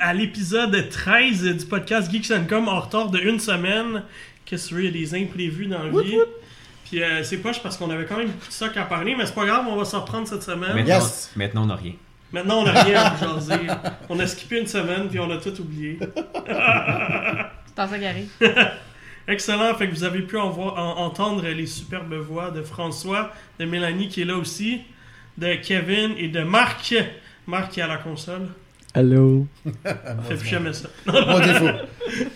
à l'épisode 13 du podcast Geeks Com en retard de une semaine. Qu'est-ce que il y a des imprévus dans la vie. Puis euh, c'est poche parce qu'on avait quand même beaucoup de stock à parler, mais c'est pas grave, on va s'en reprendre cette semaine. Maintenant, Yes. maintenant, on n'a rien. Maintenant, on a rien à vous jaser. On a skippé une semaine, puis on a tout oublié. C'est dans ça qui arrive. Excellent, fait que vous avez pu en voir- en- entendre les superbes voix de François, de Mélanie qui est là aussi, de Kevin et de Marc. Marc qui est à la console. Allô? Fait plus jamais ça. Mon défaut.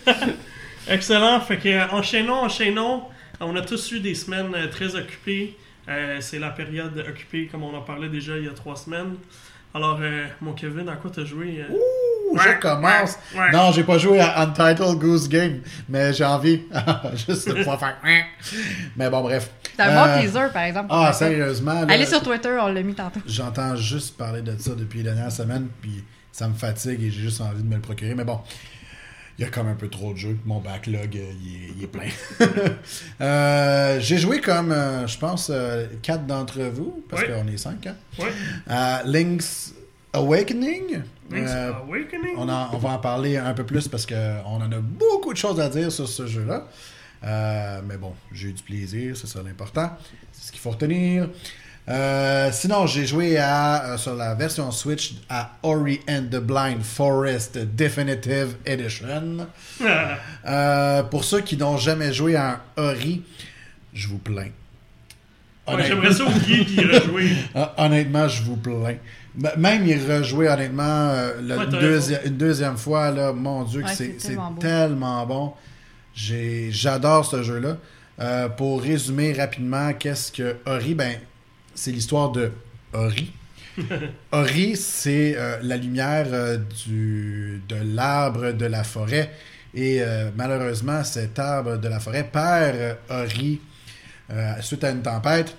Excellent. Fait que euh, enchaînons, enchaînons. On a tous eu des semaines euh, très occupées. Euh, c'est la période occupée, comme on en parlait déjà il y a trois semaines. Alors, euh, mon Kevin, à quoi t'as joué euh? Ouh, je commence. Non, j'ai pas joué à Untitled Goose Game, mais j'ai envie juste de pouvoir faire. Mais bon, bref. C'est un bon Euh, teaser, par exemple. Ah, sérieusement. là, Allez sur Twitter, on l'a mis tantôt. J'entends juste parler de ça depuis les dernières semaines, puis ça me fatigue et j'ai juste envie de me le procurer. Mais bon, il y a comme un peu trop de jeux. Mon backlog, euh, il, est, plein. Euh, j'ai joué comme, euh, je pense, euh, quatre d'entre vous, parce qu'on est cinq, hein? Link's Awakening. Link's Awakening. on, en- on va en parler un peu plus parce qu'on en a beaucoup de choses à dire sur ce jeu-là. Mais bon, j'ai eu du plaisir, c'est ça l'important. C'est ce qu'il faut retenir. Euh, sinon, j'ai joué à, euh, sur la version Switch à Ori and the Blind Forest Definitive Edition. Euh, pour ceux qui n'ont jamais joué à un Ori, je vous plains. ouais, J'aimerais ça oublier puis rejouer. Honnêtement, je vous plains. Même y rejouer, honnêtement, euh, le- Ouais, t'as deuxi- une deuxième fois, là, mon Dieu, Ouais, c'est tellement tellement bon. J'adore ce jeu-là. Euh, pour résumer rapidement, qu'est-ce que Ori? Ben, c'est l'histoire de Ori. Ori, c'est euh, la lumière euh, du, de l'arbre de la forêt. Et euh, malheureusement, cet arbre de la forêt perd Ori suite à une tempête.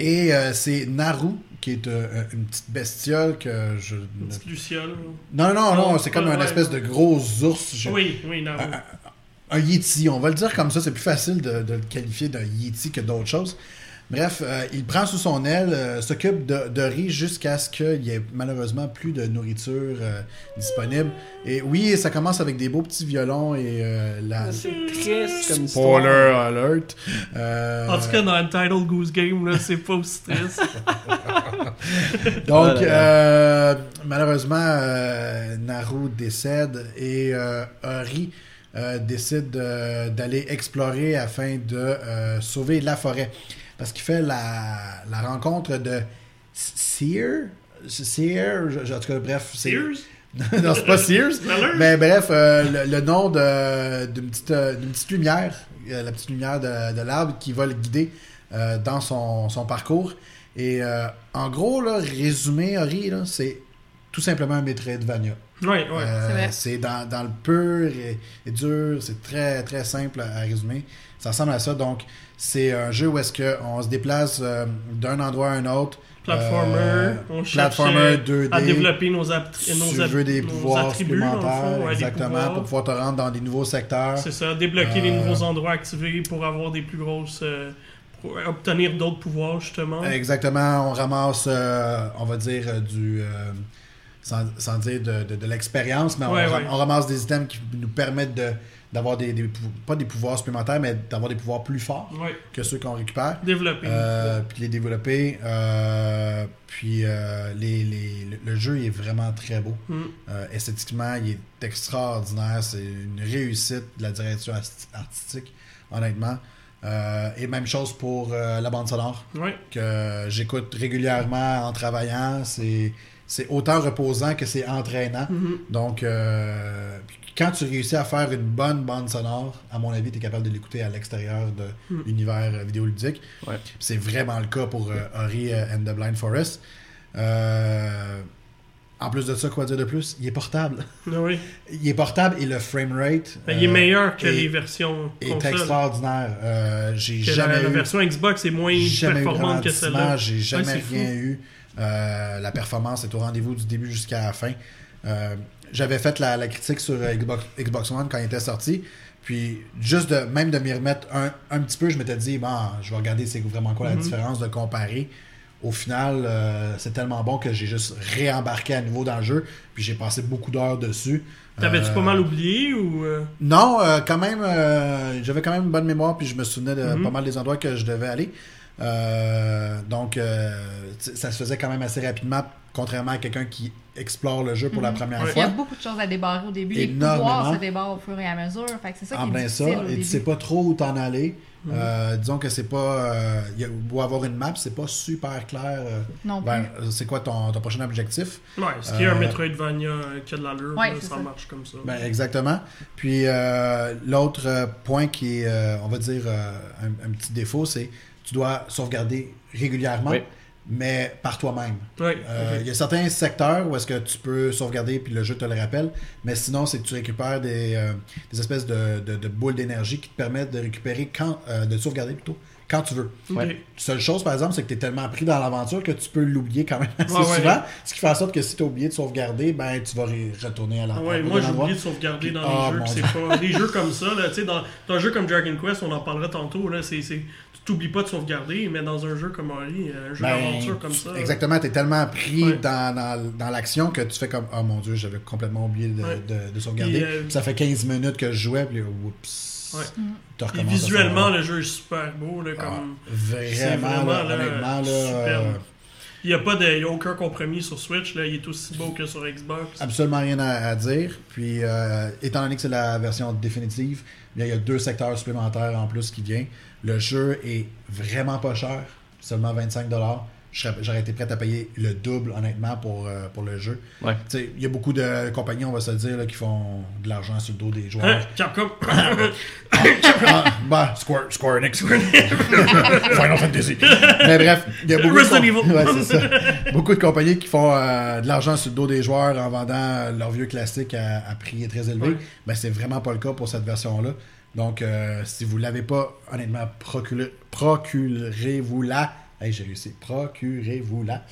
Et c'est Naru, qui est une petite bestiole que je... Une ne- petite Luciole. Non, non, non, Non, c'est comme un ouais. espèce de gros ours. Je- Oui, oui, Naru. un Yeti, on va le dire comme ça, c'est plus facile de, de le qualifier d'un Yeti que d'autres choses. Bref, euh, il prend sous son aile, euh, s'occupe de, de riz jusqu'à ce qu'il y ait malheureusement plus de nourriture euh, disponible. Et oui, ça commence avec des beaux petits violons et euh, la... C'est triste comme Spoiler histoire. alert! Euh, En tout cas, dans Untitled Goose Game, là, c'est pas aussi triste. Donc, Voilà. euh, malheureusement, euh, Naru décède et euh, Ori euh, décide de- d'aller explorer afin de euh, sauver la forêt. Parce qu'il fait la, la rencontre de je- je- en tout cas, bref. c'est- Sears? non, c'est pas Sears. Mais bref, euh, le, le nom d'une petite, euh, petite lumière, euh, la petite lumière de, de l'arbre qui va le guider euh, dans son, son parcours. Et euh, en gros, là, résumé, Ori, c'est tout simplement un Metroidvania. Oui, oui. Euh, C'est vrai. c'est dans, dans le pur et, et dur, c'est très très simple à, à résumer. Ça ressemble à ça. Donc, c'est un jeu où est-ce qu'on se déplace euh, d'un endroit à un autre. Platformer, Euh, on cherche platformer euh, 2D. à développer nos, Tu nos, veux des nos pouvoirs attributs, supplémentaires, fond, ouais, des exactement, pouvoirs. pour pouvoir te rendre dans des nouveaux secteurs. C'est ça, débloquer les Euh, nouveaux endroits activés pour avoir des plus grosses. euh, pour obtenir d'autres pouvoirs, justement. Exactement, on ramasse, euh, on va dire, du. euh, sans, sans dire de, de- de l'expérience, mais on, Ouais, ram- ouais. on ramasse des items qui nous permettent de d'avoir des, des pas des pouvoirs supplémentaires, mais d'avoir des pouvoirs plus forts Ouais, que ceux qu'on récupère. développer. Euh, puis les développer. euh, puis euh, les, les- le- jeu est vraiment très beau. Mm. Euh, esthétiquement, il est extraordinaire. C'est une réussite de la direction artistique, honnêtement. Euh, et même chose pour euh, la bande sonore que j'écoute régulièrement en travaillant. C'est c'est autant reposant que c'est entraînant. Mhm. Donc, euh, quand tu réussis à faire une bonne bande sonore, à mon avis, tu es capable de l'écouter à l'extérieur de Mhm. l'univers vidéoludique. Ouais. C'est vraiment le cas pour euh, Ori and the Blind Forest. Euh, en plus de ça, quoi dire de plus? Il est portable. Ah oui. Il est portable et le framerate Ben, il est euh, meilleur que est- les versions est extraordinaire. Euh, j'ai jamais la, version Xbox est moins performante que celle-là. J'ai jamais Ouais, rien fou. eu. Euh, la performance est au rendez-vous du début jusqu'à la fin. Euh, J'avais fait la, la critique sur euh, Xbox, Xbox One quand il était sorti. Puis, juste de même de m'y remettre un, un petit peu, je m'étais dit, bon, je vais regarder c'est vraiment quoi la Mhm. différence de comparer. Au final, euh, c'est tellement bon que j'ai juste réembarqué à nouveau dans le jeu. Puis, j'ai passé beaucoup d'heures dessus. T'avais-tu Euh, pas mal oublié ou. non, euh, quand même, euh, j'avais quand même une bonne mémoire, puis je me souvenais de Mhm. pas mal des endroits que je devais aller. Euh, donc, euh, ça se faisait quand même assez rapidement, contrairement à quelqu'un qui explore le jeu pour la Mhm. première Ouais. Il y a fois. beaucoup de choses à débarrer au début. Les Énormément. pouvoirs se débarrent au fur et à mesure. Fait que c'est ça En qui est plein ça, difficile au et tu sais pas trop où t'en aller. Mhm. Euh, disons que c'est pas. Euh, beau avoir une map, c'est pas super clair. euh, Non plus. ben, c'est quoi ton, ton prochain objectif? Ouais, ce qui est un Metroidvania qui a de l'allure, Ouais, ça, ça. marche comme ça. Ben, exactement. Puis euh, l'autre point qui est, euh, on va dire, euh, un, un petit défaut, c'est tu dois sauvegarder régulièrement, Oui. mais par toi-même. Ouais, Euh. Il y a certains secteurs où est-ce que tu peux sauvegarder puis le jeu te le rappelle, mais sinon c'est que tu récupères des, euh, des espèces de, de- de boules d'énergie qui te permettent de récupérer quand, euh, de sauvegarder plutôt quand tu veux. Ok. ouais. Seule chose par exemple, c'est que tu es tellement pris dans l'aventure que tu peux l'oublier quand même assez ouais. souvent, ce qui fait en sorte que si tu as oublié de sauvegarder, ben tu vas retourner à Ah l'endroit. ouais, moi j'ai oublié de sauvegarder dans Ah, les jeux. mon que C'est pas des jeux comme ça. Là, tu sais, dans, dans un jeu comme Dragon Quest, on en parlera tantôt. Là, c'est, c'est- tu t'oublies pas de sauvegarder, mais dans un jeu comme Ori, un jeu Ben, d'aventure comme ça. Exactement, tu es tellement pris dans, dans, dans l'action que tu fais comme Oh mon dieu, j'avais complètement oublié de, de- de sauvegarder. Euh, Puis ça fait 15 minutes que je jouais, puis oups. Ouais. tu Et visuellement, le jeu est super beau. Là, Ah, comme... vraiment, vraiment, là, là, honnêtement, là, superbe. euh, Il n'y a, pas de, il y a aucun compromis sur Switch. Là, il est aussi beau que sur Xbox. absolument rien à, à dire. Puis, euh, étant donné que c'est la version définitive, bien, il y a deux secteurs supplémentaires en plus qui viennent. Le jeu est vraiment pas cher, seulement 25 Je serais- J'aurais été prêt à payer le double, honnêtement, pour, euh, pour le jeu. Ouais. Tu sais, Il y a beaucoup de compagnies, on va se le dire, là, qui font de l'argent sur le dos des Hein? joueurs. Capcom. ah, bah, Square, Square Enix. Final Fantasy. Mais bref, il y a beaucoup de. Ouais, ça. beaucoup de compagnies qui font euh, de l'argent sur le dos des joueurs en vendant leurs vieux classiques à, à prix très élevé. Ouais. Ben, c'est vraiment pas le cas pour cette version-là. Donc, euh, si vous l'avez pas, honnêtement, procurez- procurez-vous-la. Hey, j'ai réussi. Procurez-vous-la.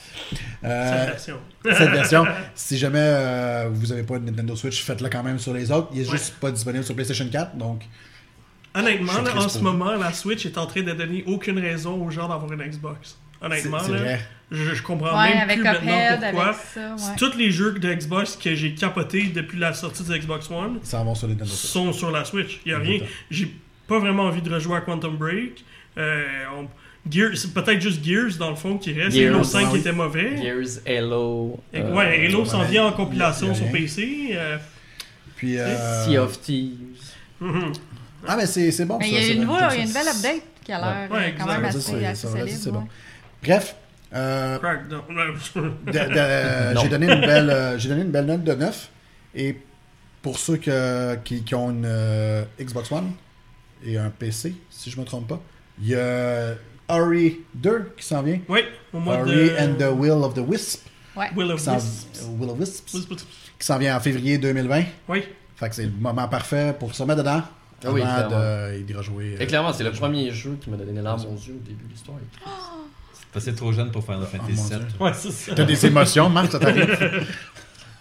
Euh, Cette version. cette version. Si jamais euh, vous n'avez pas de Nintendo Switch, faites-le quand même sur les autres. Il est Ouais. juste pas disponible sur PlayStation 4, donc Honnêtement, là, en ce moment, la Switch est en train de donner aucune raison aux gens d'avoir une Xbox. Honnêtement, là, je, je comprends Ouais, même avec plus Cuphead, maintenant pourquoi. avec ça. Ouais. Tous les jeux de Xbox que j'ai capotés depuis la sortie de Xbox One sur les sont sur la Switch. Il y a rien. J'ai pas vraiment envie de rejouer à Quantum Break. Euh, on- Gear- c'est peut-être juste Gears dans le fond qui reste. Gears, Halo 5 ah oui. était mauvais. Gears, Halo. Et- euh, ouais, Halo s'en vient en compilation sur. PC. euh, Puis, euh, Sea of Thieves. mhm. Ah, mais c'est c'est bon. Mais ça, il y a c'est une nouvelle, update qui a l'air Ouais, euh, quand exact. même assez, c'est- assez solide. c'est bon. ouais. Bref, j'ai donné, une belle, j'ai donné une belle note de 9. Et pour ceux que- qui, qui ont une euh, Xbox One et un PC, si je me trompe pas, il y a Ori 2 qui s'en vient. oui, au mois Ori de. and the Will of the Wisp. Ouais. Will Qui of Wisps. Will of Wisps. Wisps. Qui s'en vient en février 2020. Oui. Fait que c'est le moment parfait pour se mettre dedans. Ah oui, de, rejouer. euh, Et clairement, c'est le premier jeu qui m'a donné les larmes aux yeux au début de l'histoire. Parce que c'est trop jeune pour Final Fantasy mon VII. Dieu. Ouais, c'est ça. T'as des émotions, Marc, ça t'arrive?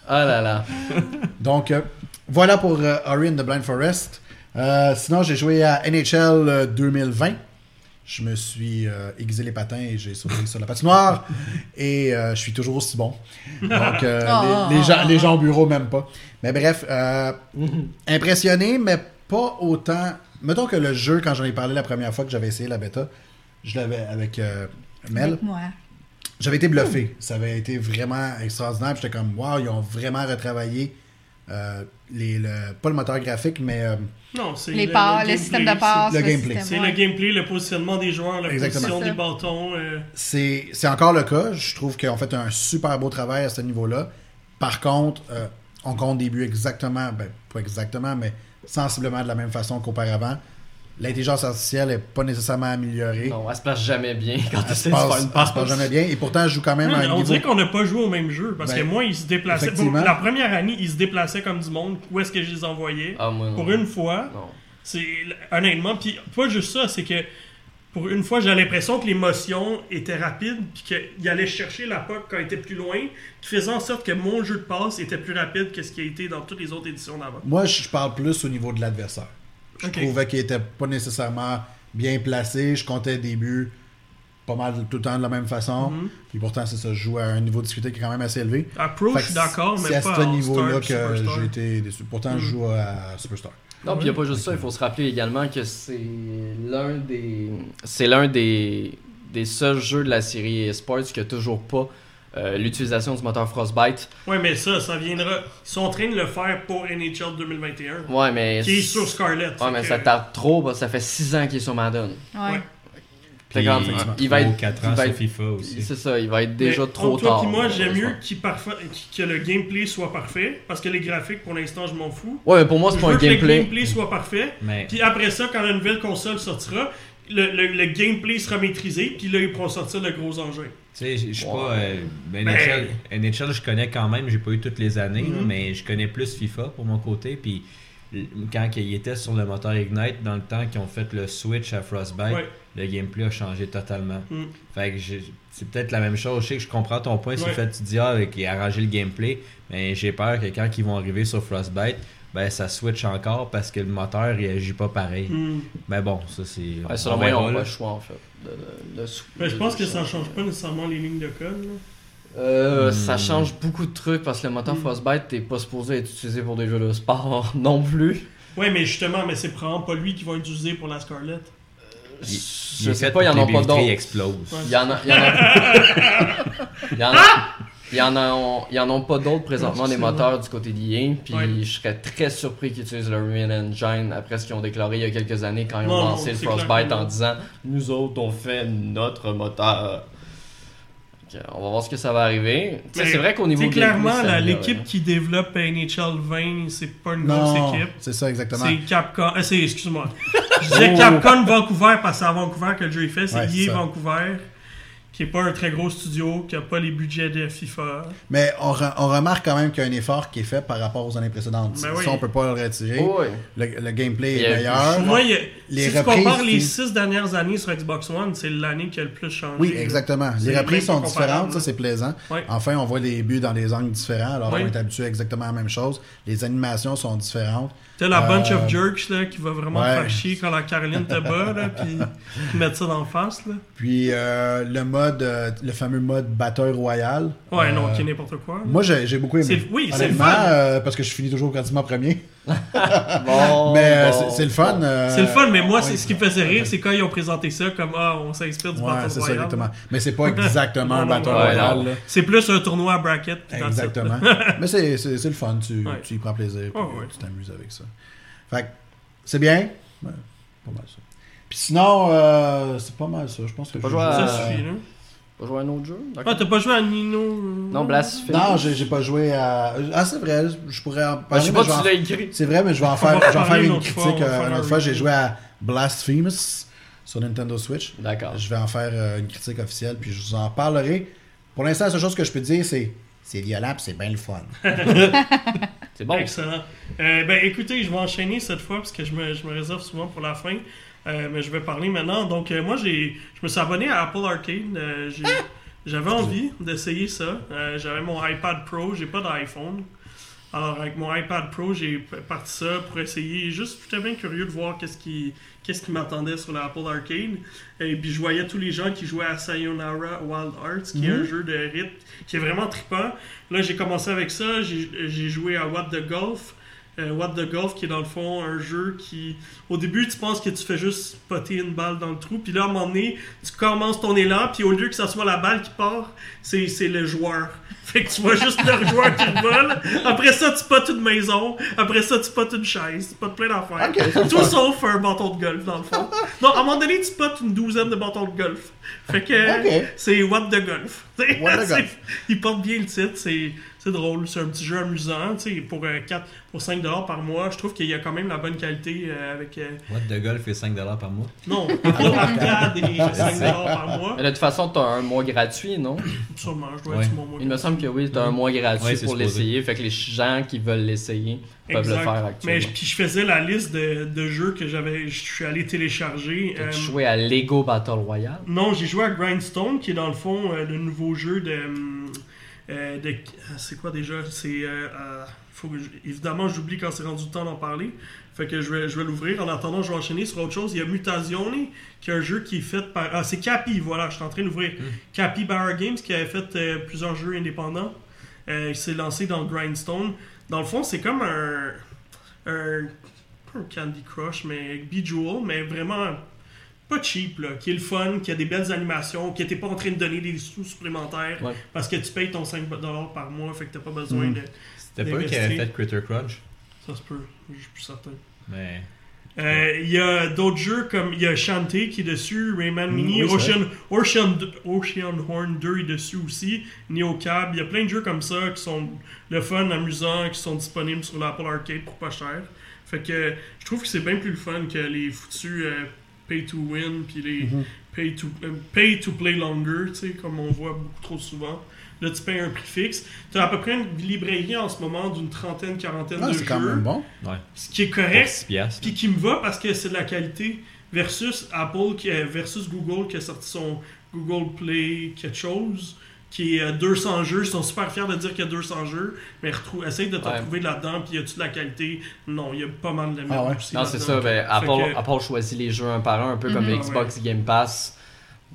Ah là là. Donc, euh, voilà pour euh, Ori and the Blind Forest. Euh, sinon, j'ai joué à NHL euh, 2020. Je me suis euh, aiguisé les patins et j'ai sauté sur la patinoire. Et euh, je suis toujours aussi bon. Donc, euh, Oh. les, les gens, les gens au bureau, même pas. Mais bref, euh, impressionné, mais pas autant. Mettons que le jeu, quand j'en ai parlé la première fois que j'avais essayé la bêta, je l'avais avec euh, Mel. Avec moi. J'avais été bluffé. Ça avait été vraiment extraordinaire. J'étais comme, wow, ils ont vraiment retravaillé euh, les, le, pas le moteur graphique, mais euh, Non, c'est Les le- passes, le le système de passes. le gameplay. C'est ouais. le gameplay, le positionnement des joueurs, la Exactement. position des bâtons. euh, c'est c'est encore le cas. Je trouve qu'ils ont fait un super beau travail à ce niveau-là. Par contre, euh, on compte des buts exactement, ben, pas exactement, mais sensiblement de la même façon qu'auparavant. L'intelligence artificielle n'est pas nécessairement améliorée. Non, elle se place jamais bien quand tu Elle se essaies de faire passe, une elle passe. se passe jamais bien. Et pourtant, je joue quand même à un on niveau... dirait qu'on n'a pas joué au même jeu parce Ben, que moi, ils se déplaçaient. Pour la première année, ils se déplaçaient comme du monde. Où est-ce que je les envoyais? Ah, moi, non. Pour une fois, Non. c'est honnêtement, puis pas juste ça, c'est que pour une fois, j'ai l'impression que l'émotion était rapide, puis qu'il allait chercher la puck quand il était plus loin, qui faisait en sorte que mon jeu de passe était plus rapide que ce qui a été dans toutes les autres éditions d'avant. Moi, je parle plus au niveau de l'adversaire. Je trouvais qu'il était pas nécessairement bien placé. Je comptais des buts pas mal tout le temps de la même façon. Mhm. Puis pourtant, c'est ça, je joue à un niveau de difficulté qui est quand même assez élevé. À Pro, Fait je suis que d'accord, mais C'est à pas ce niveau-là que j'ai été déçu. Pourtant, je Mhm. joue à Superstar. Non, puis il n'y a pas juste ça, il faut se rappeler également que c'est l'un des c'est l'un des des seuls jeux de la série Sports qui a toujours pas euh, l'utilisation du moteur Frostbite. Ouais, mais ça, ça viendra. Ils sont en train de le faire pour NHL 2021, Ouais, mais qui est sur Scarlet. Ouais, mais ça tarde trop, parce que ça fait 6 ans qu'il est sur Madden. Ouais. Puis, effectivement, il va être 4 il ans va sur être- FIFA aussi. C'est ça, il va être déjà Mais trop toi tard. et moi, j'aime mieux parfa- que le gameplay soit parfait, parce que les graphiques, pour l'instant, je m'en fous. Ouais, mais pour moi, c'est je pas veux un que le gameplay. gameplay soit parfait. Mais Puis après ça, quand la nouvelle console sortira, le, le- le gameplay sera maîtrisé, puis là, ils pourront sortir le gros engin. Tu sais, je suis Ouais. pas. euh, ben, Ben- NHL, NHL, je connais quand même, j'ai pas eu toutes les années, Mhm. mais je connais plus FIFA pour mon côté. Puis quand il était sur le moteur Ignite, dans le temps qu'ils ont fait le switch à Frostbite, Ouais. le gameplay a changé totalement. Mhm. Fait que j'ai- c'est peut-être la même chose. Je sais que je comprends ton point sur le fait que tu dis ah, arranger le gameplay, mais j'ai peur que quand ils vont arriver sur Frostbite, ben ça switch encore parce que le moteur réagit pas pareil. Hmm. Mais bon, ça c'est. Ouais, on selon moi, verra, on n'a là. pas le choix, en fait. de- de- de- Mais je de- pense que ça change pas nécessairement les lignes de code. là. Euh, Hmm. Ça change beaucoup de trucs parce que le moteur Hmm. Frostbite t'es pas supposé être utilisé pour des jeux de sport non plus. Ouais, mais justement, mais c'est probablement pas lui qui va utiliser pour la Scarlet. Il- il Je est sais pas, il y en a pas d'autres. Il y en a. Il y en a. Il y en a. Il y en a, il y en a pas d'autres présentement des moteurs du côté d'EA, puis Ouais. je serais très surpris qu'ils utilisent le Real Engine après ce qu'ils ont déclaré il y a quelques années quand ils ont Non, non, lancé le Frostbite en disant Nous autres, on fait notre moteur. On va voir ce que ça va arriver. C'est vrai qu'au niveau gameplay, clairement l'équipe qui développe NHL 20, c'est pas une Non, grosse équipe. c'est ça exactement. C'est Capcom. euh, c'est, excuse-moi. Je disais Oh. Capcom Vancouver parce que c'est à Vancouver que le jeu est fait. C'est Ouais, c'est EA ça. Vancouver, qui est pas un très gros studio, qui a pas les budgets de FIFA. Mais on, re- on remarque quand même qu'il y a un effort qui est fait par rapport aux années précédentes. Ben ça, on peut pas le retirer. Oh. Le, le gameplay est meilleur. Moi, il y a- Les si tu reprises, compares les six dernières années sur Xbox One, c'est l'année qui a le plus changé. Oui, exactement. Les reprises sont différentes, ça c'est plaisant. Enfin, on voit les buts dans des angles différents, alors Oui. on est habitué à exactement la même chose. Les animations sont différentes. T'as la bunch Euh, of jerks là, qui va vraiment ouais. faire chier quand la Caroline te bat, là, puis mettent ça d'en face. Là. Puis euh, le mode, euh, le fameux mode batteur royal. Ouais, euh, non, qui est n'importe quoi. Moi, j'ai beaucoup aimé. Oui, c'est le fun. euh, parce que je finis toujours quasiment premier. Bon, Mais euh, bon, c'est- c'est le fun. euh, C'est le fun, mais moi, c'est ce qui me faisait rire, c'est quand ils ont présenté ça comme Ah, on s'inspire du Ouais, Battle c'est ça, Royale. exactement. Mais c'est pas exactement un Non, non, batteur non, royal. non. là. C'est plus un tournoi à bracket. Exactement. Mais c'est le fun, tu, Ouais. tu y prends plaisir, puis Ouais, ouais. tu t'amuses avec ça. Fait que c'est bien? Ouais, pas mal ça. Puis sinon, euh, c'est pas mal ça. Je pense que Pas je joué à- Ça suffit, là. Pas jouer à un autre jeu? Ah, t'as pas joué à Nino euh, Non, Blasphème. Non, j'ai j'ai pas joué à. Ah, c'est vrai, je pourrais en Ben, parler. je sais pas, en- tu l'as écrit. C'est vrai, mais je vais en faire, je vais en faire une critique fois, euh, une un autre fois. J'ai joué à Blasphemous sur Nintendo Switch. D'accord. Je vais en faire euh, une critique officielle, puis je vous en parlerai. Pour l'instant, la seule chose que je peux dire, c'est c'est violent, puis c'est bien le fun. C'est bon. Excellent. Euh, ben écoutez, je vais enchaîner cette fois parce que je me, je me réserve souvent pour la fin. Euh, mais je vais parler maintenant. Donc euh, moi j'ai je me suis abonné à Apple Arcade. Euh, j'ai- J'avais envie d'essayer ça. J'avais mon iPad Pro, j'ai pas d'iPhone. Alors avec mon iPad Pro, j'ai parti ça pour essayer. Juste, j'étais bien curieux de voir qu'est-ce qui, qu'est-ce qui m'attendait sur l'Apple Arcade. Et puis je voyais tous les gens qui jouaient à Sayonara Wild Arts, qui est un jeu de rythme qui est vraiment trippant. Là, j'ai commencé avec ça. J'ai j'ai joué à What the Golf. Euh, What the Golf, qui est dans le fond un jeu qui. Au début, tu penses que tu fais juste poter une balle dans le trou, puis là, à un moment donné, tu commences ton élan, puis au lieu que ça soit la balle qui part, c'est c'est le joueur. Fait que tu vois juste le joueur qui vole. Après ça, tu potes une maison. Après ça, tu potes une chaise. Tu potes plein d'affaires. Tout sauf un bâton de golf, dans le fond. Non, à un moment donné, tu potes une douzaine de bâtons de golf. Fait que c'est What the Golf. What the Golf. Il porte bien le titre. C'est c'est drôle. C'est un petit jeu amusant. tu sais, Pour, euh, 4, pour 5$ par mois, je trouve qu'il y a quand même la bonne qualité euh, avec. euh, What de golf est 5$ par mois? non, arcade et 5$ par mois. Mais de toute façon, t'as un mois gratuit, non? Sûrement, je dois Ouais. être sur mon mois. Il me semble que oui, t'as un mois gratuit Ouais, pour l'essayer. Fait que les gens qui veulent l'essayer peuvent Exact. le faire Mais actuellement. je- puis je faisais la liste de, de jeux que j'avais, je suis allé télécharger. T'as-tu Euh, joué à Lego Battle Royale? Non, j'ai joué à Grindstone, qui est dans le fond euh, le nouveau jeu de. Euh, de c'est quoi déjà? C'est. euh, euh, faut que je- évidemment, j'oublie quand c'est rendu le temps d'en parler. Fait que je vais, je vais l'ouvrir. En attendant, je vais enchaîner sur autre chose. Il y a Mutazione, qui est un jeu qui est fait par. Ah, c'est Capi, voilà, je suis en train d'ouvrir. Capi Barra Games, qui avait fait euh, plusieurs jeux indépendants. Euh, il s'est lancé dans Grindstone. Dans le fond, c'est comme un. Un. Pas un Candy Crush, mais Bejewel, mais vraiment pas cheap, là, qui est le fun, qui a des belles animations, qui était pas en train de donner des sous supplémentaires Ouais. parce que tu payes ton 5$ par mois, fait que t'as pas besoin Mm. de. C'était pas eux qui avaient fait Critter Crunch? Ça se peut, je suis plus certain. Mais. Euh, Il y a d'autres jeux comme il y a Shantae qui est dessus, Rayman Mm, Mini, oui, Ocean, Ocean, Ocean Horn 2 est dessus aussi, Neo Cab. Il y a plein de jeux comme ça qui sont le fun, amusants, qui sont disponibles sur l'Apple Arcade pour pas cher. Fait que je trouve que c'est bien plus le fun que les foutus euh, pay to win puis les Mhm. pay, to, euh, pay to play longer, tu sais, comme on voit beaucoup trop souvent. Là, tu payes un prix fixe. Tu as à peu près une librairie en ce moment d'une trentaine, quarantaine Ah, de c'est quand jeux, même bon. Ouais. ce qui est correct. 6 piastres. Puis qui me va parce que c'est de la qualité versus Apple qui est- versus Google qui a sorti son Google Play quelque chose qui est euh, 200 jeux. Ils sont super fiers de dire qu'il y a 200 jeux, mais essaye de t'en Ouais. trouver là-dedans. Puis y a-tu de la qualité? Non, il y a pas mal de merde Ah ouais? Non, c'est ça. Ben, Apple, que- Apple choisit les jeux un par un, un peu comme Mhm. Xbox Game Pass.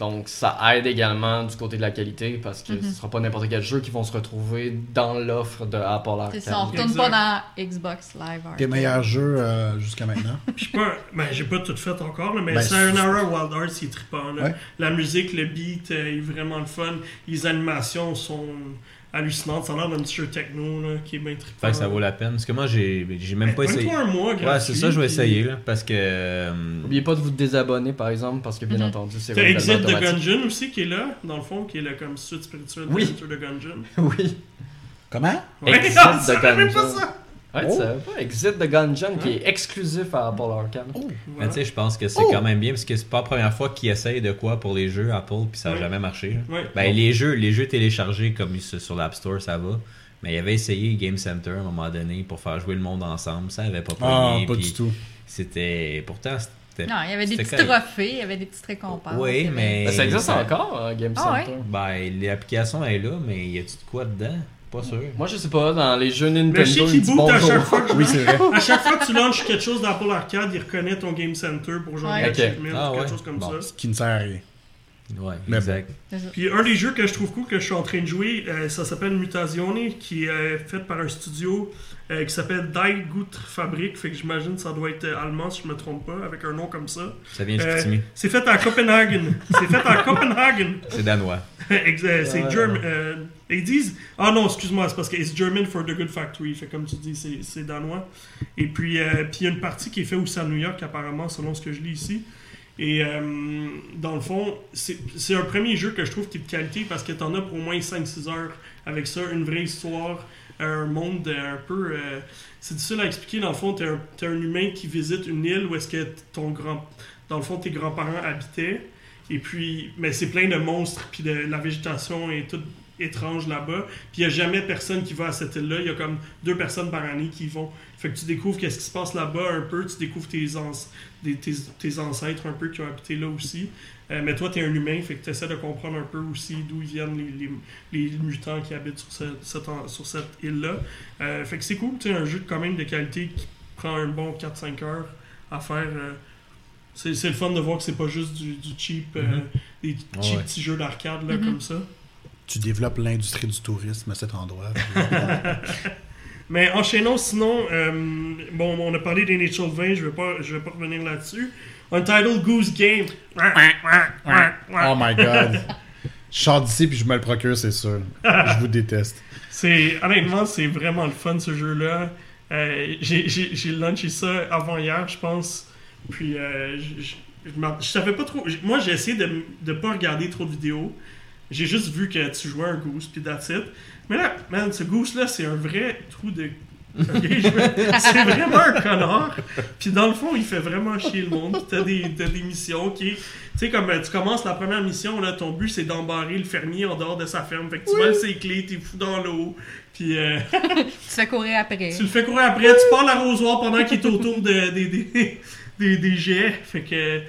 Donc, ça aide également du côté de la qualité parce que Mhm. ce sera pas n'importe quel jeu qui vont se retrouver dans l'offre de Apple C'est Arcade. ça, on retourne pas dans Xbox Live Arcade. Tes meilleurs jeux euh, jusqu'à maintenant. Je sais pas, ben, j'ai pas tout fait encore, là, mais Ben, Sayonara Wild Hearts, c'est trippant. là. Ouais. La musique, le beat euh, est vraiment le fun. Les animations sont hallucinantes. Ça a l'air d'un petit jeu techno là, qui est bien trippant. Fait que ça vaut la peine. Parce que moi, j'ai j'ai même pas Ben, essayé. donne-toi un mois Ouais, c'est ça, je vais puis- essayer. Là, parce que. euh, N'oubliez pas de vous désabonner, par exemple, parce que bien Mhm. entendu, c'est T'as Exit the automatique. Gungeon aussi qui est là, dans le fond, qui est le comme suite spirituelle de Oui. Gungeon. Oui. Comment? Ouais, Exit the ça fait même pas Gungeon. ça. Ouais, Oh. tu savais pas? Exit the Gungeon qui est exclusif à Apple Arcade. Mais Voilà. tu sais, je pense que c'est Oh! quand même bien parce que c'est pas la première fois qu'ils essayent de quoi pour les jeux Apple puis ça a jamais marché. Ouais. Ben, les jeux, les jeux téléchargés comme sur l'App Store, ça va. Mais il avait essayé Game Center à un moment donné pour faire jouer le monde ensemble. Ça avait pas Ah, pogné, pas puis du tout. C'était. Pourtant, c'était. Non, il y avait des petits correct. trophées, il y avait des petites récompenses. Oui, mais- Ben, ça existe encore, hein, Game Ah ouais? Center. Ben, l'application est là, mais y a-tu de quoi dedans? Pas sûr. Moi, je sais pas, dans les jeux Mais Nintendo, je sais qu'il boot à chaque fois que je Oui, c'est vrai. À chaque fois que tu lances quelque chose d'Apple Arcade, il reconnaît ton Game Center pour genre Ouais. un Ok. achievement Ah ou quelque ouais. chose comme Bon. ça. Ce qui ne sert à rien. Ouais, Mais exact. Puis un des jeux que je trouve cool que je suis en train de jouer, euh, ça s'appelle Mutazione, qui est euh, fait par un studio euh, qui s'appelle Die Gut Fabrik. Fait que j'imagine que ça doit être allemand si je me trompe pas, avec un nom comme ça. Ça vient de Euh, c'est fait à Copenhagen. c'est fait à Copenhagen. C'est danois. C'est German. euh, ils disent. Ah non, excuse-moi, c'est parce que it's German for the Good Factory. Fait comme tu dis, c'est, danois. Et puis, euh, puis il y a une partie qui est faite aussi à New York, apparemment, selon ce que je lis ici. Et euh, dans le fond, c'est, un premier jeu que je trouve qui est de qualité parce que t'en as pour au moins 5-6 heures avec ça, une vraie histoire, un monde un peu. euh, c'est difficile à expliquer. Dans le fond, t'es un, t'es un humain qui visite une île où est-ce que ton grand. Dans le fond, tes grands-parents habitaient. Et puis, mais c'est plein de monstres, puis de, la végétation est toute étrange là-bas. Puis il n'y a jamais personne qui va à cette île-là. Il y a comme deux personnes par année qui y vont. Fait que tu découvres qu'est-ce qui se passe là-bas un peu. Tu découvres tes, anc- des- tes, tes ancêtres un peu qui ont habité là aussi. Euh, mais toi, tu es un humain, fait que tu essaies de comprendre un peu aussi d'où viennent les, les, les mutants qui habitent sur, ce- cette, en- sur cette île-là. Euh, fait que c'est cool, tu sais, un jeu quand même de qualité qui prend un bon 4-5 heures à faire. euh, c'est c'est le fun de voir que c'est pas juste du, du cheap, euh, Mhm. des Ouais, cheap ouais. petits jeux d'arcade là, Mhm. comme ça. Tu développes l'industrie du tourisme à cet endroit. Mais enchaînons sinon, euh, bon, on a parlé des Nature 20, je vais pas, je vais pas revenir là-dessus. Untitled Goose Game. Oh my god. Je sors d'ici puis je me le procure, c'est sûr. Je vous déteste. C'est honnêtement, c'est vraiment le fun ce jeu-là. Euh, j'ai- launché ça avant hier, je pense. Puis euh, je- je je je savais pas trop. Moi, j'ai essayé de de pas regarder trop de vidéos. J'ai juste vu que tu jouais un goose, puis that's it. Mais là, man, ce goose-là, c'est un vrai trou de. C'est vraiment un connard. Puis dans le fond, il fait vraiment chier le monde. Puis t'as des, t'as des missions qui. Tu sais, comme euh, tu commences la première mission, là, ton but c'est d'embarrer le fermier en dehors de sa ferme. Fait que tu voles ses clés, t'es fou dans l'eau. Puis euh, Tu fais courir après. tu le fais courir après, tu pars l'arrosoir pendant qu'il est autour de, des, des, des, des jets. Fait que.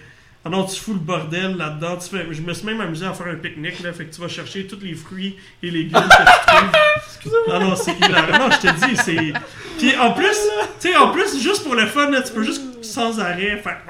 Ah non, tu fous le bordel là-dedans. Tu fais, je me suis même amusé à faire un pique-nique, là. Fait que tu vas chercher tous les fruits et légumes que tu trouves. Ah non, c'est hilarant. Non, je te dis, c'est. Puis en plus, tu sais, en plus, juste pour le fun, là, tu peux juste sans arrêt faire.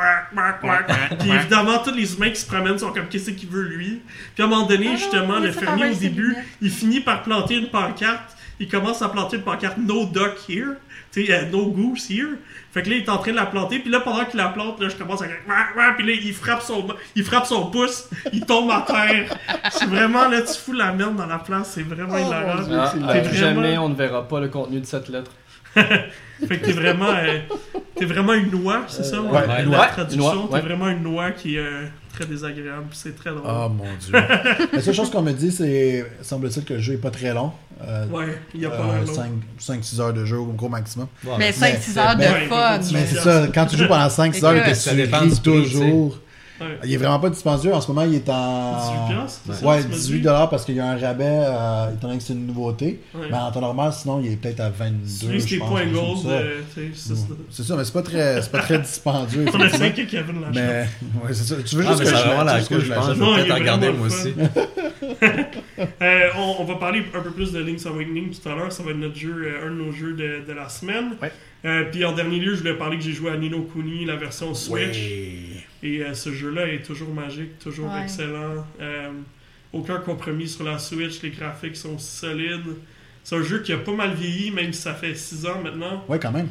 Puis évidemment, tous les humains qui se promènent sont comme qu'est-ce qu'il veut lui? Puis à un moment donné, Ah justement, le fermier au début, il finit par planter une pancarte. Il commence à planter une pancarte No duck here. Tu sais, No goose here. Fait que là, il est en train de la planter. Puis là, pendant qu'il la plante, là, je commence à. Wah, wah, Puis là, il frappe son, il frappe son pouce. Il tombe à terre. C'est vraiment, là, tu fous la merde dans la place. C'est vraiment Oh, hilarant. Ah, vraiment- jamais on ne verra pas le contenu de cette lettre. Fait que t'es vraiment, euh, t'es vraiment une noix, c'est ça? Euh, ouais, ouais, la une noix. traduction, Une noix, t'es ouais. vraiment une noix qui est euh, très désagréable. C'est très drôle. Oh mon dieu. La seule chose qu'on me dit, c'est semble-t-il que le jeu est pas très long. Euh, Ouais, il y a pas long. 5-6 heures de jeu au gros maximum. Ouais, Mais mais 5-6 heures de ben, fun. Mais c'est ça, quand tu joues pendant 5-6 heures et que tu ris toujours. Ouais. Il est vraiment pas dispendieux. En ce moment, il est en. 18 piastres, c'est ça, Ouais, tu m'as dit? 18 parce qu'il y a un rabais, euh, étant donné que c'est une nouveauté. Ouais. Mais en temps normal, sinon, il est peut-être à 22. Celui, c'est points gold. euh, c'est ça. C'est ça, mais c'est pas très, c'est pas très dispendieux. On a effectivement. 5 Kevin Lachance. Mais, ouais, c'est ça. Tu veux Ah, juste que ça je la que je la pense. Je vais peut-être regarder moi aussi. Euh, on, on va parler un peu plus de Link's Awakening tout à l'heure. Ça va être notre jeu, euh, un de nos jeux de, de la semaine. Ouais. Euh, puis en dernier lieu, je voulais parler que j'ai joué à Nino Kuni, la version Switch. Ouais. Et euh, ce jeu-là est toujours magique, toujours Ouais. excellent. Euh, aucun compromis sur la Switch, les graphiques sont solides. C'est un jeu qui a pas mal vieilli, même si ça fait 6 ans maintenant. Ouais, quand même.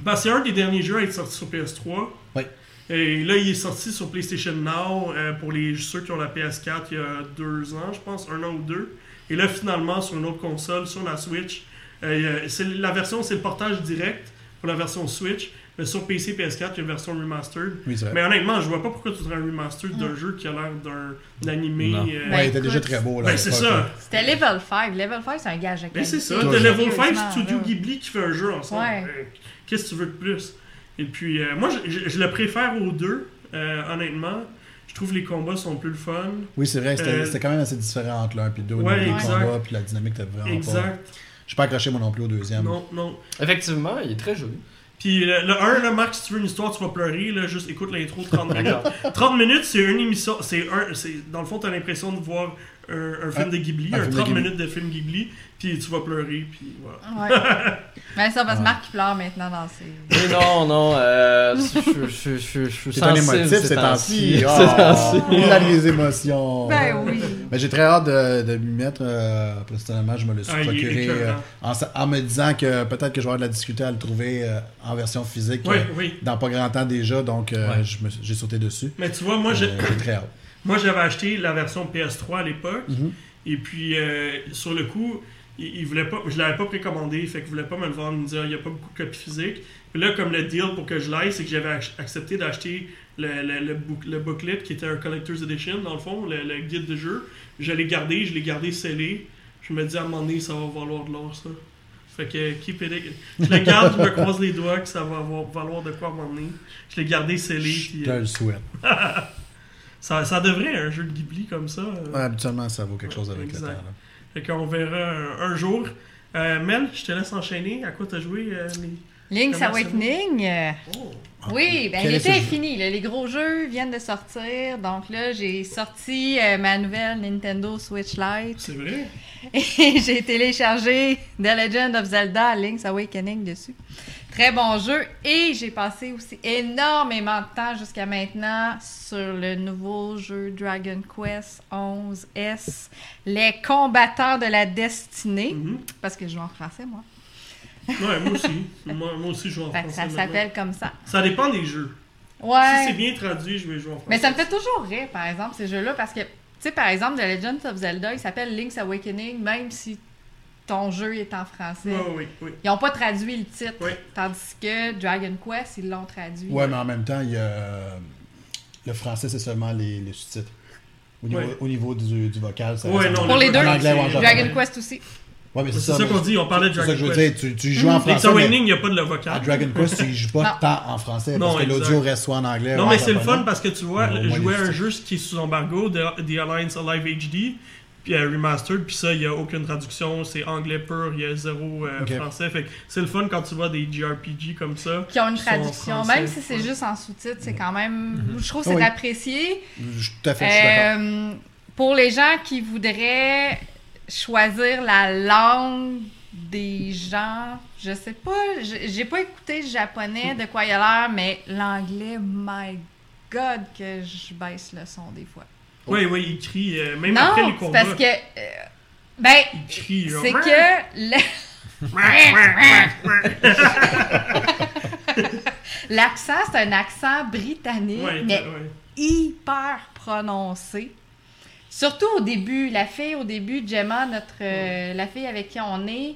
Ben, c'est un des derniers jeux à être sorti sur PS3. Ouais. Et là, il est sorti sur PlayStation Now euh, pour les ceux qui ont la PS4 il y a deux ans, je pense, un an ou deux. Et là, finalement, sur une autre console, sur la Switch, euh, c'est la version, c'est le portage direct pour la version Switch. Mais sur PC, PS4, il y a une version remastered. Oui, c'est vrai. Mais honnêtement, je vois pas pourquoi tu voudrais un remastered d'un jeu qui a l'air d'un d'un animé. Non. euh, Ouais, il était déjà très beau. Là, ben, c'est ça. C'était Level 5. Level 5, c'est un gage de Ben, c'est ça. T'as Level 5 Sérieusement, Studio là. Ghibli qui fait un jeu ensemble. Ouais. Euh, Qu'est-ce que tu veux de plus? Et puis, euh, moi, je, je- je le préfère aux deux, euh, honnêtement. Je trouve les combats sont plus le fun. Oui, c'est vrai, c'était Euh, c'était quand même assez différent entre l'un et deux. au Ouais, niveau des exact. combats, puis la dynamique était vraiment pas. Exact. Je suis pas accroché moi non plus au deuxième. Non, non. Effectivement, il est très joli. Puis le, le 1, là, Marc, si tu veux une histoire, tu vas pleurer. Là, juste écoute l'intro 30 minutes. D'accord. 30 minutes, c'est une émission. C'est un, c'est- dans le fond, t'as l'impression de voir un, un film de Ghibli, un un, film de 30 Ghibli. minutes de film Ghibli, puis tu vas pleurer, puis voilà. Ouais. Mais ça, parce que. Marc, il pleure maintenant dans ses. Mais non, non, euh, je, je, je, je, je suis C'est un sensible émotif ces temps-ci. il a les émotions. Ben oui. Mais j'ai très hâte de, de m'y mettre. euh, personnellement, je me le suis Ah, procuré euh, en, me disant que peut-être que je vais avoir de la difficulté à le trouver euh, en version physique Oui, euh, oui. dans pas grand temps déjà. Donc, euh, Ouais. j'ai sauté dessus. Mais tu vois, moi, j'ai j'ai très hâte. Moi, j'avais acheté la version PS3 à l'époque. Mhm. Et puis, euh, sur le coup, il, il voulait pas, je l'avais pas précommandé. Fait qu'il voulait pas me le vendre. Me Ah, il n'y a pas beaucoup de copies physiques. Puis là, comme le deal pour que je l'aille, c'est que j'avais accepté d'acheter le, le, le, book- le booklet qui était un Collector's Edition, dans le fond, le, le guide de jeu. Je l'ai gardé, je l'ai gardé scellé. Je me dis, à un moment donné, ça va valoir de l'or, ça. Fait que, keep it. Je le garde, je me croise les doigts que ça va avoir- valoir de quoi à un moment donné. Je l'ai gardé scellé. Je puis, te euh, le souhaite. ça, ça devrait un jeu de Ghibli comme ça. euh. Ouais, habituellement, ça vaut quelque chose avec Exact. le temps. là. Fait qu'on verra un, un jour. Euh, Mel, je te laisse enchaîner. À quoi t'as joué euh, les- Link's Awakening. Oh. Oui, ben Quel est l'été est fini. là. Les gros jeux viennent de sortir. Donc là, j'ai sorti euh, ma nouvelle Nintendo Switch Lite C'est vrai? et j'ai téléchargé The Legend of Zelda Link's Awakening dessus. Très bon jeu. Et j'ai passé aussi énormément de temps jusqu'à maintenant sur le nouveau jeu Dragon Quest 11S, Les combattants de la destinée Mhm. parce que je joue en français, moi. Ouais, moi aussi. Moi, moi aussi, je joue en Fait français. ça s'appelle comme ça. Ça dépend des jeux. Si c'est Ouais. bien traduit, je vais jouer en français. Mais ça me fait toujours rire, par exemple, ces jeux-là, parce que, tu sais, par exemple, The Legend of Zelda, il s'appelle Link's Awakening, même si ton jeu est en français. Oui, oui. Ils n'ont pas traduit le titre. Ouais. Tandis que Dragon Quest, ils l'ont traduit. Ouais, mais en même temps, il y a. Le français, c'est seulement les, les sous-titres. Au niveau, Ouais. au niveau du, du vocal, ça Ouais, non, Pour les le- deux, En anglais en. Dragon Quest aussi. Ouais, mais C'est c'est ça, ça. qu'on dit, on parlait de C'est ça Dragon que je veux Quest. dire. Tu, tu joues en français. mais Awakening, il n'y a pas de le à vocal. Dragon Quest, tu y joues pas tant en français Non, parce que l'audio reste soit en anglais. Non, ou mais c'est le fun parce que tu vois, jouer un jeu qui est sous embargo, The Alliance Alive HD, puis euh, Remastered, puis ça, il n'y a aucune traduction, c'est anglais pur, il y a zéro euh, français. Fait que c'est le fun quand tu vois des JRPG comme ça. Qui ont une Qui traduction. français. Même si c'est juste en sous-titres, c'est quand même. Mhm. Je trouve que c'est Oui. apprécié. Je suis tout à fait je. Euh, pour les gens qui voudraient choisir la langue des gens, je sais pas, j'ai j'ai pas écouté le japonais de quoi il a l'air, mais l'anglais, my god, que je baisse le son des fois. Oui, oui, il crie, euh, même après les Non, combats. parce que. euh, ben, Il crie, genre, c'est que. le- L'accent, c'est un accent britannique, Ouais, mais ouais. hyper prononcé. Surtout au début, la fille au début, Gemma, notre euh, la fille avec qui on est,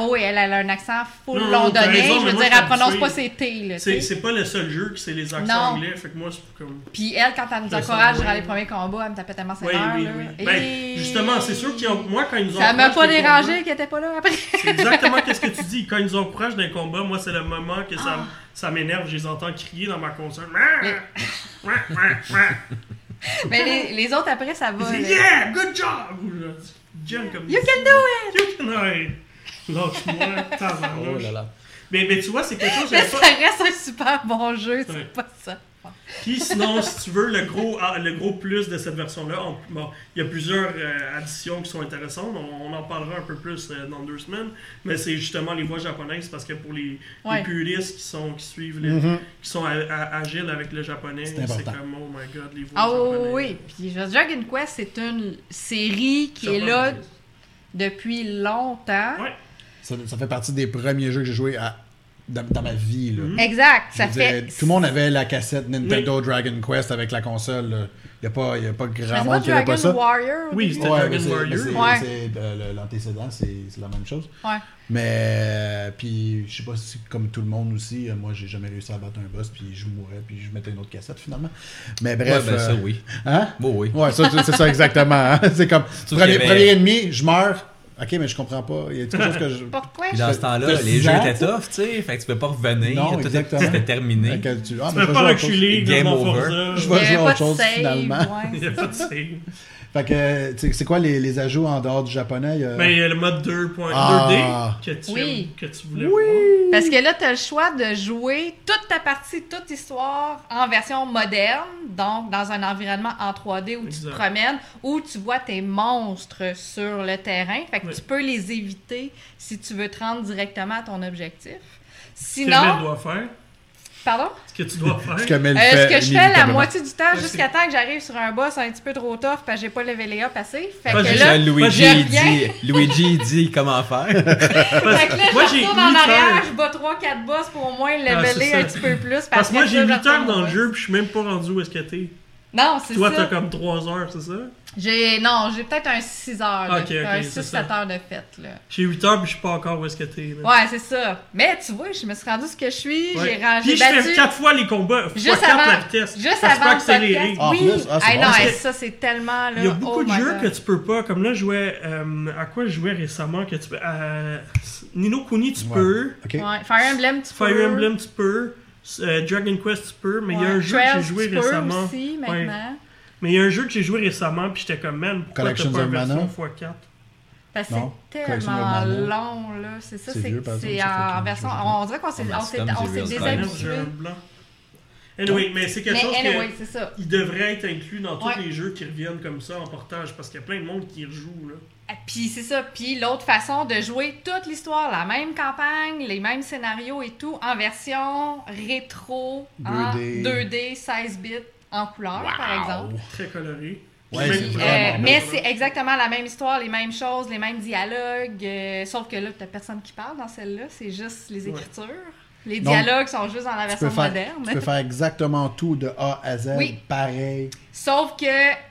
oh, elle, elle a un accent full Non, londonais. raison, je veux moi, dire, elle prononce pas ses T. C'est pas le seul jeu que c'est les accents Non. anglais, fait que moi, c'est comme. Puis elle, quand elle nous encourage oui. les premiers combats, elle me tapait tellement ses Oui, oui, là. oui. Ben, justement, c'est sûr ont. Moi, quand ils nous Ça m'a encouragent pas dérangé qu'elle était pas là après. C'est exactement ce que tu dis. Quand ils nous encouragent d'un combat, moi, c'est le moment que ça, Ah. ça m'énerve. Je les entends crier dans ma console. Mais- les, les autres après, ça va. Yeah, good job! Comme You can do it! You can ouais. Lâche-moi, tabarnouche. Oh là là. Mais, mais tu vois, c'est quelque chose. Mais ça pas- reste un super bon jeu, c'est Ouais. pas ça. Puis sinon, si tu veux, le gros, ah, le gros plus de cette version-là, bon, il y a plusieurs euh, additions qui sont intéressantes. On, on en parlera un peu plus euh, dans deux semaines. Mais c'est justement les voix japonaises parce que pour les, puristes qui, sont, qui suivent, les- Mhm. qui sont agiles avec le japonais, C'est comme oh my god, les voix Ah oui, japonaises. oui, oui. Puis Dragon Quest, c'est une série qui est là depuis longtemps. Ouais. Ça, ça fait partie des premiers jeux que j'ai joué à- dans, dans ma vie. Là. Mhm. Exact, ça fait... dire, Tout le monde avait la cassette Nintendo Dragon Quest avec la console. là. Il n'y a, pas- il y a pas grand c'est monde qui n'avait pas Dragon ça. Warrior? Oui, c'était Ouais, Dragon Warrior. Ouais. c'est, euh, L'antécédent, c'est c'est la même chose. Ouais. Mais, euh, puis, je sais pas si, comme tout le monde aussi, euh, moi, j'ai jamais réussi à battre un boss, puis je mourais, puis je mettais une autre cassette finalement. Mais bref. ouais, ben ça, euh, oui. Hein? Bon, oui. Ouais, ça, c'est ça exactement. hein. C'est comme, premier, avait- premier ennemi, je meurs. Ok, mais je comprends pas. Il y a quelque chose que je. Pourquoi? Puis dans ce temps-là, les jeux étaient tough, tu sais. Fait que tu peux pas revenir. Non, exactement. C'était terminé. Laquelle tu... Ah, Tu peux pas reculer Game over. Je vais jouer autre chose, save, finalement. ouais, Il n'y a c'est pas de save. Fait que, c'est quoi les, les ajouts en dehors du japonais? Il y a- Ben, il y a le mode 2.2D Ah. que, tu, Oui. que tu voulais Parce que là, tu as le choix de jouer toute ta partie, toute l'histoire en version moderne, donc dans un environnement en 3D où tu te promènes, où tu vois tes monstres sur le terrain. Fait que Oui. tu peux les éviter si tu veux te rendre directement à ton objectif. Ce que Sinon, doit faire. Pardon? Ce que tu dois faire. Ce que Euh, fait ce que je fais la moitié du temps jusqu'à temps que j'arrive sur un boss un petit peu trop tough parce que j'ai pas levelé up assez. Fait Moi, que là, Luigi, je il dit, Luigi il dit comment faire. Parce- Fait que là, moi, je j'ai retourne en 8 arrière, je bats 3-4 boss pour au moins Ah, leveler c'est un petit peu plus. Parce que moi, j'ai ça, 8 je heures dans le jeu, puis je suis même pas rendu où est-ce que t'es. Non, c'est Toi, ça. t'as comme 3 heures, c'est ça? J'ai non, j'ai peut-être un 6 heures, de- Ok, ok, un c'est 6-7 ça. heures de fête là. J'ai 8 heures, puis je suis pas encore où est-ce que t'es. là. Ouais, c'est ça. Mais tu vois, je me suis rendu ce que je suis, Ouais. j'ai rangé Puis je fais 4 fois les combats. Juste fois 4 avant- la vitesse. Juste que avant le podcast. Ah, oui. Ah, c'est Hey, bon, non, ça. hey, ça c'est tellement là. Il y a beaucoup oh de jeux God. que tu peux pas. Comme là, je jouais. euh, à quoi je jouais récemment que tu peux. Nino Kuni, tu Ouais. peux. Ouais, Fire Emblem tu Fire peux. Emblem, tu peux. euh, Dragon Quest, tu peux. Mais il y a un jeu que j'ai joué récemment. aussi maintenant. Mais il y a un jeu que j'ai joué récemment, puis j'étais comme, man, pourquoi t'as pas une version Mana? x4 Parce que c'est tellement long là, c'est ça, C'est en version on dirait qu'on s'est déshabitué. blanc. Anyway, mais c'est quelque Mais chose anyway, que c'est ça. il devrait être inclus dans tous les jeux qui reviennent comme ça en portage, parce qu'il y a plein de monde qui y rejoue, là. Ah, Puis c'est ça. Puis l'autre façon de jouer toute l'histoire, la même campagne, les mêmes scénarios et tout, en version rétro, en 2D. 2D, 16 bits, en couleur, par exemple. Très coloré. Ouais, Mais- c'est Euh, vraiment mais c'est exactement la même histoire, les mêmes choses, les mêmes dialogues. euh, sauf que là, t'as personne qui parle dans celle-là, c'est juste les Ouais. écritures. Les Donc, dialogues sont juste dans la Tu version faire, moderne. tu peux faire exactement tout de A à Z, Oui. pareil. Sauf que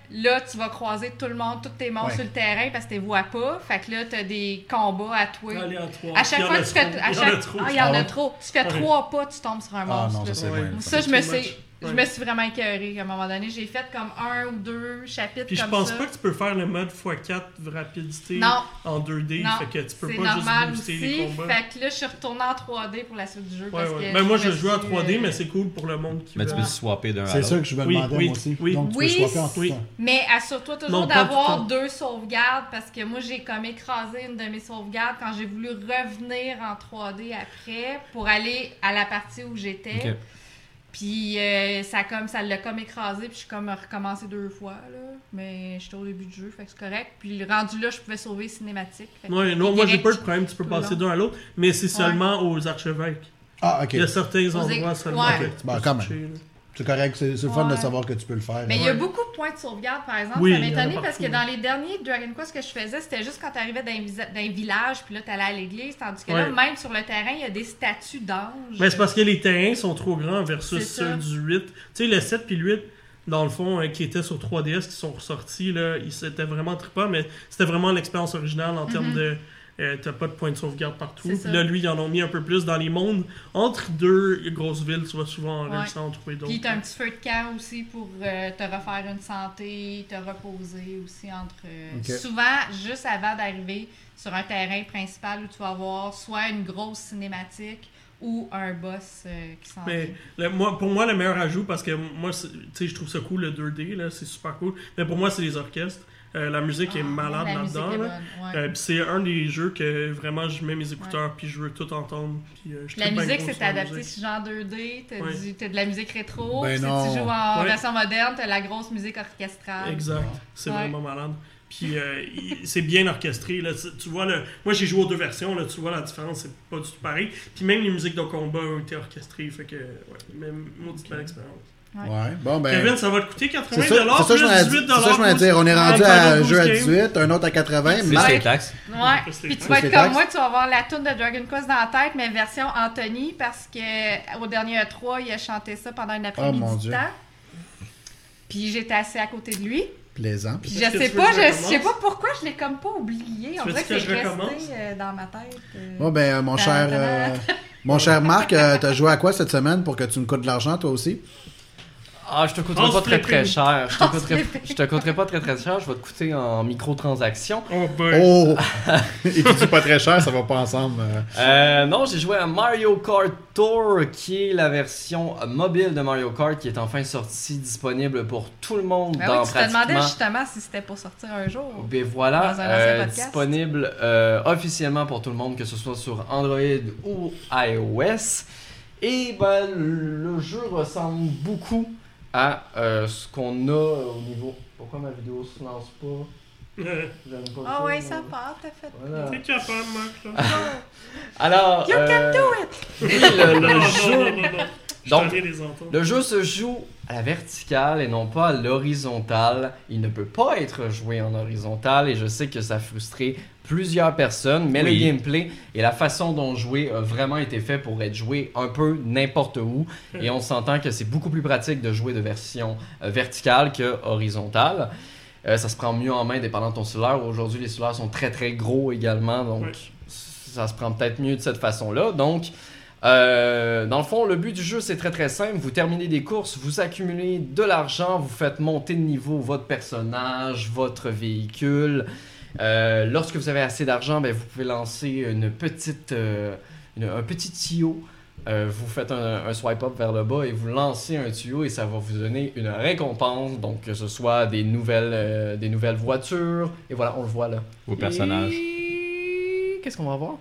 là, tu vas croiser tout le monde, tous tes monstres Ouais. sur le terrain parce que tu les vois pas. Fait que là, t'as des combats à toi. Allez, en trois. À chaque Il y en fois que tu fais. Il y en chaque... a trop. Ah, il y en Ah trop. Tu fais Ouais. trois pas, tu tombes sur un Ah monstre. non, là. ça. Ça, je me, much. Je me suis vraiment écœurée à un moment donné. J'ai fait comme un ou deux chapitres Puis je pense ça. pas que tu peux faire le mode x4 rapidité Non. en 2D. Non, fait que tu peux c'est pas normal juste booster aussi. les combats. Fait que là, je suis retournée en 3D pour la suite du jeu. Ouais, parce ouais. que Ben, moi, je me joue en suis, 3D, euh, mais c'est cool pour le monde qui Mais tu peux swapper d'un à C'est l'autre. ça que je me Oui, demandais oui, moi aussi. oui. Donc tu Oui, peux swapper en tout oui. temps. Mais assure-toi toujours Non, pas tout d'avoir deux sauvegardes parce que moi j'ai comme écrasé une de mes sauvegardes quand j'ai voulu revenir en 3D après pour aller à la partie où j'étais. Ok. Puis euh, ça comme ça l'a comme écrasé puis je suis comme recommencé deux fois là, mais j'étais au début du jeu, fait que c'est correct. Puis rendu là, je pouvais sauver cinématique. Ouais, non, moi j'ai pas de problème, tu peux passer le d'un à l'autre, mais c'est seulement aux archevêques. Ah, ok. Il y a certains endroits é- seulement ouais. que Ok, tu bon, peux quand même. C'est correct, c'est c'est le fun de savoir que tu peux le faire. Mais il y a beaucoup de points de sauvegarde, par exemple. Oui, ça m'étonnait parce que dans les derniers Dragon Quest que je faisais, c'était juste quand tu arrivais dans un, village, puis là, tu allais à l'église. Tandis que là, même sur le terrain, il y a des statues d'anges. Mais c'est parce que les terrains sont trop grands versus ceux du 8. Tu sais, le 7 puis le 8, dans le fond, euh, qui étaient sur 3DS, qui sont ressortis, là, ils c'était vraiment trippant, mais c'était vraiment l'expérience originale en termes de. Euh, T'as pas de point de sauvegarde partout. Puis là, lui, ils en ont mis un peu plus dans les mondes. Entre deux grosses villes, tu vas souvent Ouais. réussir à en trouver d'autres. Puis t'as un petit feu de camp aussi pour euh, te refaire une santé, te reposer aussi entre. euh. Souvent, juste avant d'arriver sur un terrain principal où tu vas avoir soit une grosse cinématique ou un boss euh, qui s'en Mais le- moi, pour moi, le meilleur ajout, parce que moi, tu sais, je trouve ça cool, le 2D, là, c'est super cool. Mais pour moi, c'est les orchestres. Euh, la musique est Ah, malade là-dedans. là. ouais. Euh, puis c'est un des jeux que vraiment je mets mes écouteurs puis je veux tout entendre. Euh, je La musique, c'est sur adapté si genre 2D, t'as Ouais. de la musique rétro, Ben si tu joues en Ouais. version moderne, t'as la grosse musique orchestrale. Exact, c'est Ouais. vraiment malade. Puis euh, c'est bien orchestré. Là. Tu, vois, le... moi j'ai joué aux deux versions, là, tu vois la différence, c'est pas du tout pareil. Puis même les musiques de combat ont été orchestrées, fait que, ouais, même maudite belle expérience. Ouais, bon, ben. Kevin, ça va te coûter 80$ C'est ça, que plus je m'en ai 18$ dit. C'est ça que je m'en dit. On est rendu à un jeu à 18, un autre à 80. Plus les taxes. Ouais, puis tu vas être comme moi, tu vas avoir la tune de Dragon Quest dans la tête, mais version Anthony, parce que au dernier E3, il a chanté ça pendant une après-midi Oh, mon de Dieu. temps. Puis j'étais assis à côté de lui. plaisant. Puis je sais pas, je sais pas pourquoi je l'ai comme pas oublié. On Tu dirait que que c'est resté euh, dans ma tête. euh. Bon, ben, euh, mon cher, euh, mon cher Marc, t'as joué à quoi cette semaine pour que tu me coûtes de l'argent, toi aussi? Ah, je te coûterai pas très très cher. Je te coûterai, je te coûterai pas très très cher. Je vais te coûter en microtransactions. Oh boy. Oh! Et tu dis pas très cher, ça va pas ensemble. euh. Euh, non, j'ai joué à Mario Kart Tour, qui est la version mobile de Mario Kart, qui est enfin sortie, disponible pour tout le monde Ben dans oui, tu te demandais justement si c'était pour sortir un jour. Ben voilà, Dans un ancien euh, disponible euh, officiellement pour tout le monde, que ce soit sur Android ou iOS. Et ben, le jeu ressemble beaucoup à euh, ce qu'on a au niveau. Pourquoi ma vidéo se lance pas? Euh, J'aime pas Ah ouais, moi. ça part, t'as fait. Voilà. T'es capable, Marc. Là. Alors, You euh, can do it! oui, le, jeu. non, non, non, non. Je Donc. Le jeu se joue à la verticale et non pas à l'horizontale. Il ne peut pas être joué en horizontal et je sais que ça a frustré plusieurs personnes, mais Oui. le gameplay et la façon dont jouer a vraiment été fait pour être joué un peu n'importe où. Et on s'entend que c'est beaucoup plus pratique de jouer de version euh, verticale que horizontale. Euh, ça se prend mieux en main dépendant de ton cellulaire. Aujourd'hui, les cellulaires sont très très gros également, donc ça se prend peut-être mieux de cette façon-là. Donc, euh, dans le fond, le but du jeu, c'est très très simple. Vous terminez des courses, vous accumulez de l'argent, vous faites monter de niveau votre personnage, votre véhicule. Euh, lorsque vous avez assez d'argent, ben, vous pouvez lancer une petite, euh, une- un petit tuyau. Vous faites un, un swipe up vers le bas et vous lancez un tuyau et ça va vous donner une récompense. Donc, que ce soit des nouvelles, des nouvelles voitures. Et voilà, on le voit là. Vos personnages. Et Qu'est-ce qu'on va avoir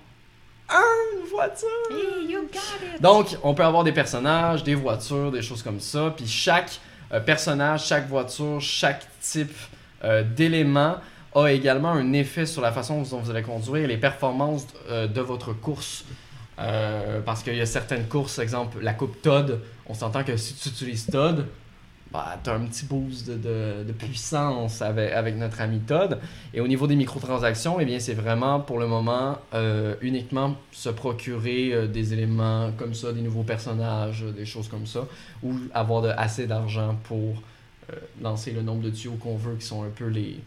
Une voiture Hey, you got it! donc, on peut avoir des personnages, des voitures, des choses comme ça. Puis chaque euh, personnage, chaque voiture, chaque type euh, d'élément a également un effet sur la façon dont vous allez conduire et les performances euh, de votre course. Euh, parce qu'il y a certaines courses, exemple la coupe Todd, on s'entend que si tu utilises Todd, bah, t'as un petit boost de, puissance avec, notre ami Todd. Et au niveau des microtransactions, eh bien, c'est vraiment pour le moment euh, uniquement se procurer euh, des éléments comme ça, des nouveaux personnages, euh, des choses comme ça, ou avoir assez d'argent pour lancer le nombre de tuyaux qu'on veut, qui sont un peu les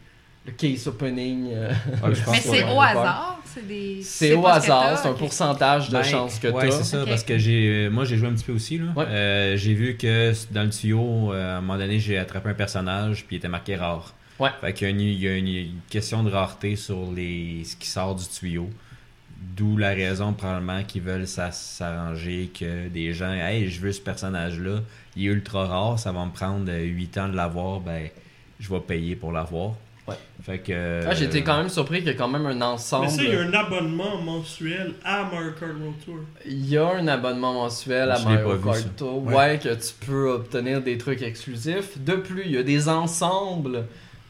le case opening. euh, Ouais, je pense Mais c'est au hasard, c'est des. C'est au hasard, c'est un pourcentage de Ben, chance que ouais, tu c'est ça, parce que j'ai, euh, moi j'ai joué un petit peu aussi. Là. Ouais. Euh, j'ai vu que dans le tuyau, euh, à un moment donné, j'ai attrapé un personnage, puis il était marqué rare. Ouais. Fait qu'il y a une, il y a une- une question de rareté sur les, ce qui sort du tuyau. D'où la raison, probablement, qu'ils veulent s'a- s'arranger que des gens, hey, je veux ce personnage-là, il est ultra rare, ça va me prendre 8 ans de l'avoir, ben, je vais payer pour l'avoir. Ouais. Fait que. Ah, J'étais quand même surpris qu'il y a quand même un ensemble. Mais ça, il y a un abonnement mensuel à Mario Kart World Tour. Il y a un abonnement mensuel à Mario Kart. Tour. Ouais. Ouais. que tu peux obtenir des trucs exclusifs. De plus, il y a des ensembles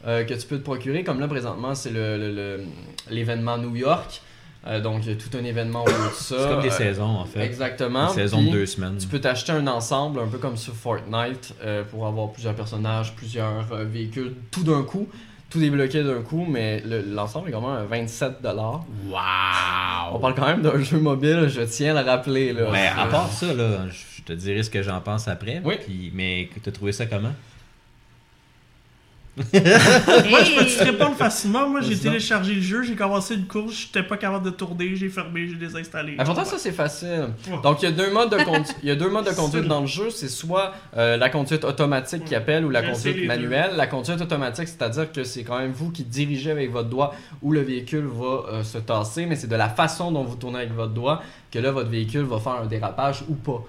euh, que tu peux te procurer. Comme là, présentement, c'est le- le- le- l'événement New York. Euh, donc, il y a tout un événement autour de ça. C'est comme des Euh, saisons, en fait. Exactement. Une saison Puis, de deux semaines. Tu peux t'acheter un ensemble, un peu comme sur Fortnite, euh, pour avoir plusieurs personnages, plusieurs euh, véhicules, tout d'un coup. Tout débloqué d'un coup, mais le- l'ensemble est quand même à 27$. On Wow! parle quand même d'un jeu mobile, je tiens à le rappeler. Là. Mais à part ça, là, je te dirai ce que j'en pense après. Oui. Puis, mais t'as trouvé ça comment? Moi, je peux te répondre facilement. Moi, j'ai téléchargé le jeu, j'ai commencé une course, j'étais pas capable de tourner, j'ai fermé, j'ai désinstallé. Ah, pourtant, ça c'est facile. Ouais. Donc, il y a deux modes de, condu- il y a deux modes de conduite dans le jeu. C'est soit euh, la conduite automatique qui appelle ou la J'ai conduite deux. manuelle. La conduite automatique, c'est-à-dire que c'est quand même vous qui dirigez avec votre doigt où le véhicule va euh, se tasser, mais c'est de la façon dont vous tournez avec votre doigt que là, votre véhicule va faire un dérapage ou pas.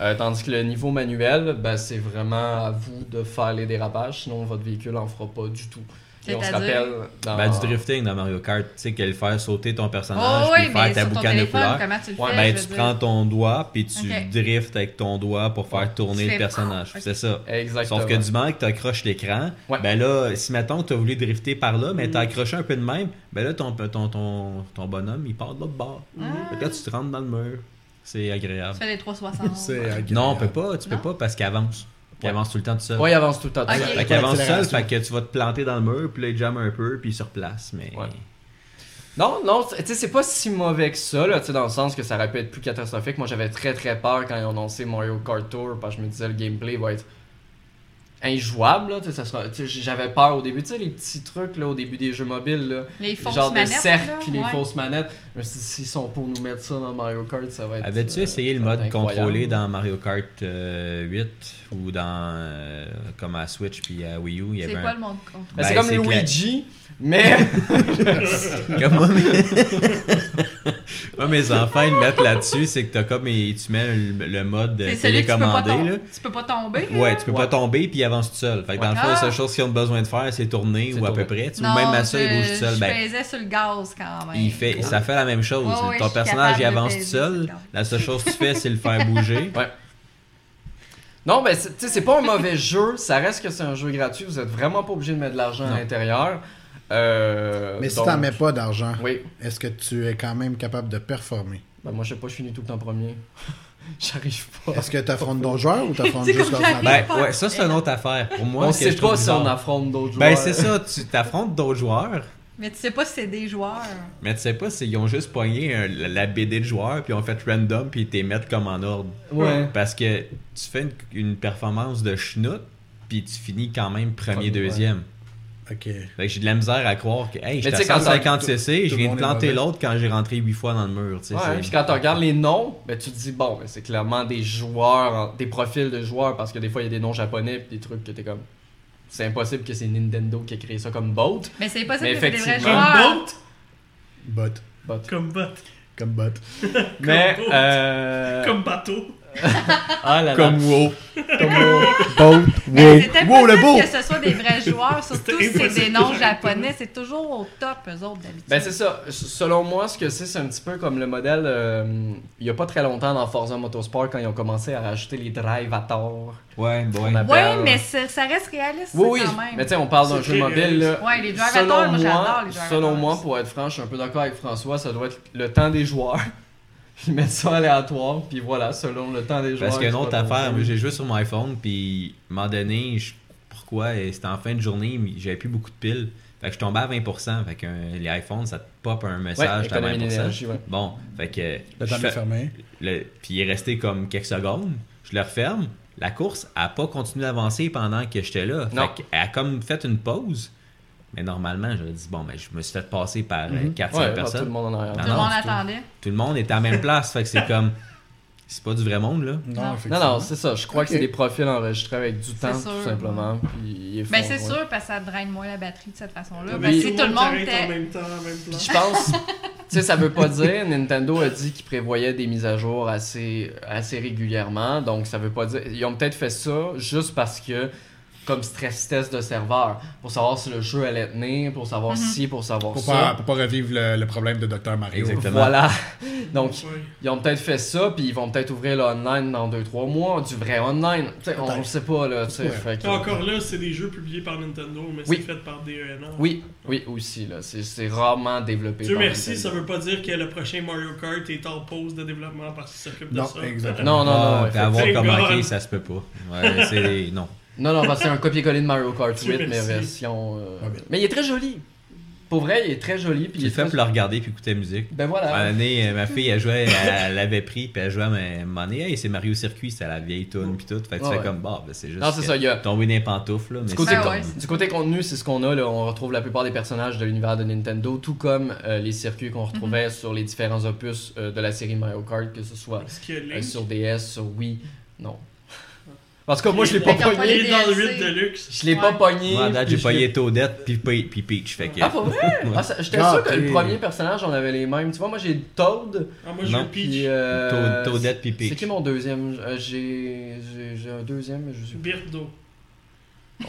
Euh, tandis que le niveau manuel, ben, c'est vraiment à vous de faire les dérapages, sinon votre véhicule en fera pas du tout. Et on se rappelle dans... Ben, du drifting dans Mario Kart, tu sais, qu'elle faire sauter ton personnage, Oh, puis oui, faire mais ta boucane de couleurs. comment tu le Ouais, fais? Ben, tu dire? prends ton doigt, puis tu Ok. driftes avec ton doigt pour faire tourner le personnage. C'est ça. Exactement. Sauf que du moment que tu accroches l'écran, Ouais. ben là, si mettons que tu as voulu drifter par là, mais Mm. tu as accroché un peu de même, ben là, ton, ton, ton, ton bonhomme, il part de l'autre bord. Fait que là, tu te rentres dans le mur. C'est agréable. Tu fais les 360. C'est agréable. Non, on peut pas, tu peux Non? pas parce qu'il avance. Il Ouais. avance tout le temps tout seul. Ouais, il avance tout le temps. tout Ok. seul. Fait qu'il avance seul, L'accélération. fait que tu vas te planter dans le mur, puis là, il jamme un peu, puis il se replace. Mais. Ouais. Non, non, tu sais, c'est pas si mauvais que ça, là, tu sais, dans le sens que ça aurait pu être plus catastrophique. Moi, j'avais très très peur quand ils ont annoncé Mario Kart Tour, parce que je me disais le gameplay va être injouable, là, tu sais, ça sera, tu sais, j'avais peur au début, tu sais, les petits trucs, là, au début des jeux mobiles, là, Les fausses genre manettes. de cercle, là, puis les ouais. fausses manettes. Je me suis dit, s'ils sont pour nous mettre ça dans Mario Kart, ça va être... Avais-tu euh, essayé le mode contrôlé dans Mario Kart euh, 8 ou dans. euh, comme à Switch puis à Wii U il y C'est quoi un... le monde contre Ben, c'est comme. Luigi, mais... Comme moi, mes... Moi, mes enfants, ils le mettent là-dessus, c'est que t'as comme. Tu mets le, le mode C'est celui que tu peux pas télécommandé. tomber. Là. Tu peux pas tomber. Ouais, là? tu peux Ouais. pas tomber puis il avance tout seul. Fait que dans le fond, la Ah. seule chose qu'ils ont besoin de faire, c'est tourner C'est ou à peu près. Tu Non, ou même à ça, il je- bouge tout seul. Je Ben, sur le gaz quand même. il fait, ça fait la même chose. Ouais, ouais, Ton personnage, il avance tout seul. La seule chose que tu fais, c'est le faire bouger. Non, mais sais, c'est pas un mauvais jeu. Ça reste que c'est un jeu gratuit. Vous êtes vraiment pas obligé de mettre de l'argent à l'intérieur. Euh, Mais si donc- t'en mets pas d'argent, Oui. est-ce que tu es quand même capable de performer? Ben, moi, je sais pas, je finis tout le temps premier. J'arrive pas. Est-ce que t'affrontes d'autres joueurs ou t'affrontes juste l'ordinateur? Ben, ouais, ça, c'est une autre affaire. Pour moi, on sait pas si on affronte d'autres joueurs. Ben, c'est ça. Tu t'affrontes d'autres joueurs. Mais tu sais pas si c'est des joueurs. Mais tu sais pas s'ils ont juste pogné un- la la BD de joueurs puis ils ont fait random puis ils t'es mettre comme en ordre. Ouais. Parce que tu fais une, une performance de schnout puis tu finis quand même premier, Premier, deuxième. Ok. Fait que j'ai de la misère à croire que hey, Mais j'étais tu sais, à quand 150 tout- cc, je viens de planter l'autre quand j'ai rentré 8 fois dans le mur. tu sais, Ouais, puis quand tu regardes les noms, ben, tu te dis, bon, ben, c'est clairement des joueurs, des profils de joueurs, parce que des fois, il y a des noms japonais, puis des trucs que t'es comme. C'est impossible que c'est Nintendo qui a créé ça comme boat. Mais c'est possible Mais que c'est des vrais effectivement. Comme joueurs. bot? Bot. Bot. Comme bot. Comme bot. Mais. boat. Euh... Comme bateau. Ah là là. Comme WoW. Boat. C'est Wow. Wow, le beau! que ce soit des vrais joueurs, surtout si c'est des noms japonais. C'est toujours au top, eux autres, d'habitude. Ben c'est ça. Selon moi, ce que c'est, c'est un petit peu comme le modèle. euh, il y a pas très longtemps dans Forza Motorsport quand ils ont commencé à rajouter les drive à tort. Ouais, bon. Ouais, mais ça, reste réaliste, Oui, oui. quand même. Mais tu sais, on parle d'un jeu mobile. Là. Ouais, les drive selon moi, moi, j'adore les drive selon moi, pour être franc, je suis un peu d'accord avec François, ça doit être le temps des joueurs. Ils mettent ça aléatoire, puis voilà, selon le temps des joueurs. Parce qu'il y a une autre affaire, moi j'ai joué sur mon iPhone, puis à un moment donné, je- pourquoi, c'était en fin de journée, mais j'avais plus beaucoup de piles. Fait que je tombais à 20%. Fait que euh, les iPhones, ça te pop un Ouais, message, t'as économie 20%. d'énergie, ouais. Bon, fait que. Le temps fermer. le- puis il est resté comme quelques secondes. Je le referme. La course a pas continué d'avancer pendant que j'étais là. Non. Fait qu'elle a comme fait une pause. Mais normalement, j'aurais dit, bon, ben, je me suis fait passer par Mhm. 400 Ouais, personnes. tout le monde en arrière. Ah Tout le non, monde attendait. Tout le monde était à la même place. fait que c'est comme. C'est pas du vrai monde, là. Non, Non. Non, non, c'est ça. Je crois que c'est des profils enregistrés avec du temps, sûr, tout simplement. Puis Ben, c'est ouais. sûr, parce que ça draine moins la batterie de cette façon-là. Mais Ben, si tout le monde arrête en était. même temps, en même Puis plan. je pense, tu sais, ça veut pas dire, Nintendo a dit qu'ils prévoyaient des mises à jour assez, assez régulièrement, donc ça veut pas dire, ils ont peut-être fait ça juste parce que, comme stress test de serveur, pour savoir si le jeu allait tenir, pour savoir Mhm. si, pour savoir Pour ça. pas, pour pas revivre le, le problème de Dr. Mario. Exactement. Voilà. Donc, ils ont peut-être fait ça, puis ils vont peut-être ouvrir le online dans 2-3 mois, du vrai online. On le sait pas, là, tu sais. Ouais. fait que- Encore là, c'est des jeux publiés par Nintendo, mais Oui. c'est fait par DENA. Oui, oui, aussi, là. C'est c'est rarement développé. Dieu par merci, Nintendo. ça veut pas dire que le prochain Mario Kart est en pause de développement parce qu'il s'occupe de Non, ça. exactement. Non, non, non. Ah, avoir Thank comme God. ok, ça se peut pas. Ouais, c'est. Non. Non, non, parce que c'est un copier-coller de Mario Kart Dieu 8, mais version. euh, Ah. Mais il est très joli. Pour vrai, il est très joli. Puis il est fait très- pour le regarder puis écouter la musique. Ben voilà. ma fille, elle jouait, elle, l'avait pris, puis elle jouait à moment donné, hey, c'est Mario Circuit, c'était la vieille tune, puis tout. Fait que tu Ouais. fais comme, bah, ben, c'est juste. Non, c'est ça, il y a- Tomber dans les pantoufles, là. Mais côté- c'est Ah ouais. Du côté contenu, c'est ce qu'on a. Là. On retrouve la plupart des personnages de l'univers de Nintendo, tout comme euh, les circuits qu'on retrouvait sur les différents opus euh, de la série Mario Kart, que ce soit euh, sur DS, sur Wii. Non. Parce que moi, je l'ai pas pogné. Il est dans le DLC. 8 Deluxe. Je l'ai pas pogné. Moi, à date, j'ai payé Toadette puis, puis Peach. Fait que. Ah, pour vrai? Ah, J'étais Ah, sûr que le premier personnage, on avait les mêmes. Tu vois, moi, j'ai Toad. Ah, moi, j'ai Peach. Euh, Toad- Toadette puis Peach. C'est qui mon deuxième? Euh, J'ai un deuxième, mais je plus. Birdo.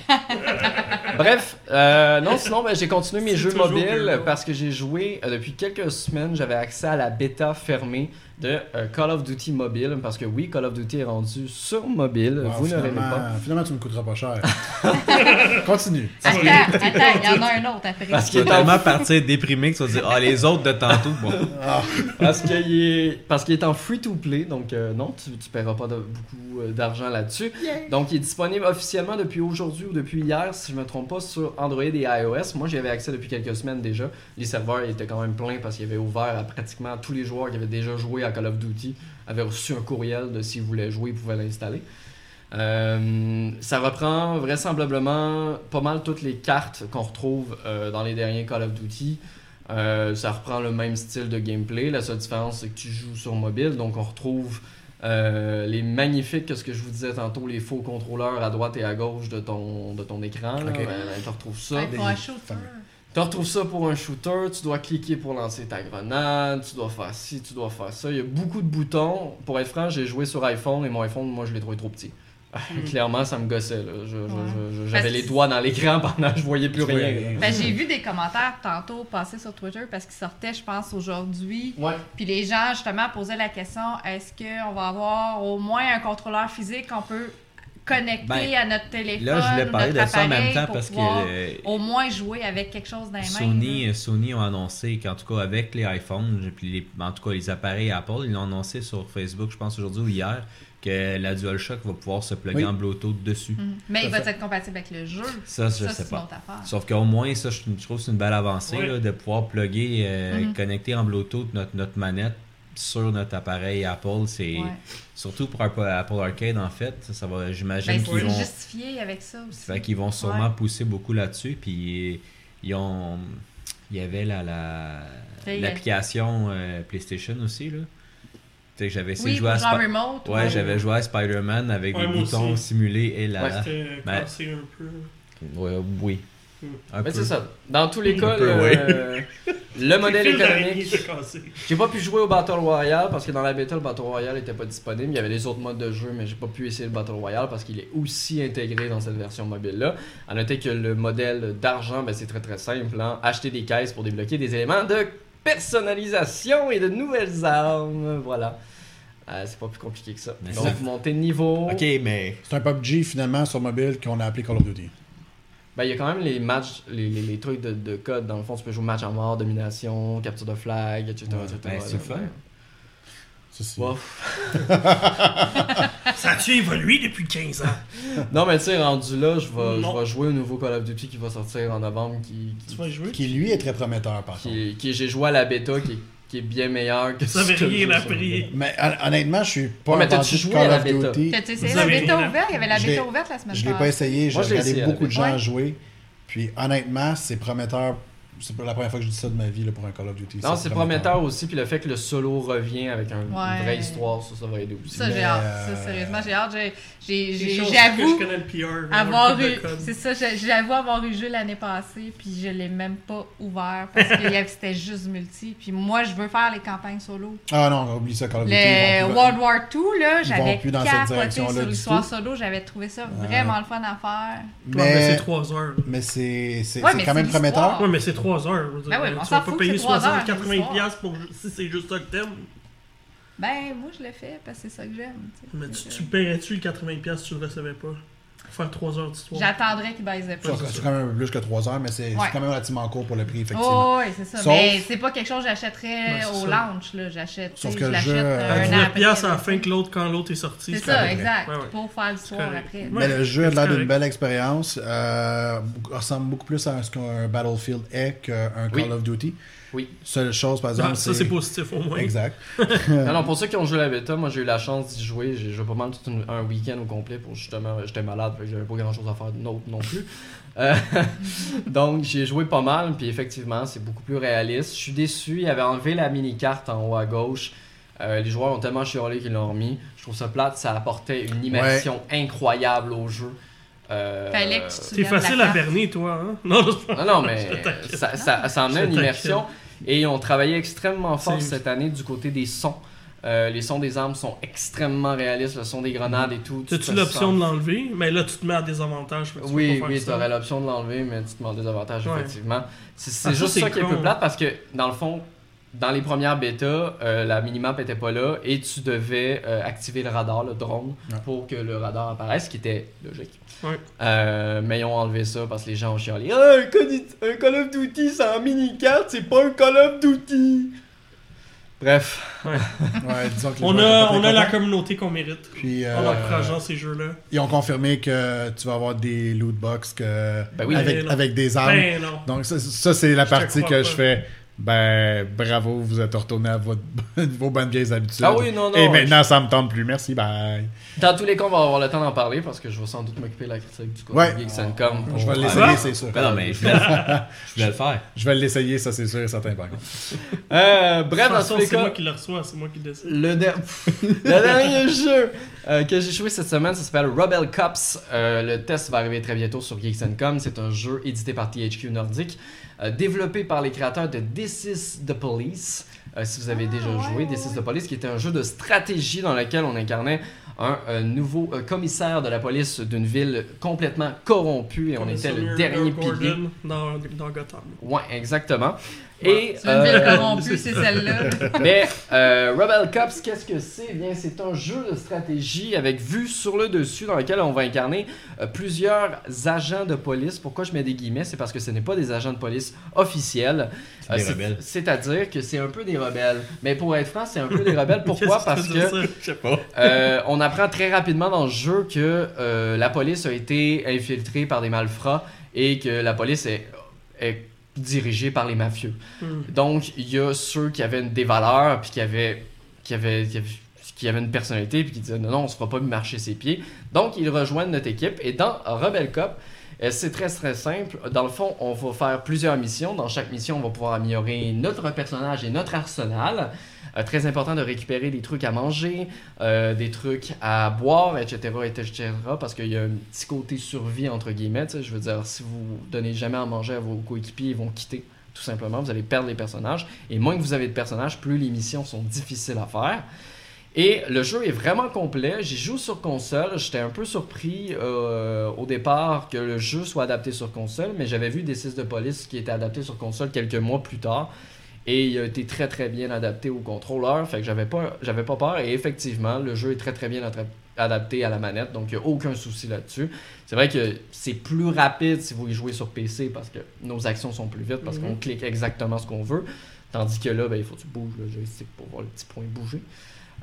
Bref, euh, non, sinon, ben, j'ai continué mes jeux mobiles parce que j'ai joué euh, depuis quelques semaines. J'avais accès à la bêta fermée de euh, Call of Duty mobile parce que oui, Call of Duty est rendu sur mobile. Wow, Vous ne finalement, pas. finalement, tu me coûteras pas cher. Continue. Attends, attends, il y en a un autre après. Parce qu'il est en tellement partir déprimé que tu vas dire, ah, les autres de tantôt, bon. Ah, Parce qu'il est, parce qu'il est en free-to-play, donc euh, non, tu, tu paieras pas de- beaucoup euh, d'argent là-dessus. Donc il est disponible officiellement depuis aujourd'hui ou depuis hier, si je me trompe pas, sur Android et iOS. Moi j'y avais accès depuis quelques semaines déjà. Les serveurs étaient quand même pleins parce qu'il y avait ouvert à pratiquement tous les joueurs qui avaient déjà joué à Call of Duty avaient reçu un courriel de s'ils voulaient jouer, ils pouvaient l'installer. Euh, ça reprend vraisemblablement pas mal toutes les cartes qu'on retrouve euh, dans les derniers Call of Duty. Euh, ça reprend le même style de gameplay. La seule différence, c'est que tu joues sur mobile. Donc, on retrouve euh, les magnifiques, que ce que je vous disais tantôt, les faux contrôleurs à droite et à gauche de ton, de ton écran. là. Ben, ben, tu retrouves ça. Ouais, Tu retrouves ça pour un shooter, tu dois cliquer pour lancer ta grenade, tu dois faire ci, tu dois faire ça. Il y a beaucoup de boutons. Pour être franc, j'ai joué sur iPhone et mon iPhone, moi, je l'ai trouvé trop petit. Clairement, ça me gossait. là. Je- je- Ouais. je- je- J'avais Parce les doigts dans l'écran pendant que je voyais plus rien. Ben, j'ai vu des commentaires tantôt passer sur Twitter parce qu'ils sortaient, je pense, aujourd'hui. Ouais. Puis les gens, justement, posaient la question est-ce qu'on va avoir au moins un contrôleur physique? Qu'on peut connecter Ben, à notre téléphone Là, je voulais ou parler de notre ça en même appareil temps pour parce que pouvoir euh, au moins jouer avec quelque chose dans les. Sony, Sony ont annoncé qu'en tout cas avec les iPhones, puis les- en tout cas les appareils Apple, ils l'ont annoncé sur Facebook, je pense aujourd'hui ou hier, que la DualShock va pouvoir se plugger Oui. en Bluetooth dessus. Mhm. Mais il va fait. être compatible avec le jeu. Ça, je ça, sais pas. Sauf qu'au moins, ça, je, je trouve que c'est une belle avancée là, de pouvoir plugger, euh, Mhm. connecter en Bluetooth notre, notre manette sur notre appareil Apple. C'est Ouais. surtout pour Apple, Apple Arcade en fait. Ça, ça va, j'imagine Ben, qu'ils vont, justifié avec ça aussi. fait qu'ils vont sûrement Ouais. pousser beaucoup là-dessus. Puis ils ont, il y avait la, la l'application euh, PlayStation aussi là. Tu sais, j'avais essayé Oui, de jouer à Spi- remote. Ouais, j'avais joué à Spider-Man avec Ouais, des boutons aussi. simulés et la. Ouais, C'était Ben- cassé un peu. Ouais, oui. Hmm. Un Mais c'est ça. Dans tous les Un cas, peu, le, le modèle économique. J'ai pas pu jouer au Battle Royale parce que dans la bêta, le Battle Royale était pas disponible. Il y avait les autres modes de jeu, mais j'ai pas pu essayer le Battle Royale parce qu'il est aussi intégré dans cette version mobile-là. À noter que le modèle d'argent, ben, c'est très très simple. hein. Acheter des caisses pour débloquer des éléments de personnalisation et de nouvelles armes. Voilà. Euh, c'est pas plus compliqué que ça. Mais Donc, ça- monter de niveau. Ok, mais. C'est un PUBG finalement sur mobile qu'on a appelé Call of Duty. Ben, il y a quand même les matchs, les, les, les trucs de, de code. Dans le fond, tu peux jouer match en mort, domination, capture de flag, etc. Ouais, etc. ben, c'est le fun. Bof. Ça a-tu évolué depuis 15 ans? Non, mais tu sais, rendu là, je vais, je vais jouer au nouveau Call of Duty qui va sortir en novembre. Qui, qui, Tu vas jouer? Qui, lui, est très prometteur, par contre. qui, qui- j'ai joué à la bêta, qui, est- qui est bien meilleur que Vous avez ce que rien appris. Mais hon- honnêtement, je suis pas Ouais, mais un t'as-tu vendu de joué à Call la of bêta? Duty. T'as-tu essayé Vous la bêta ouverte? Il y avait la Je bêta ouverte la semaine Je l'ai pas essayé, j'ai regardé beaucoup de gens jouer. Puis honnêtement, c'est prometteur. C'est pas la première fois que je dis ça de ma vie là, pour un Call of Duty. Non, c'est prometteur aussi, puis le fait que le solo revient avec un- Ouais. une vraie histoire, ça, ça va aider aussi. Ça, j'ai hâte. euh, Ça, sérieusement, j'ai hâte. J'avoue connais le PR. avoir eu. C'est ça, j'ai- j'avoue avoir eu le jeu l'année passée, puis je l'ai même pas ouvert parce que c'était juste multi. Puis moi, je veux faire les campagnes solo. Ah non, oublie ça, Call of Duty. Le World War II, là, j'avais plus dans cette capoté sur l'histoire solo. J'avais trouvé ça Ouais. vraiment le fun à faire. Ouais, mais c'est Mais, 3 heures. mais c'est quand même prometteur. Ouais, mais c'est 3 heures. je veux dire. Ben oui, mais on tu s'en vas pas fout, payer c'est trois 60, heures, 80 l'histoire. piastres pour si c'est juste ça que t'aimes. Ben, moi, je l'ai fait parce que c'est ça que j'aime. tu sais. Mais Fait tu, que- tu paierais-tu le 80 piastres si tu le recevais pas? Faire 3 heures d'histoire. J'attendrais qu'il baisse C'est pas. c'est quand même un peu plus que 3 heures, mais c'est Ouais. quand même relativement court pour le prix, effectivement. Oh, oui, c'est ça. Sauf- Mais c'est pas quelque chose que j'achèterais au ça. launch. là. J'achète. Sauf que je l'achète euh, euh, À un an 19 après. piastres à la fin que l'autre quand l'autre est sorti. C'est c'est ça, correct. exact. Ouais, ouais. Pour faire l'histoire après. Ouais. Mais le jeu a l'air d'une belle expérience. Euh, ressemble beaucoup plus à ce qu'un Battlefield est qu'un Oui. Call of Duty. Oui. Seule chose, par exemple, Ah, ça, c'est positif au moins. Exact. Non, non, pour ceux qui ont joué la bêta, moi j'ai eu la chance d'y jouer. J'ai joué pas mal tout une- un week-end au complet pour justement. J'étais malade, fait que j'avais pas grand chose à faire d'autre non plus. Euh, donc j'ai joué pas mal, puis effectivement c'est beaucoup plus réaliste. Je suis déçu, il avait enlevé la mini-carte en haut à gauche. Euh, les joueurs ont tellement chialé qu'ils l'ont remis. Je trouve ça plate, ça apportait une immersion incroyable au jeu. Euh, T'es facile à berner, toi, hein? Non, Non, non, mais ça, ça, ça emmenait Je une immersion. Et ils ont travaillé extrêmement fort cette année du côté des sons. Euh, les sons des armes sont extrêmement réalistes, le son des grenades et tout. T'as-tu l'option de l'enlever? Mais là, tu te mets à désavantage. tu Oui, oui, ça. t'aurais l'option de l'enlever, mais tu te demandes des avantages, Ouais. effectivement. C'est Ah, ça, juste c'est ça qui est un peu plate parce que, dans le fond, dans les premières bêtas, euh, la minimap était pas là et tu devais euh, activer le radar, le drone, Ouais. pour que le radar apparaisse, ce qui était logique. Ouais. Euh, mais ils ont enlevé ça parce que les gens ont chialé. Ah, un, Call- un Call of Duty, c'est en mini-carte, c'est pas un Call of Duty! Bref. Ouais, disons que les On a, on a la communauté qu'on mérite. Puis, euh, En encourageant ces jeux-là. ils ont confirmé que tu vas avoir des loot box que, Ben oui. avec, Ben avec des armes. Ben. Donc, ça, ça, c'est la Je partie que pas. je fais. Ben, bravo, vous êtes retourné à votre, vos bonnes vieilles habitudes. Ah oui, non, non. Et maintenant, ça me tente plus. Merci, bye. Dans tous les cas, on va avoir le temps d'en parler parce que je vais sans doute m'occuper de la critique du côté Ouais. de Geeks and Com pour- Je vais Ah, l'essayer, c'est sûr. Ben non, mais je voulais, je voulais le faire. Je vais l'essayer, ça, c'est sûr et certain, par contre. Euh, bref, dans tous les c'est moi cas, qui le reçois, c'est moi qui décide. le, der- le dernier jeu euh, que j'ai joué cette semaine, ça s'appelle Rebel Cops. Euh, le test va arriver très bientôt sur Geeks and Com. C'est un jeu édité par THQ Nordic, euh, développé par les créateurs de This is the Police. Euh, si vous avez Ah, déjà ouais, joué, This is the Police, qui était un jeu de stratégie dans lequel on incarnait un euh, nouveau commissaire de la police d'une ville complètement corrompue et on était le dernier pilier. Dans, dans Gotham. Ouais, exactement. Et C'est une ville euh, corrompue, c'est celle-là. mais euh, Rebel Cops, qu'est-ce que c'est? Eh Bien, c'est un jeu de stratégie avec vue sur le dessus dans lequel on va incarner euh, plusieurs agents de police. Pourquoi je mets des guillemets? C'est parce que ce n'est pas des agents de police officiels. Euh. C'est-à-dire que c'est un peu des rebelles. Mais pour être franc, c'est un peu des rebelles. Pourquoi? Parce que sais pas. euh, on apprend très rapidement dans le jeu que euh, la police a été infiltrée par des malfrats et que la police est, est dirigée par les mafieux. Hmm. Donc, il y a ceux qui avaient des valeurs, puis qui avaient, qui avaient, qui avaient, qui avaient une personnalité, puis qui disaient non, non, on se fera pas marcher ses pieds. Donc, ils rejoignent notre équipe. Et dans Rebel Cop, euh, c'est très très simple. Dans le fond, on va faire plusieurs missions. Dans chaque mission, on va pouvoir améliorer notre personnage et notre arsenal. Euh, très important de récupérer des trucs à manger, euh, des trucs à boire, etc., etc., parce qu'il y a un petit côté survie, entre guillemets. Je veux dire, si vous donnez jamais à manger à vos coéquipiers, ils vont quitter, tout simplement. Vous allez perdre les personnages. Et moins que vous avez de personnages, plus les missions sont difficiles à faire. Et le jeu est vraiment complet. J'y joue sur console. J'étais un peu surpris euh, au départ que le jeu soit adapté sur console, mais j'avais vu des 6 de police qui était adapté sur console quelques mois plus tard. Et il a été très très bien adapté au contrôleur. Fait que j'avais pas, j'avais pas peur. Et effectivement, le jeu est très très bien adapté à la manette. Donc il n'y a aucun souci là-dessus. C'est vrai que c'est plus rapide si vous y jouez sur PC parce que nos actions sont plus vite parce Mhm. qu'on clique exactement ce qu'on veut. Tandis que là, ben, il faut que tu bouges le joystick pour voir le petit point bouger.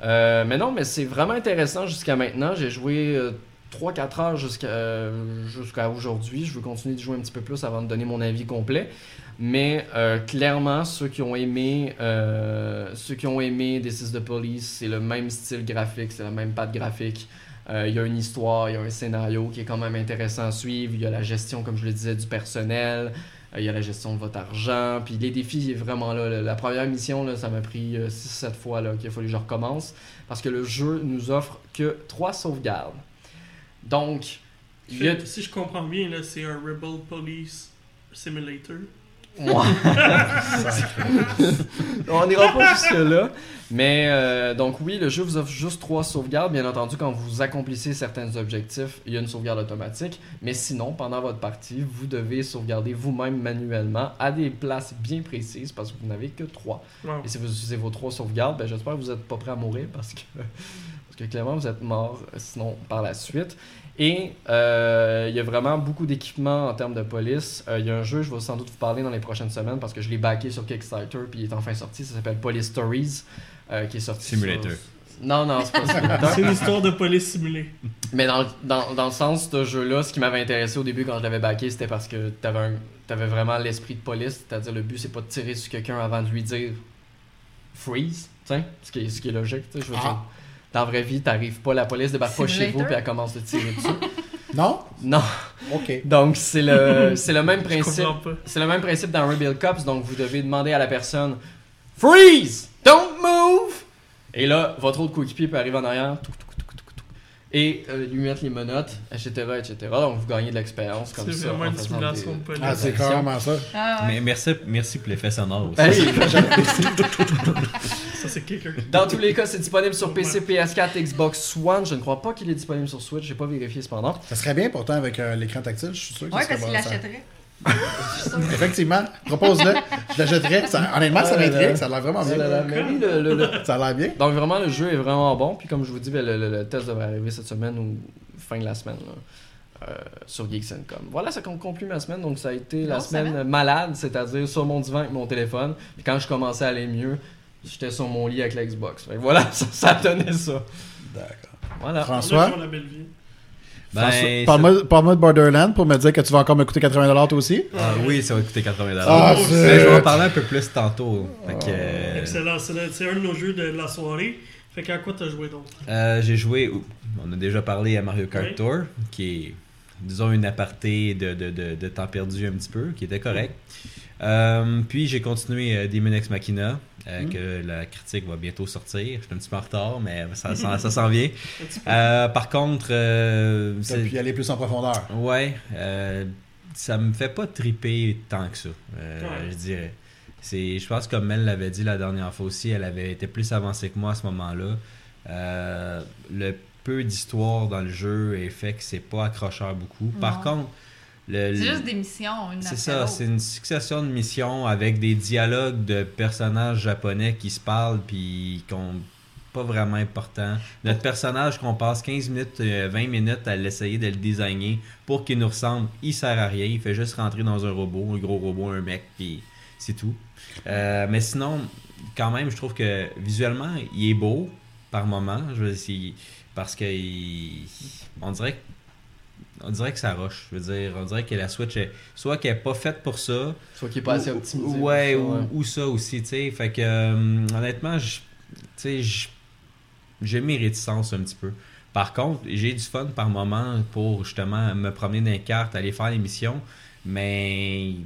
Euh, mais non, mais c'est vraiment intéressant jusqu'à maintenant. J'ai joué euh, 3-4 heures jusqu'à euh, jusqu'à aujourd'hui. Je veux continuer de jouer un petit peu plus avant de donner mon avis complet. Mais euh, clairement, ceux qui ont aimé euh, ceux qui ont aimé This is the Police, c'est le même style graphique, c'est la même patte graphique. Euh, Il y a une histoire, il y a un scénario qui est quand même intéressant à suivre. Il y a la gestion, comme je le disais, du personnel. Euh, Il y a la gestion de votre argent. Puis les défis, vraiment là. La- première mission, là, ça m'a pris 6-7 fois qu'il a fallu que je recommence. Parce que le jeu nous offre que 3 sauvegardes. Donc, il a... Si je comprends bien, c'est un Rebel Police Simulator. Ouais. On n'ira pas jusque-là. Mais euh, donc oui, le jeu vous offre juste trois sauvegardes. Bien entendu, quand vous accomplissez certains objectifs, il y a une sauvegarde automatique. Mais sinon, pendant votre partie, vous devez sauvegarder vous-même manuellement à des places bien précises parce que vous n'avez que trois. Wow. Et si vous utilisez vos trois sauvegardes, ben, j'espère que vous n'êtes pas prêt à mourir parce que, parce que clairement vous êtes mort sinon par la suite. Et euh, il y a vraiment beaucoup d'équipements en termes de police. Euh, Il y a un jeu, je vais sans doute vous parler dans les prochaines semaines parce que je l'ai backé sur Kickstarter puis il est enfin sorti. Ça s'appelle Police Stories euh, qui est sorti. Simulator. sur- Non, non, c'est pas Simulator. C'est une histoire de police simulée. Mais dans, dans, dans le sens de ce jeu-là, ce qui m'avait intéressé au début quand je l'avais backé, c'était parce que t'avais, un, t'avais vraiment l'esprit de police. C'est-à-dire, le but, c'est pas de tirer sur quelqu'un avant de lui dire freeze, tu sais, ce qui est, ce qui est logique. tu sais, Je veux Ah. dire, dans la vraie vie, t'arrives pas, la police débarque pas chez vous puis elle commence de tirer dessus. Non? non. Ok. Donc, c'est le, c'est le même principe. C'est le même principe dans Rebel Cops, donc vous devez demander à la personne Freeze! Don't move! Et là, votre autre coéquipier peut arriver en arrière, touc, et euh, lui mettre les menottes, etc., etc. Donc vous gagnez de l'expérience comme C'est ça. vraiment en une simulation des- de. Ah, c'est carrément ça. Ah, ouais. Mais merci, merci pour l'effet sonore aussi. Hey, Ça, c'est quelqu'un. dans tous les cas, c'est disponible sur PC, PS4, Xbox One. Je ne crois pas qu'il est disponible sur Switch. J'ai pas vérifié cependant. Ça serait bien pourtant avec euh, l'écran tactile, je suis sûr que Ouais, ça parce serait qu'il bon, ça. l'achèterait. Effectivement, propose-le. Je l'achèterais. Ça- Honnêtement, ça Ah là m'intrigue. là. Ça a l'air vraiment Oh bien. là là, mais oui, le- le- le, Ça a l'air bien. Donc vraiment le jeu est vraiment bon. Puis comme je vous dis, ben, le, le- le test devrait arriver cette semaine ou fin de la semaine là, euh, sur Geeks.com. Voilà, ça con- conclut ma semaine. Donc ça a été la Grosse semaine malade, c'est-à-dire sur mon divan avec mon téléphone. Puis quand je commençais à aller mieux, j'étais sur mon lit avec la Xbox. Fait que voilà, ça, ça donnait ça. D'accord. Voilà. François, On a la belle vie. Ben, parle-moi de Borderland pour me dire que tu vas encore me coûter 80$ toi aussi. Ah oui, ça va coûter 80$. Ah, Mais c'est- je vais en parler un peu plus tantôt. Fait que, euh, Excellent. C'est un de nos jeux de la soirée. Fait qu'à quoi t'as joué donc? Euh, j'ai joué, on a déjà parlé à Mario Kart Oui. Tour, qui est, disons, une aparté de, de, de, de temps perdu un petit peu, qui était correct. Euh, puis j'ai continué euh, Demon Ex Machina, euh, Mm. que la critique va bientôt sortir. Je suis un petit peu en retard, mais ça, ça, ça s'en vient. Euh, par contre, euh, c'est- puis aller plus en profondeur. Ouais, euh, ça me fait pas triper tant que ça, euh, Ouais. je dirais. C'est, je pense comme Mel l'avait dit la dernière fois aussi, elle avait été plus avancée que moi à ce moment-là. Euh, le peu d'histoire dans le jeu est fait que c'est pas accrocheur beaucoup. Par contre, C'est juste des missions, c'est ça, c'est une succession de missions avec des dialogues de personnages japonais qui se parlent puis qui ont pas vraiment important. Notre personnage qu'on passe 15 minutes, euh, 20 minutes à l'essayer de le designer pour qu'il nous ressemble, il sert à rien, il fait juste rentrer dans un robot, un gros robot, un mec, puis c'est tout. Euh, mais sinon, quand même, je trouve que visuellement, il est beau par moment, je veux dire, parce que il- on dirait que on dirait que ça roche. Je veux dire, on dirait que la Switch est soit qu'elle est pas faite pour ça, Soit qui est pas assez ou- optimisé. Ouais, pour ça, ou, ou ça aussi, tu sais. Fait que, euh, honnêtement, j'ai mes réticences un petit peu. Par contre, j'ai du fun par moment pour justement me promener dans les cartes, aller faire les missions, mais il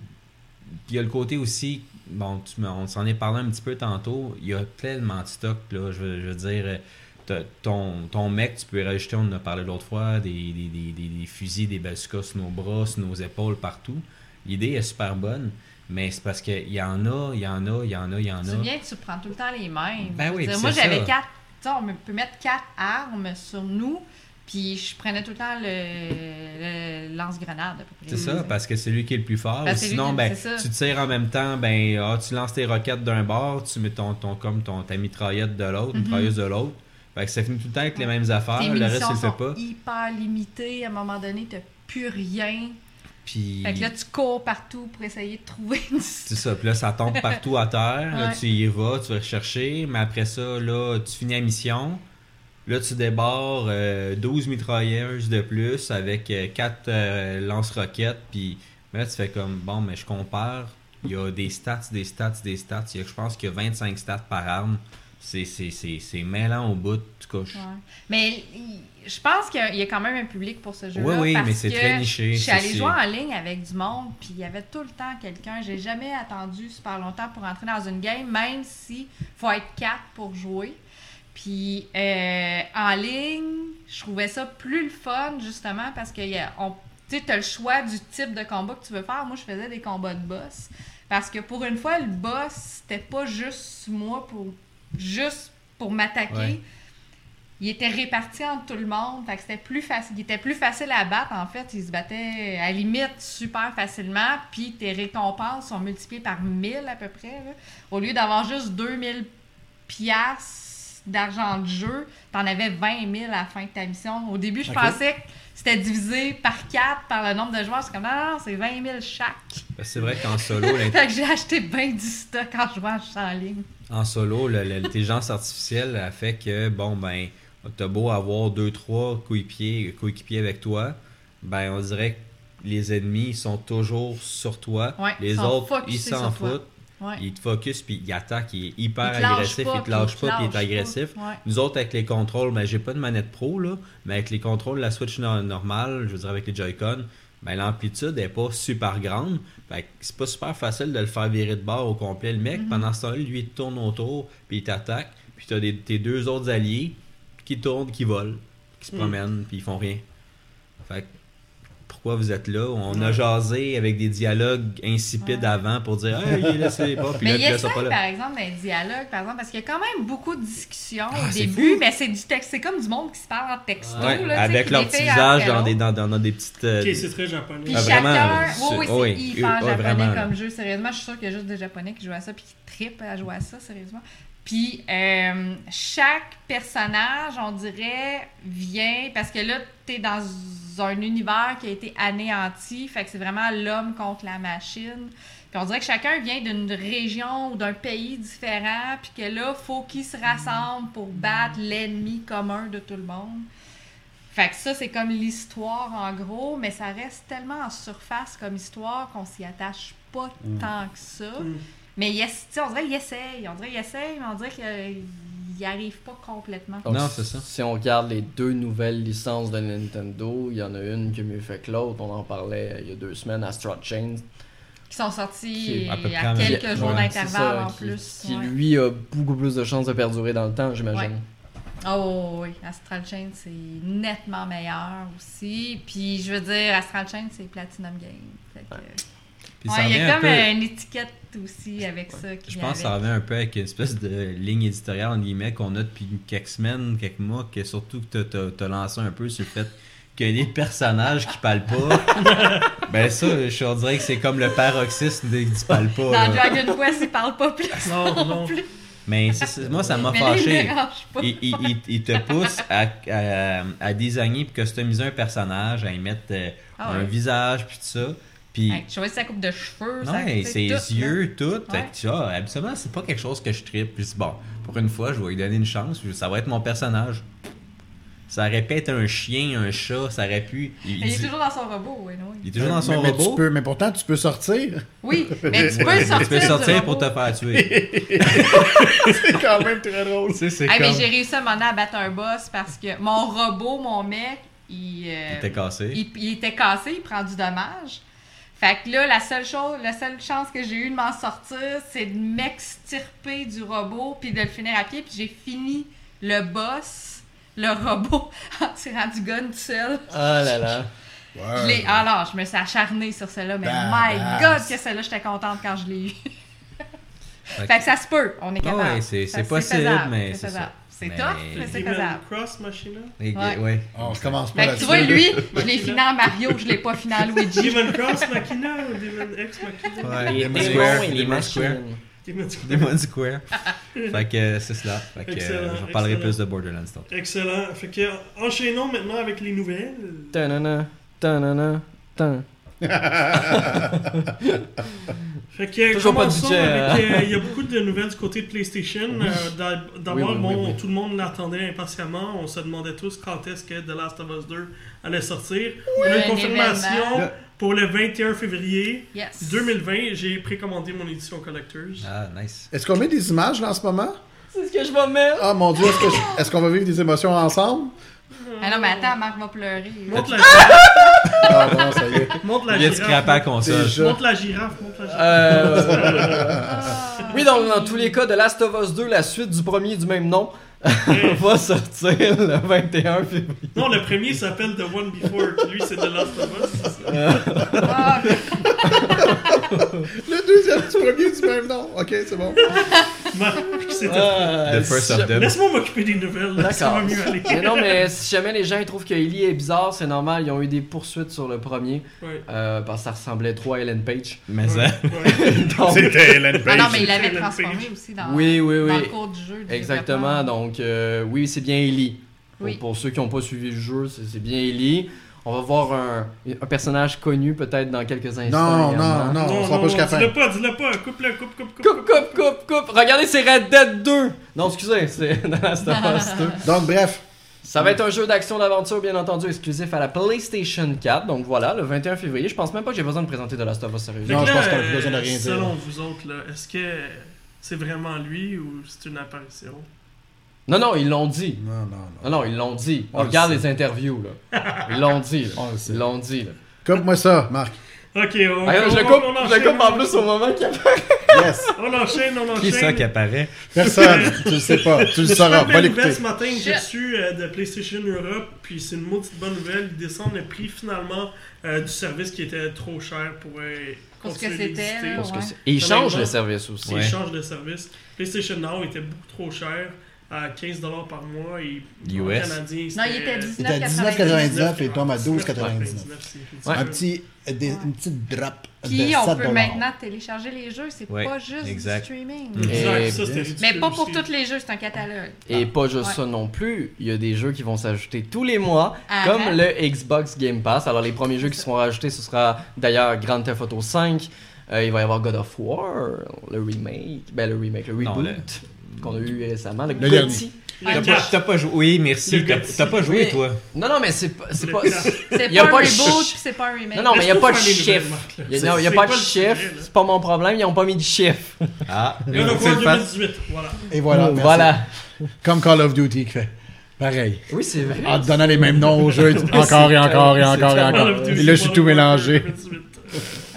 y a le côté aussi, bon, tu, on s'en est parlé un petit peu tantôt, il y a tellement de stock, là, je veux, je veux dire, t'as- ton, ton mec, tu peux rajouter, on en a parlé l'autre fois, des, des, des, des- fusils, des bazookas sur nos bras, sur nos épaules, partout. L'idée est super bonne, mais c'est parce qu'il y en a, il y en a, il y en a, il y en Tu a. te souviens, tu prends tout le temps les mêmes. Ben oui, dire, Moi, c'est j'avais quatre. Tu sais, on peut mettre quatre armes sur nous, puis je prenais tout le temps le, le lance-grenade. C'est ça, parce que c'est lui qui est le plus fort. Ou que c'est sinon, ben, c'est tu tires en même temps, ben, ah, tu lances tes roquettes d'un bord, tu mets ton, ton, comme ton, ta mitraillette de l'autre, Mhm. mitrailleuse de l'autre. Fait que ça finit tout le temps avec les mêmes affaires, Tes le reste, tu le fais sont pas. hyper limitées. À un moment donné, t'as plus rien. Puis Fait que là, tu cours partout pour essayer de trouver une c'est ça. Puis là, ça tombe partout à terre. Là, Ouais. tu y vas, tu vas rechercher. Mais après ça, là, tu finis la mission. Là, tu débarres euh, 12 mitrailleuses de plus avec 4 lance-roquettes. Puis là, tu fais comme, bon, mais je compare. Il y a des stats, des stats, des stats. Il y a- je pense qu'il y a 25 stats par arme. C'est, mêlant au bout. Tu couches. Ouais. Mais je pense qu'il y a- quand même un public pour ce jeu-là. Oui, oui, parce mais c'est très niché, Je suis allée jouer en ligne avec du monde, puis il y avait tout le temps quelqu'un. J'ai jamais attendu super longtemps pour entrer dans une game, même si faut être quatre pour jouer. Puis euh, en ligne, je trouvais ça plus le fun, justement, parce que tu as le choix du type de combat que tu veux faire. Moi, je faisais des combats de boss. Parce que pour une fois, le boss, c'était pas juste moi pour juste pour m'attaquer. Ouais. Il était réparti entre tout le monde. Fait que c'était plus facile. Il était plus facile à battre, en fait. Il se battait à la limite super facilement. Puis tes récompenses sont multipliées par 1000 à peu près. là. Au lieu d'avoir juste 2000 piastres d'argent de jeu, t'en avais 20 000 à la fin de ta mission. Au début, je pensais que c'était divisé par 4 par le nombre de joueurs. C'est comme, non, c'est 20 000 chaque. C'est vrai qu'en solo, Fait que j'ai acheté bien du stock en jouant en ligne. En solo, l'intelligence artificielle a fait que, bon, ben, t'as beau avoir deux, trois coéquipiers, coéquipiers avec toi, ben, on dirait que les ennemis ils sont toujours sur toi. Ouais, les autres, ils s'en foutent. Ouais. Ils te focus, puis ils attaquent, il est hyper Il agressif, pas, il te lâche il te pas, puis il est agressif. Ouais. Nous autres, avec les contrôles, ben, j'ai pas de manette pro, là, mais avec les contrôles, la Switch no- normale, je veux dire avec les Joy-Con, ben, l'amplitude est pas super grande. Fait c'est pas super facile de le faire virer de bord au complet. Le mec, pendant ce temps-là, lui, il tourne autour, puis il t'attaque. Puis t'as tes deux autres alliés qui tournent, qui volent, qui se Mhm. promènent, puis ils font rien. Fait que, pourquoi vous êtes là? On a jasé avec des dialogues insipides Ouais. avant pour dire Hey, laissez pas. Puis Mais là, il puis là, ils essaie, sont pas là. par exemple, d'un dialogue, par exemple, parce qu'il y a quand même beaucoup de discussions Ah, au c'est début, fou. mais c'est du texte, c'est comme du monde qui se parle en texto, Ouais, là, tu avec leur petit visage dans des, dans, dans des petites. euh, Ok, c'est très japonais. Puis Ah, chacun, vraiment, oui, oui, c'est- oui, hyper japonais vraiment, là. comme jeu, sérieusement. Je suis sûre qu'il y a juste des japonais qui jouent à ça puis qui trippent à jouer à ça, sérieusement. Puis euh, chaque personnage, on dirait, vient parce que là, t'es dans un univers qui a été anéanti, fait que c'est vraiment l'homme contre la machine. Puis on dirait que chacun vient d'une région ou d'un pays différent, puis que là, faut qu'ils se rassemblent pour battre l'ennemi commun de tout le monde. Fait que ça, c'est comme l'histoire en gros, mais ça reste tellement en surface comme histoire qu'on s'y attache pas tant que ça. Mm. Mais on dirait qu'il essaye. On dirait qu'il essaye, mais on dirait qu'il n'y arrive pas complètement. Donc, Non, c'est ça. Si on regarde les deux nouvelles licences de Nintendo, il y en a une qui est mieux fait que l'autre. On en parlait euh, il y a deux semaines, Astral Chain. Qui sont sortis Qui à peu à près quelques même- jours Ouais, d'intervalle en qui, plus. Qui ouais. lui a beaucoup plus de chances de perdurer dans le temps, j'imagine. Oh oui, Astral Chain, c'est nettement meilleur aussi. Puis je veux dire, Astral Chain, c'est Platinum Game. Fait que- Puis Ouais, ça il y a un comme peu- une étiquette aussi avec ça. Je pense que ça revient un peu avec une espèce de ligne éditoriale entre guillemets qu'on a depuis quelques semaines, quelques mois, que surtout que t'as- t'as lancé un peu sur le fait qu'il y a des personnages qui parlent pas. ben ça, je on dirait que c'est comme le paroxysme des qui parlent pas. Dans là. Dragon Quest, il parle pas plus. Non, non. plus. Mais moi, ça m'a Mais là, il fâché. me dérange pas. Il, il- il- il te pousse à, à, à designer et customiser un personnage, à y mettre euh, Ah un visage puis tout ça. Puis Hey, choisir sa coupe de cheveux, Ouais, sais, ses tout, là. yeux, tout. Fait Ouais. que, tu vois, habituellement, c'est pas quelque chose que je tripe. Puis bon, pour une fois, je vais lui donner une chance. Ça va être mon personnage. Ça aurait pu être un chien, un chat, ça aurait pu. Il, Mais il est dit- toujours dans son robot, oui, oui. il est toujours dans son mais, mais robot. tu peux, mais pourtant, tu peux sortir. Oui, mais tu peux sortir. Tu peux sortir pour robot. te faire tuer. c'est quand même très drôle. tu sais, Hey, mais j'ai réussi à m'en à battre un boss parce que mon robot, mon mec, il, euh, Il était cassé. il, il était cassé, il prend du dommage. Fait que là, la seule chose, la seule chance que j'ai eu de m'en sortir, c'est de m'extirper du robot puis de le finir à pied. Puis j'ai fini le boss, le robot, en tirant du gun tout seul. Ah là là. Je l'ai- alors, je me suis acharnée sur celle-là, mais my god, que celle-là, j'étais contente quand je l'ai eu. Fait fait que ça se peut, on est Ah capable. ouais, c'est- Ça- c'est possible, faisable, mais c'est ça. C'est tough, mais c'est Demon faisable. Cross Machina. Et- Ouais. ouais. On recommence pas Fait que tu vois, lui, je l'ai fini en Mario, je l'ai pas fini en Luigi. Demon Cross Machina ou Demon X Machina? Ouais, Demon Square, Demon Square. Demon Square. Demon Square. fait que c'est cela. Fait que euh, Excellent, je parlerai excellent. plus de Borderlands tantôt. Excellent. Fait que, enchaînons maintenant avec les nouvelles. Ta-na-na, ta-na-na, ta. Fait que, Toujours pas de budget, hein. euh, Il y a beaucoup de nouvelles du côté de PlayStation. Euh, d'a- D'abord, Oui, oui, bon, oui, oui. tout le monde l'attendait impatiemment. On se demandait tous quand est-ce que The Last of Us 2 allait sortir. On a Un une confirmation événement. pour le 21 février Yes. 2020. J'ai précommandé mon édition Collectors. Ah, nice. Est-ce qu'on met des images là en ce moment? C'est ce que je vais mettre. Ah mon dieu, est-ce qu'on va vivre des émotions ensemble? Ah non, mais attends, Marc va pleurer. Montre la, Ah non, ça y est. montre la Il vient de girafe. scraper la console. Déjà. Montre la girafe. Montre la girafe. Euh, oui, donc dans tous les cas, de Last of Us 2, la suite du premier du même nom, va sortir le 21 février. Non, le premier s'appelle The One Before. Lui, c'est The Last of Us. c'est ça. Ah, Le deuxième du premier du même nom. Ok, c'est bon. Marc, c'était Euh, The first si of ja- them. Laisse-moi m'occuper des nouvelles, là, ça va D'accord. mieux aller. Mais non, mais si jamais les gens ils trouvent que Ellie est bizarre, c'est normal. Ils ont eu des poursuites sur le premier Ouais. euh, parce que ça ressemblait trop à Ellen Page. Mais Ouais. ça. Donc, C'était Ellen Ah Page. non, mais il l'avait transformé Page. aussi dans, oui, oui, dans le cours du jeu. du Exactement. développement. Donc, euh, oui, c'est bien Ellie. Pour, Oui. pour ceux qui n'ont pas suivi le jeu, c'est c'est bien Ellie. On va voir un, un personnage connu peut-être dans quelques instants. Non, non, non, on sera pas jusqu'à fin. dis-le pas, dis-le pas, coupe-le, coupe, coupe, coupe. Coupe, coupe, coupe, coupe. Regardez, c'est Red Dead 2. Non, excusez, c'est The Last of Us 2. Donc, bref. Ça va être un jeu d'action d'aventure, bien entendu, exclusif à la PlayStation 4. Donc voilà, le 21 février. Je pense même pas que j'ai besoin de présenter The Last of Us sérieusement. Non, je pense qu'on a plus besoin de rien dire. Selon vous autres, là, est-ce que c'est vraiment lui ou c'est une apparition? Non, non, ils l'ont dit. Non, non, non. Non, non, ils l'ont dit. On le Regarde sait. les interviews, là. Ils l'ont dit, là. On le sait. Ils l'ont dit, là. Coupe-moi ça, Marc. Ok, on, Ah, je on- le on- coupe, on je le coupe en on plus au moment qu'il apparaît. Yes. On enchaîne, on enchaîne. Qui ça qui apparaît? Personne. tu le sais pas. Tu le sauras. Va Belle l'écouter. ce matin que j'ai Shit. reçu euh, de PlayStation Europe, puis c'est une maudite bonne nouvelle. Ils descendent le prix finalement euh, du service qui était trop cher pour euh, Pour ce que continuer c'était, d'exister. là, Parce que Ouais. c'est- Et ils changent le service aussi. Ouais. changent de service. PlayStation Now était beaucoup trop cher, à 15$ par mois, et US. canadien, Non, il était à 19,99 et il tombe à 12,99. Ouais. Un petit, euh, des- une petite drop Puis de on 7 peut maintenant télécharger les jeux, c'est Ouais, pas juste exact. du streaming. Mm. Et- ça ridicule Mais pas pour aussi. tous les jeux, c'est un catalogue. Et pas juste Ouais. ça non plus, il y a des jeux qui vont s'ajouter tous les mois, Ah, comme ah. le Xbox Game Pass. Alors les premiers jeux qui seront rajoutés, ce sera d'ailleurs Grand Theft Auto 5. Euh, il va y avoir God of War, le remake, ben le remake, le Non, reboot qu'on a eu récemment, le, Le dernier. Le T'as pas, t'as pas joué. Oui, merci. T'as pas joué, toi. Non, non, mais c'est pas, c'est pas. C'est Il y a pas un reboot, c'est pas un remake. non, non, mais il n'y a pas de chiffre. Il y a, pas de le chiffre, c'est pas mon problème, ils ont pas mis de chiffre. Ah, fait. 2018, voilà. Et voilà. merci. Voilà. Comme Call of Duty qui fait. Pareil. Oui, c'est vrai. En te donnant les mêmes noms aux jeux, encore et encore et encore et encore. Et là, je suis tout mélangé.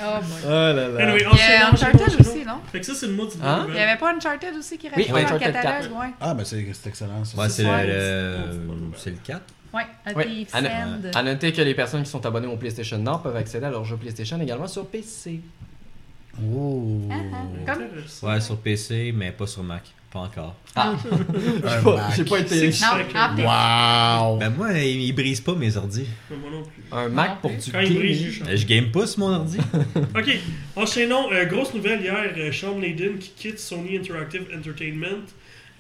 Warfare 2018. Oh boy. Oh là là. Anyway, Il y a Uncharted aussi, non? Fait que ça, c'est une maudite Hein? bonne Il y nouvelle. avait pas Uncharted aussi qui Oui, restait dans le Uncharted catalogue? Ouais. Ah, ben c'est c'est excellent. ça. Ouais, c'est le, c'est- le- c'est le 4. Ouais, A Oui. Thief's À, no- End. à noter que les personnes qui sont abonnées au PlayStation Nord peuvent accéder à leurs jeux PlayStation également sur PC. Oh. Ah, ah. Comme... Intéressant. Ouais, sur PC, mais pas sur Mac. Pas encore. Ah, Un j'ai pas- Mac. j'ai pas été. Wow. Ben moi, il, il brise pas mes ordi. Mais Moi non plus. Un Mac pour du Quand il brise, je change. Je game pas sur mon ordi. Ok, enchaînons. Euh, grosse nouvelle hier, euh, Sean Layden qui quitte Sony Interactive Entertainment.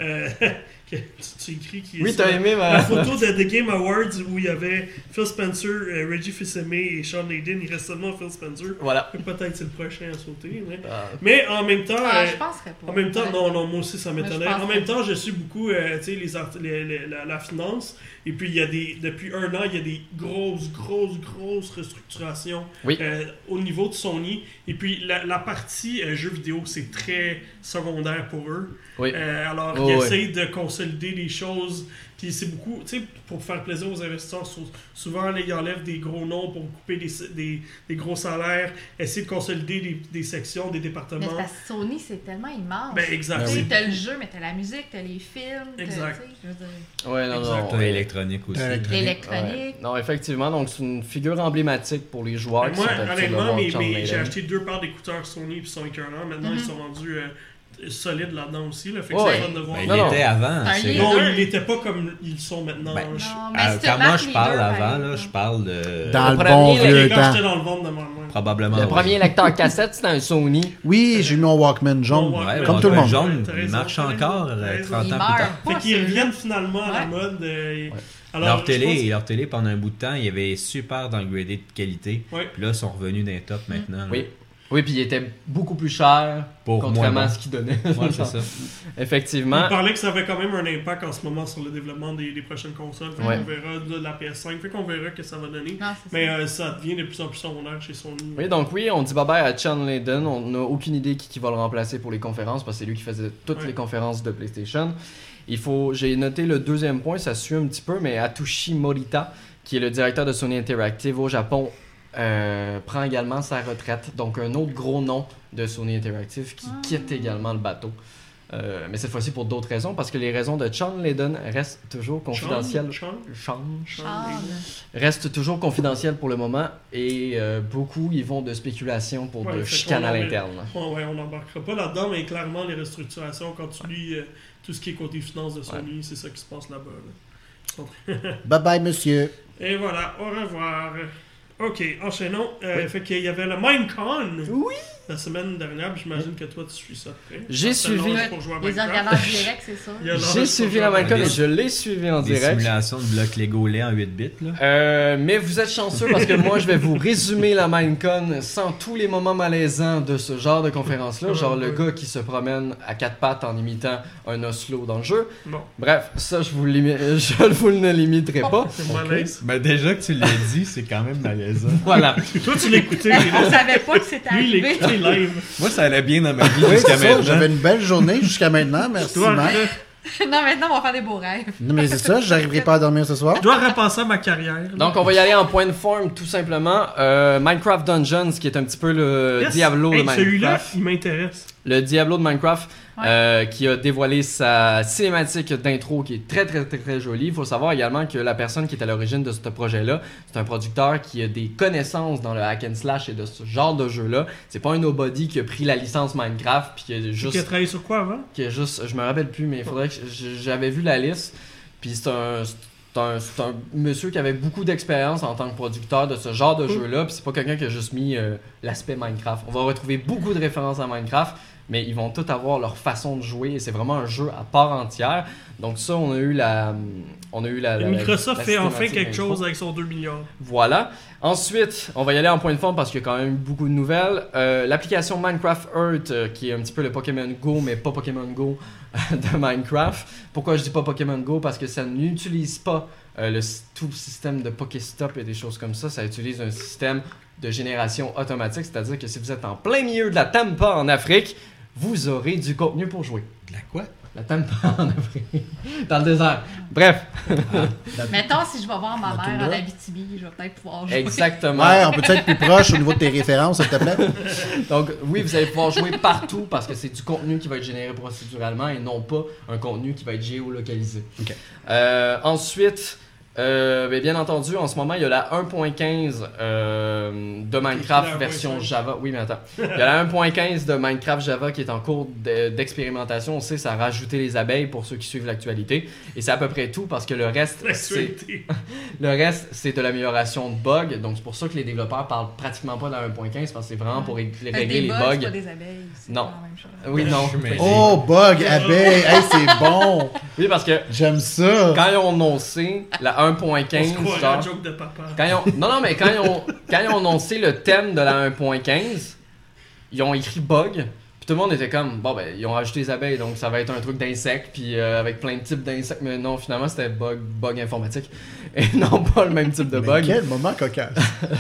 Euh, que- tu, écris qui est Oui, t'as aimé la ma. photo de The Game Awards où il y avait Phil Spencer, euh, Reggie Fils-Aimé et Sean Layden. Il reste seulement Phil Spencer. Voilà. Peut-être c'est le prochain à sauter. Mais, Ah. mais en même temps, ah, euh, je penserais pas. en même temps, Ouais. non, non, moi aussi ça je En même temps, je suis beaucoup, euh, tu sais, les les- les- la, la finance. Et puis, il y a des, depuis un an, il y a des grosses, grosses, grosses restructurations Oui. euh, au niveau de Sony. Et puis, la, la partie euh, jeux vidéo, c'est très secondaire pour eux. Oui. Euh, alors, Oh, ils essayent de consolider les choses. Puis, c'est beaucoup, tu sais, pour faire plaisir aux investisseurs, sou- souvent, là, ils enlèvent des gros noms pour couper des, des, des gros salaires, essayer de consolider des, des sections, des Mais départements. c'est parce que Sony, c'est tellement immense. Ben, exact. Ben Tu sais, oui. t'as le jeu, mais t'as la musique, t'as les films. t'as- Exact. je veux dire, Ouais, non, Exact. non. L'électronique aussi. Électronique. L'électronique. Ouais. Non, effectivement, donc c'est une figure emblématique pour les joueurs Ben, qui moi, honnêtement, mais, mais j'ai acheté deux paires d'écouteurs Sony puis ils sont écœurants. Maintenant, ils sont rendus euh, solides là-dedans aussi. Là, fait que Ouais. c'est fun de voir. Ben, il Non, non. était avant. C'est- non, n'étaient pas comme ils sont maintenant. Ben, Je- Non, mais Euh, si tu quand moi je parle avant, là, je parle de. Dans le premier, bon là, vieux quand temps. j'étais dans le de. Probablement. Le oui. premier lecteur cassette, c'était un Sony. Oui, j'ai mis mon Walkman jaune. Walkman. Ouais, Comme bon, tout le le monde. jaune, il marche encore t'as euh, raison. 30 ans Il plus tard. Fait qu'ils reviennent finalement à la mode. euh. Alors, leur, télé, pense- leur télé, pendant un bout de temps, il y avait super downgradé de qualité. Puis là, ils sont revenus d'un top maintenant. là. Oui. Oui, puis il était beaucoup plus cher Pour contrairement à ce qu'il donnait. Ouais, c'est ça. Effectivement. Il parlait que ça avait quand même un impact en ce moment sur le développement des, des prochaines consoles. Fait Ouais. qu'on verra de la PS5. Fait qu'on verra que ça va donner. Non, Mais ça. euh, ça devient de plus en plus secondaire chez Sony. Oui, donc oui, on dit bye bye à Chan Layden. On n'a aucune idée qui, qui va le remplacer pour les conférences parce que c'est lui qui faisait toutes Ouais. les conférences de PlayStation. Il faut, j'ai noté le deuxième point, ça suit un petit peu, mais Atoshi Morita, qui est le directeur de Sony Interactive au Japon, euh, prend également sa retraite. Donc un autre gros nom de Sony Interactive qui Ah. quitte également le bateau. Euh, mais cette fois-ci pour d'autres raisons, parce que les raisons de Chan Layden restent toujours confidentielles. Sean? Chan Sean? Ah, reste toujours confidentiel pour le moment et euh, beaucoup ils vont de spéculation pour Ouais, de chicanes à l'interne. Ouais, ouais, on n'embarquera pas là-dedans, mais clairement, les restructurations, quand tu lis euh, tout ce qui est côté finance de Sony, c'est ça qui se passe là-bas. là. Bye bye, monsieur. Et voilà, au revoir. Ok, enchaînons. Euh, Fait qu'il y avait le Minecon Oui. La semaine dernière, j'imagine que toi tu suis ça. J'ai suivi- Les Minecraft. organes en direct, c'est ça? Il y a l'âge J'ai suivi la Minecon et je l'ai suivi en Des direct. simulations de blocs Lego lait en 8 bits. Là. Euh, mais vous êtes chanceux parce que moi je vais vous résumer la Minecon sans tous les moments malaisants de ce genre de conférence-là, genre le gars qui se promène à quatre pattes en imitant un Oslo dans le jeu. Bon, Bref, ça je vous, limi- je vous ne limiterai pas. c'est malaise. Ben déjà que tu l'as dit, c'est quand même malaisant. Voilà. Toi, tu l'écoutais. On savait pas que c'était Lui, Moi, ça allait bien dans ma vie Oui, jusqu'à maintenant. J'avais une belle journée jusqu'à maintenant. Merci, non, maintenant, on va faire des beaux rêves. Non, mais c'est ça, j'arriverai pas à dormir ce soir. je dois repasser à ma carrière. là. Donc on va y aller en point de forme tout simplement. Euh, Minecraft Dungeons qui est un petit peu le Yes. Diablo Hey, de Celui-là, Minecraft. il m'intéresse. Le Diablo de Minecraft Ouais. euh, qui a dévoilé sa cinématique d'intro qui est très très très très jolie. Il faut savoir également que la personne qui est à l'origine de ce projet-là, c'est un producteur qui a des connaissances dans le hack and slash et de ce genre de jeu-là. C'est pas un nobody qui a pris la licence Minecraft puis qui a Qui a juste, travaillé sur quoi avant? qui a juste, je me rappelle plus, mais il faudrait que j'avais vu la liste. Puis c'est un, c'est un, c'est un monsieur qui avait beaucoup d'expérience en tant que producteur de ce genre de Cool. jeu-là. Puis c'est pas quelqu'un qui a juste mis euh, l'aspect Minecraft. On va retrouver beaucoup de références à Minecraft, mais ils vont tous avoir leur façon de jouer. Et c'est vraiment un jeu à part entière. Donc ça, on a eu la, on a eu la. Microsoft la fait enfin quelque chose avec son 2 milliards. Voilà. Ensuite, on va y aller en point de forme parce qu'il y a quand même beaucoup de nouvelles. Euh, L'application Minecraft Earth, euh, qui est un petit peu le Pokémon Go, mais pas Pokémon Go de Minecraft. Pourquoi je dis pas Pokémon Go? Parce que ça n'utilise pas euh, le, tout le système de Pokéstop et des choses comme ça. Ça utilise un système de génération automatique, c'est-à-dire que si vous êtes en plein milieu de la Tampa en Afrique, vous aurez du contenu pour jouer. De la quoi? La Tampa en Afrique, dans le désert. Bref, Mettons, si je vais voir ma mère en Abitibi, je vais peut-être pouvoir jouer. exactement. Ouais, on peut être plus proche au niveau de tes références, s'il te plaît? Donc oui, vous allez pouvoir jouer partout parce que c'est du contenu qui va être généré procéduralement et non pas un contenu qui va être géolocalisé. Ok. Euh, ensuite, euh, ben, bien entendu, en ce moment, il y a la 1.15 euh, de Minecraft version 1.5. Java. Oui, mais attends. Il y a la 1.15 de Minecraft Java qui est en cours de- d'expérimentation. On sait, ça a rajouté les abeilles pour ceux qui suivent l'actualité. Et c'est à peu près tout parce que le reste, c'est le reste, c'est de l'amélioration de bugs. Donc, c'est pour ça que les développeurs parlent pratiquement pas de la 1.15 parce que c'est vraiment pour régler, des les bugs, bugs. c'est pas des abeilles. c'est Non. pas la même chose. Oui, non. Oh, bug, abeille. Hey, c'est bon. Oui, parce que J'aime ça. quand ils ont annoncé la 1.15, croirait genre, joke de papa. quand ils ont, non, non, mais quand ils ont, quand ils ont annoncé le thème de la 1.15, ils ont écrit bug. Puis tout le monde était comme, bon, ben, ils ont rajouté les abeilles, donc ça va être un truc d'insectes, puis euh, avec plein de types d'insectes. Mais non, finalement, c'était bug, bug informatique. Et non pas le même type de Mais bug. quel moment cocasse.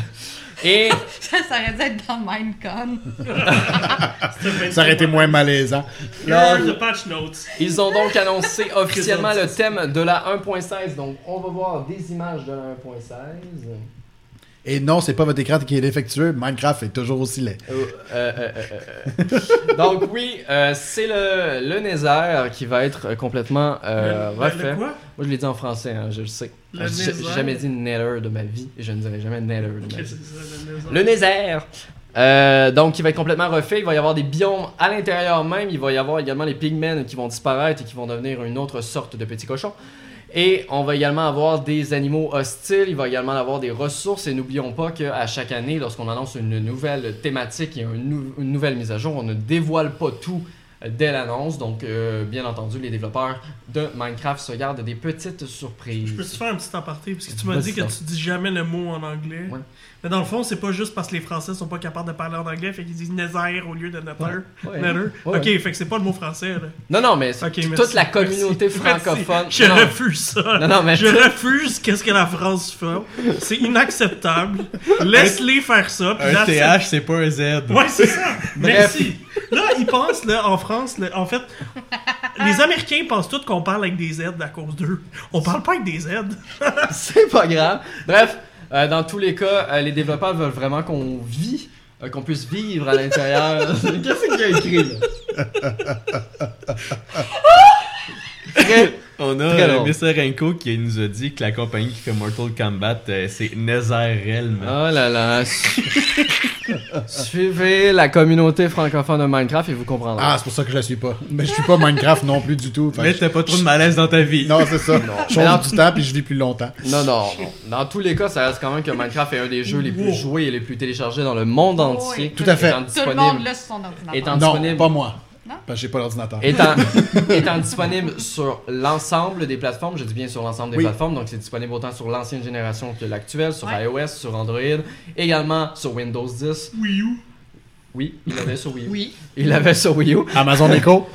Et Ça, ça aurait dû être dans Minecon. Ça aurait été moins malaisant. Here are the patch notes. Ils ont donc annoncé officiellement le thème de la 1.16. Donc, on va voir des images de la 1.16. Et non, c'est pas votre écran qui est défectueux. Minecraft est toujours aussi laid. Euh, euh, euh, euh, donc, oui, euh, c'est le, le Nether qui va être complètement euh, Le- refait. le quoi? Moi, je l'ai dit en français, hein, je le sais. Le J'ai jamais dit Nether de ma vie et je ne dirai jamais Nether de ma vie. ça. Le Nether. Euh, donc, il va être complètement refait. Il va y avoir des biomes à l'intérieur même. Il va y avoir également les pigmen qui vont disparaître et qui vont devenir une autre sorte de petits cochons. Et on va également avoir des animaux hostiles. Il va également avoir des ressources. Et n'oublions pas qu'à chaque année, lorsqu'on annonce une nouvelle thématique et nou- une nouvelle mise à jour, on ne dévoile pas tout euh, dès l'annonce. Donc, euh, bien entendu, les développeurs de Minecraft se gardent des petites surprises. Je peux te faire un petit aparté? Parce que tu m'as dit que tu dis jamais le mot en anglais. Ouais. Mais dans le fond, c'est pas juste parce que les Français sont pas capables de parler en anglais, fait qu'ils disent Nether au lieu de Nether. Ouais. Nether. Ouais. Ok, fait que c'est pas le mot français. Là. Non, non, mais c'est Ok, toute merci, la communauté merci, francophone. merci. Je Non, refuse ça. Non, non, mais Je refuse qu'est-ce que la France fait. C'est inacceptable. Laisse-les faire ça. Un TH, c'est pas un Z. Ouais, c'est ça. Merci. Là, ils pensent, là, en France, là, en fait, les Américains pensent tous qu'on parle avec des Z à cause d'eux. On parle pas avec des Z. c'est pas grave. Bref, euh, dans tous les cas, euh, les développeurs veulent vraiment qu'on vit, euh, qu'on puisse vivre à l'intérieur. Qu'est-ce qu'il y a écrit là? Très- On a Très euh. Mr. Renko qui nous a dit que la compagnie qui fait Mortal Kombat, euh, c'est Netherrealm. Oh là là. Su- Suivez la communauté francophone de Minecraft et vous comprendrez. Ah, c'est pour ça que je la suis pas. Mais je suis pas Minecraft non plus du tout. Fait Mais t'as pas trop de malaise dans ta vie. Non, c'est ça. Je change du temps puis je vis plus longtemps. Non, non, non. Dans tous les cas, ça reste quand même que Minecraft est un des jeux les plus joués et les plus téléchargés dans le monde entier. oui. Tout à fait. Tout le monde disponible, l'a sur son ordinateur. Non, disponible. pas moi. Non? Parce que j'ai pas l'ordinateur. étant, étant disponible sur l'ensemble des plateformes, je dis bien sur l'ensemble des Oui. plateformes, donc c'est disponible autant sur l'ancienne génération que l'actuelle, sur Ouais. iOS, sur Android, également sur Windows 10. Wii U. Oui, il l'avait sur Wii U. Oui. Il l'avait sur Wii U. Amazon Echo?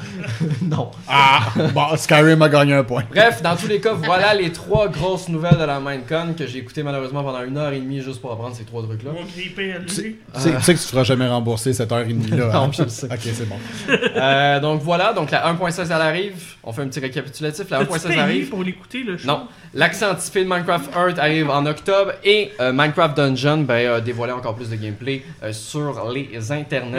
Non. Ah, bon, Skyrim a gagné un point. Bref, dans tous les cas, voilà les trois grosses nouvelles de la Minecon que j'ai écouté malheureusement pendant une heure et demie juste pour apprendre ces trois trucs-là. Tu sais, lui. tu sais- que tu feras jamais rembourser cette heure et demie là. Non, je le sais. Ok, c'est bon. Euh, donc voilà, donc la 1.16 elle arrive. On fait un petit récapitulatif. La T'as-tu 1.16 payé arrive. pour l'écouter, le show? Non. L'accès anticipé de Minecraft Earth arrive en octobre et euh, Minecraft Dungeon ben, a dévoilé encore plus de gameplay euh, sur les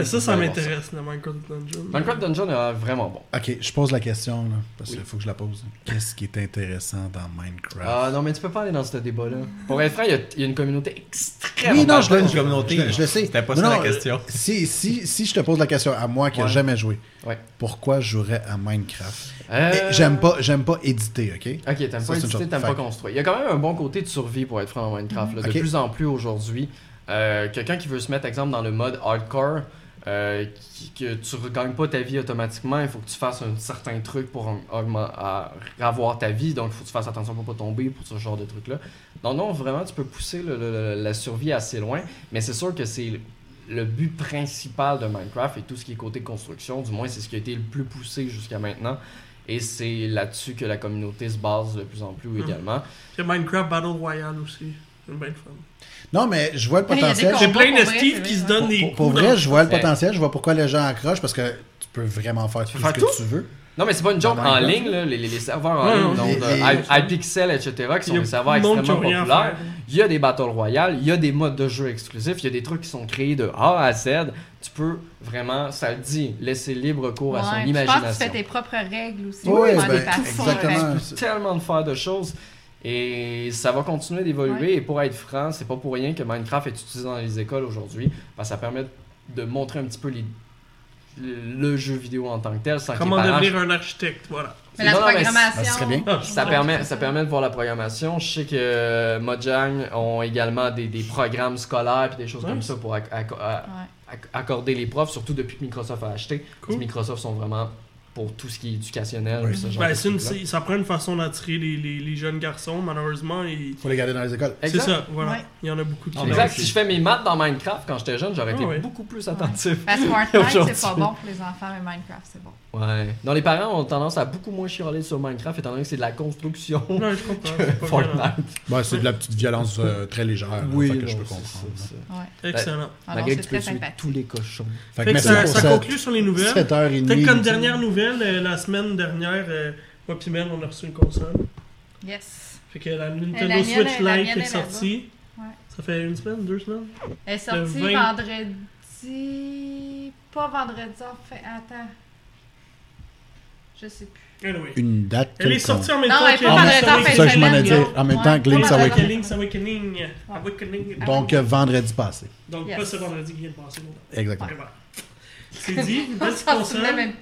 ça, ça m'intéresse, le Minecraft Dungeon. Minecraft Dungeon est vraiment bon. Ok, je pose la question là, parce qu'il Oui. faut que je la pose. Qu'est-ce qui est intéressant dans Minecraft? Ah non, mais tu peux pas aller dans ce débat-là. Pour être franc, il y a- il y, a une communauté extrêmement Oui, non, je une communauté. je le- je le sais. C'était pas Non, ça non, la question. Si, si, si je te pose la question à moi qui n'a Ouais. jamais joué, Ouais. pourquoi je jouerais à Minecraft? Euh, J'aime pas, j'aime pas éditer, ok? Ok, t'aimes pas éditer, t'aimes pas construire. Il y a quand même un bon côté de survie pour être franc dans Minecraft. là. De plus en plus aujourd'hui, euh, quelqu'un qui veut se mettre, exemple, dans le mode hardcore, euh, qui- que tu ne regagnes pas ta vie automatiquement, il faut que tu fasses un certain truc pour avoir ta vie. Donc, il faut que tu fasses attention pour pas tomber, pour ce genre de truc-là. Donc, non, vraiment, tu peux pousser le- le- le- la survie assez loin. Mais c'est sûr que c'est le but principal de Minecraft et tout ce qui est côté construction. Du moins, c'est ce qui a été le plus poussé jusqu'à maintenant. Et c'est là-dessus que la communauté se base de plus en plus Mhm. également. Il y a Minecraft Battle Royale aussi. C'est bien fun. Non, mais je vois le potentiel. J'ai plein de Steve qui se donnent Pour, des pour- pour vrai, je vois le potentiel. Je vois pourquoi les gens accrochent parce que tu peux vraiment faire tout ce tout? que tu veux. Non, mais c'est pas une joke en ligne, là, les, les- les serveurs en ligne, donc Les- euh, iPixel, etc., qui sont a des serveurs extrêmement populaires. Il y a des Battle Royale, il y a des modes de jeu exclusifs, il y a des trucs qui sont créés de A à Z. Tu peux vraiment, ça le dit, laisser libre cours à son puis Je pense que tu imagination. fais tes propres règles aussi. Oui, ben, exactement. Tu peux tellement de faire de choses. Et ça va continuer d'évoluer. Ouais. Et pour être franc, c'est pas pour rien que Minecraft est utilisé dans les écoles aujourd'hui. Parce que ça permet de montrer un petit peu les- le jeu vidéo en tant que tel sans que les Comment parents devenir un architecte, voilà. Mais la Non, non, mais programmation. ça serait bien. Ah, Ça permet, ça permet de voir la programmation. Je sais que euh, Mojang ont également des, des programmes scolaires et des choses Ouais. comme ça pour acc- acc- à- Ouais. acc- accorder les profs, surtout depuis que Microsoft a acheté. Cool. Microsoft sont vraiment pour tout ce qui est éducationnel. Oui. ce genre Ben, de une- ça prend une façon d'attirer les, les- les jeunes garçons, malheureusement. ils- faut les garder dans les écoles. C'est ça, voilà. Ouais. Il y en a beaucoup qui Exact. Si je fais mes maths dans Minecraft quand j'étais jeune, j'aurais Ah été ouais. beaucoup plus attentif. Parce que Fortnite, c'est pas bon pour les enfants, mais Minecraft, c'est bon. Ouais. Non, les parents ont tendance à beaucoup moins chialer sur Minecraft étant donné que c'est de la construction. Non, je comprends. c'est pas Fortnite. Bah, c'est de la petite violence euh, très légère. là, fait que je peux comprendre. ça, ça. Ouais. Excellent. Alors, Malgré que c'est tu tous les cochons. Ça, conclut sur les nouvelles. 7h30. Peut-être comme dernière nouvelle, euh, la semaine dernière, euh, moi pis Mel, on a reçu une console. Yes. Fait que la la Nintendo mienne, Switch la Lite mienne est est sortie. Ouais. Ça fait une semaine, deux semaines? Elle est sortie Le 20. vendredi. Pas vendredi, en fait. Attends. Je sais plus. Anyway. Une date. Elle est sortie en même Non, temps que Link's Awakening. ça que je m'en ai semaine, dit. là. En même temps que Link's Pas Awakening. Awakening. Awakening. Donc, euh, vendredi passé. Donc, Yes. pas ce vendredi qui vient de passer. Exactement. Et. C'est dit, une belle console. même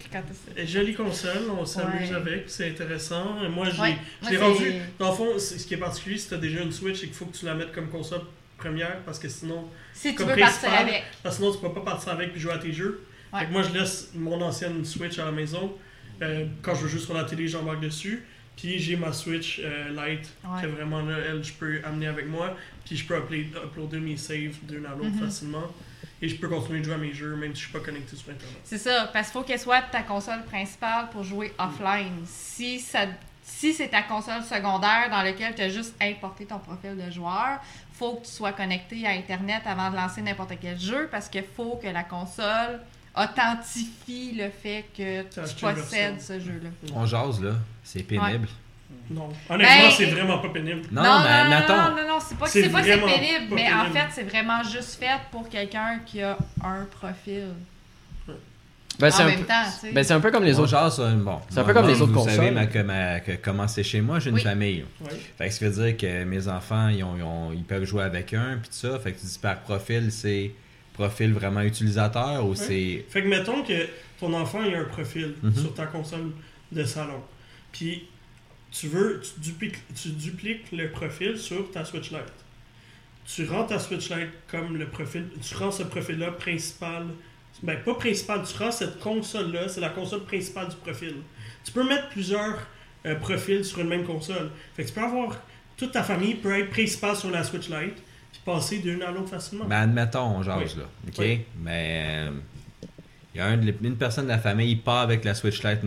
Jolie console, on s'amuse Ouais. avec, c'est intéressant. Et moi, j'ai Ouais. je l'ai Moi, rendu. Dans le fond, ce qui est particulier, si tu as déjà une Switch, c'est qu'il faut que tu la mettes comme console première parce que sinon, Si tu Comme veux partir avec. parce que sinon tu peux pas partir avec puis jouer à tes jeux. Ouais. Fait que moi, je laisse mon ancienne Switch à la maison. Euh, quand je veux juste sur la télé, j'embarque dessus. Puis j'ai ma Switch euh, Lite, Ouais. que vraiment, là, elle, je peux amener avec moi. Puis je peux upload- uploader mes saves d'une à l'autre Mhm. facilement. Et je peux continuer de jouer à mes jeux, même si je suis pas connecté sur Internet. C'est ça, parce qu'il faut qu'elle soit ta console principale pour jouer offline. Si ça si c'est ta console secondaire dans laquelle tu as juste importé ton profil de joueur, faut que tu sois connecté à Internet avant de lancer n'importe quel jeu parce qu'il faut que la console authentifie le fait que tu possèdes ce jeu-là. On jase, là. C'est pénible. Non. Honnêtement, Ben, c'est vraiment pas pénible. Non, non, mais non, non, non, non, c'est pas que C'est c'est pas que c'est vraiment pénible, pas mais en pénible. fait, c'est vraiment juste fait pour quelqu'un qui a un profil. Ben, c'est en un, même peu- temps, tu sais. ben, c'est un peu comme les autres. euh, bon. C'est un peu comme les autres vous consoles. savez ma- que ma- que comment c'est chez moi, j'ai une Oui. famille. Ouais. Fait que ça veut dire que mes enfants, ils, ont- ils ont- ils peuvent jouer avec un, puis tout ça. Fait que tu dis par profil, c'est profil vraiment utilisateur ou c'est. Fait que mettons que ton enfant il a un profil Mhm. sur ta console de salon. Puis tu veux, tu dupliques, tu dupliques le profil sur ta Switch Lite. Tu rends ta Switch Lite comme le profil, tu rends ce profil-là principal. Ben, pas principal, tu rends cette console-là, c'est la console principale du profil. Tu peux mettre plusieurs euh, profils sur une même console. Fait que tu peux avoir, toute ta famille peut être principale sur la Switch Lite, puis passer d'une à l'autre facilement. Ben, admettons, on jase, Oui. là. OK? Oui. Mais. euh, Il y a un une personne de la famille, il part avec la Switch Lite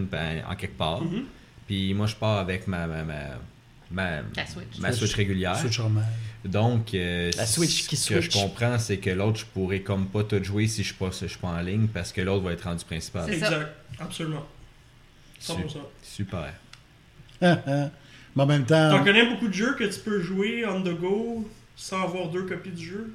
en quelque part. Mhm. Puis moi, je pars avec ma. ma, ma, ma- Switch. ma Switch régulière. Switch. Donc, euh, La Switch qui ce que je comprends, c'est que l'autre, je pourrais comme pas tout jouer si je suis pas, je suis pas en ligne parce que l'autre va être rendu principal. Ça. Exact, absolument. 100%. Su- Super. Mais en même temps, T'en connais beaucoup de jeux que tu peux jouer on the go sans avoir deux copies du jeu?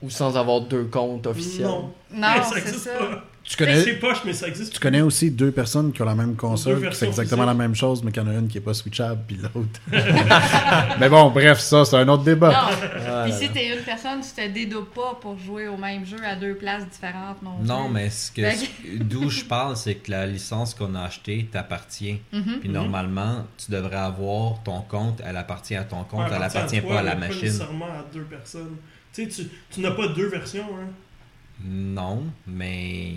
Ou sans avoir deux comptes officiels? Non. Non, c'est existe ça. pas. Tu C'est connais, poche, mais ça existe. tu connais aussi deux personnes qui ont la même console, qui fait exactement la même chose, mais qu'il y en a une qui est pas switchable, puis l'autre. mais bon, bref, ça, c'est un autre débat. Non. Ah Puis si t'es une personne, tu te dédopes pas pour jouer au même jeu à deux places différentes non Non, mais ce que d'où je parle, c'est que la licence qu'on a achetée t'appartient. Mhm. Puis normalement, tu devrais avoir ton compte, elle appartient à ton compte, Ouais, elle appartient toi, pas à la mais machine. nécessairement à deux personnes. Tu sais, tu, tu n'as pas deux versions. Hein. Non, mais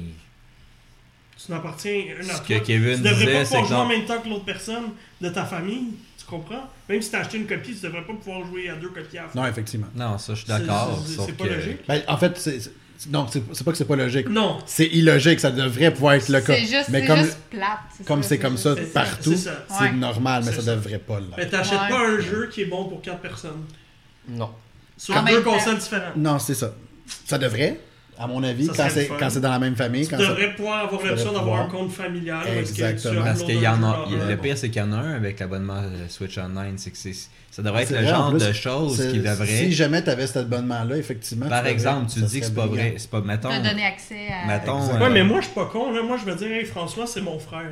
Tu n'appartiens une à ce toi. que Kevin tu devrais disait, pas pouvoir jouer en même temps que l'autre personne de ta famille. Tu comprends? Même si tu as acheté une copie, tu devrais pas pouvoir jouer à deux copies à la fois. Non, effectivement. Non, ça, je suis d'accord. c'est- pas que- logique. Ben, en fait, c'est, non, c'est, pas que c'est pas logique. Non. C'est illogique, ça devrait pouvoir être le cas. C'est juste, mais c'est comme, juste plate. comme c'est comme ça partout, c'est normal, mais ça, ça. devrait pas Mais l'être. t'achètes Ouais. pas un jeu qui est bon pour quatre personnes. Non. Sur deux consoles différentes. Non, c'est ça. Ça devrait, à mon avis, Ça quand c'est, dans la même famille. Tu Quand ça- devrais pouvoir avoir l'option devrais d'avoir un compte familial. Exactement. Parce qu'il y en a. il-. Le pire, c'est qu'il y en a un avec l'abonnement euh, Switch Online. C'est que c'est, ça devrait être C'est le vrai, genre plus, de choses qui devrait. Si jamais tu avais cet abonnement-là, effectivement. Par tu exemple, devrais- tu dis que c'est pas vrai. C'est pas. Mettons. De donner accès à. Mettons. Euh, Ouais, mais moi, je suis pas con. Là. Moi, je veux dire, hey, François, c'est mon frère.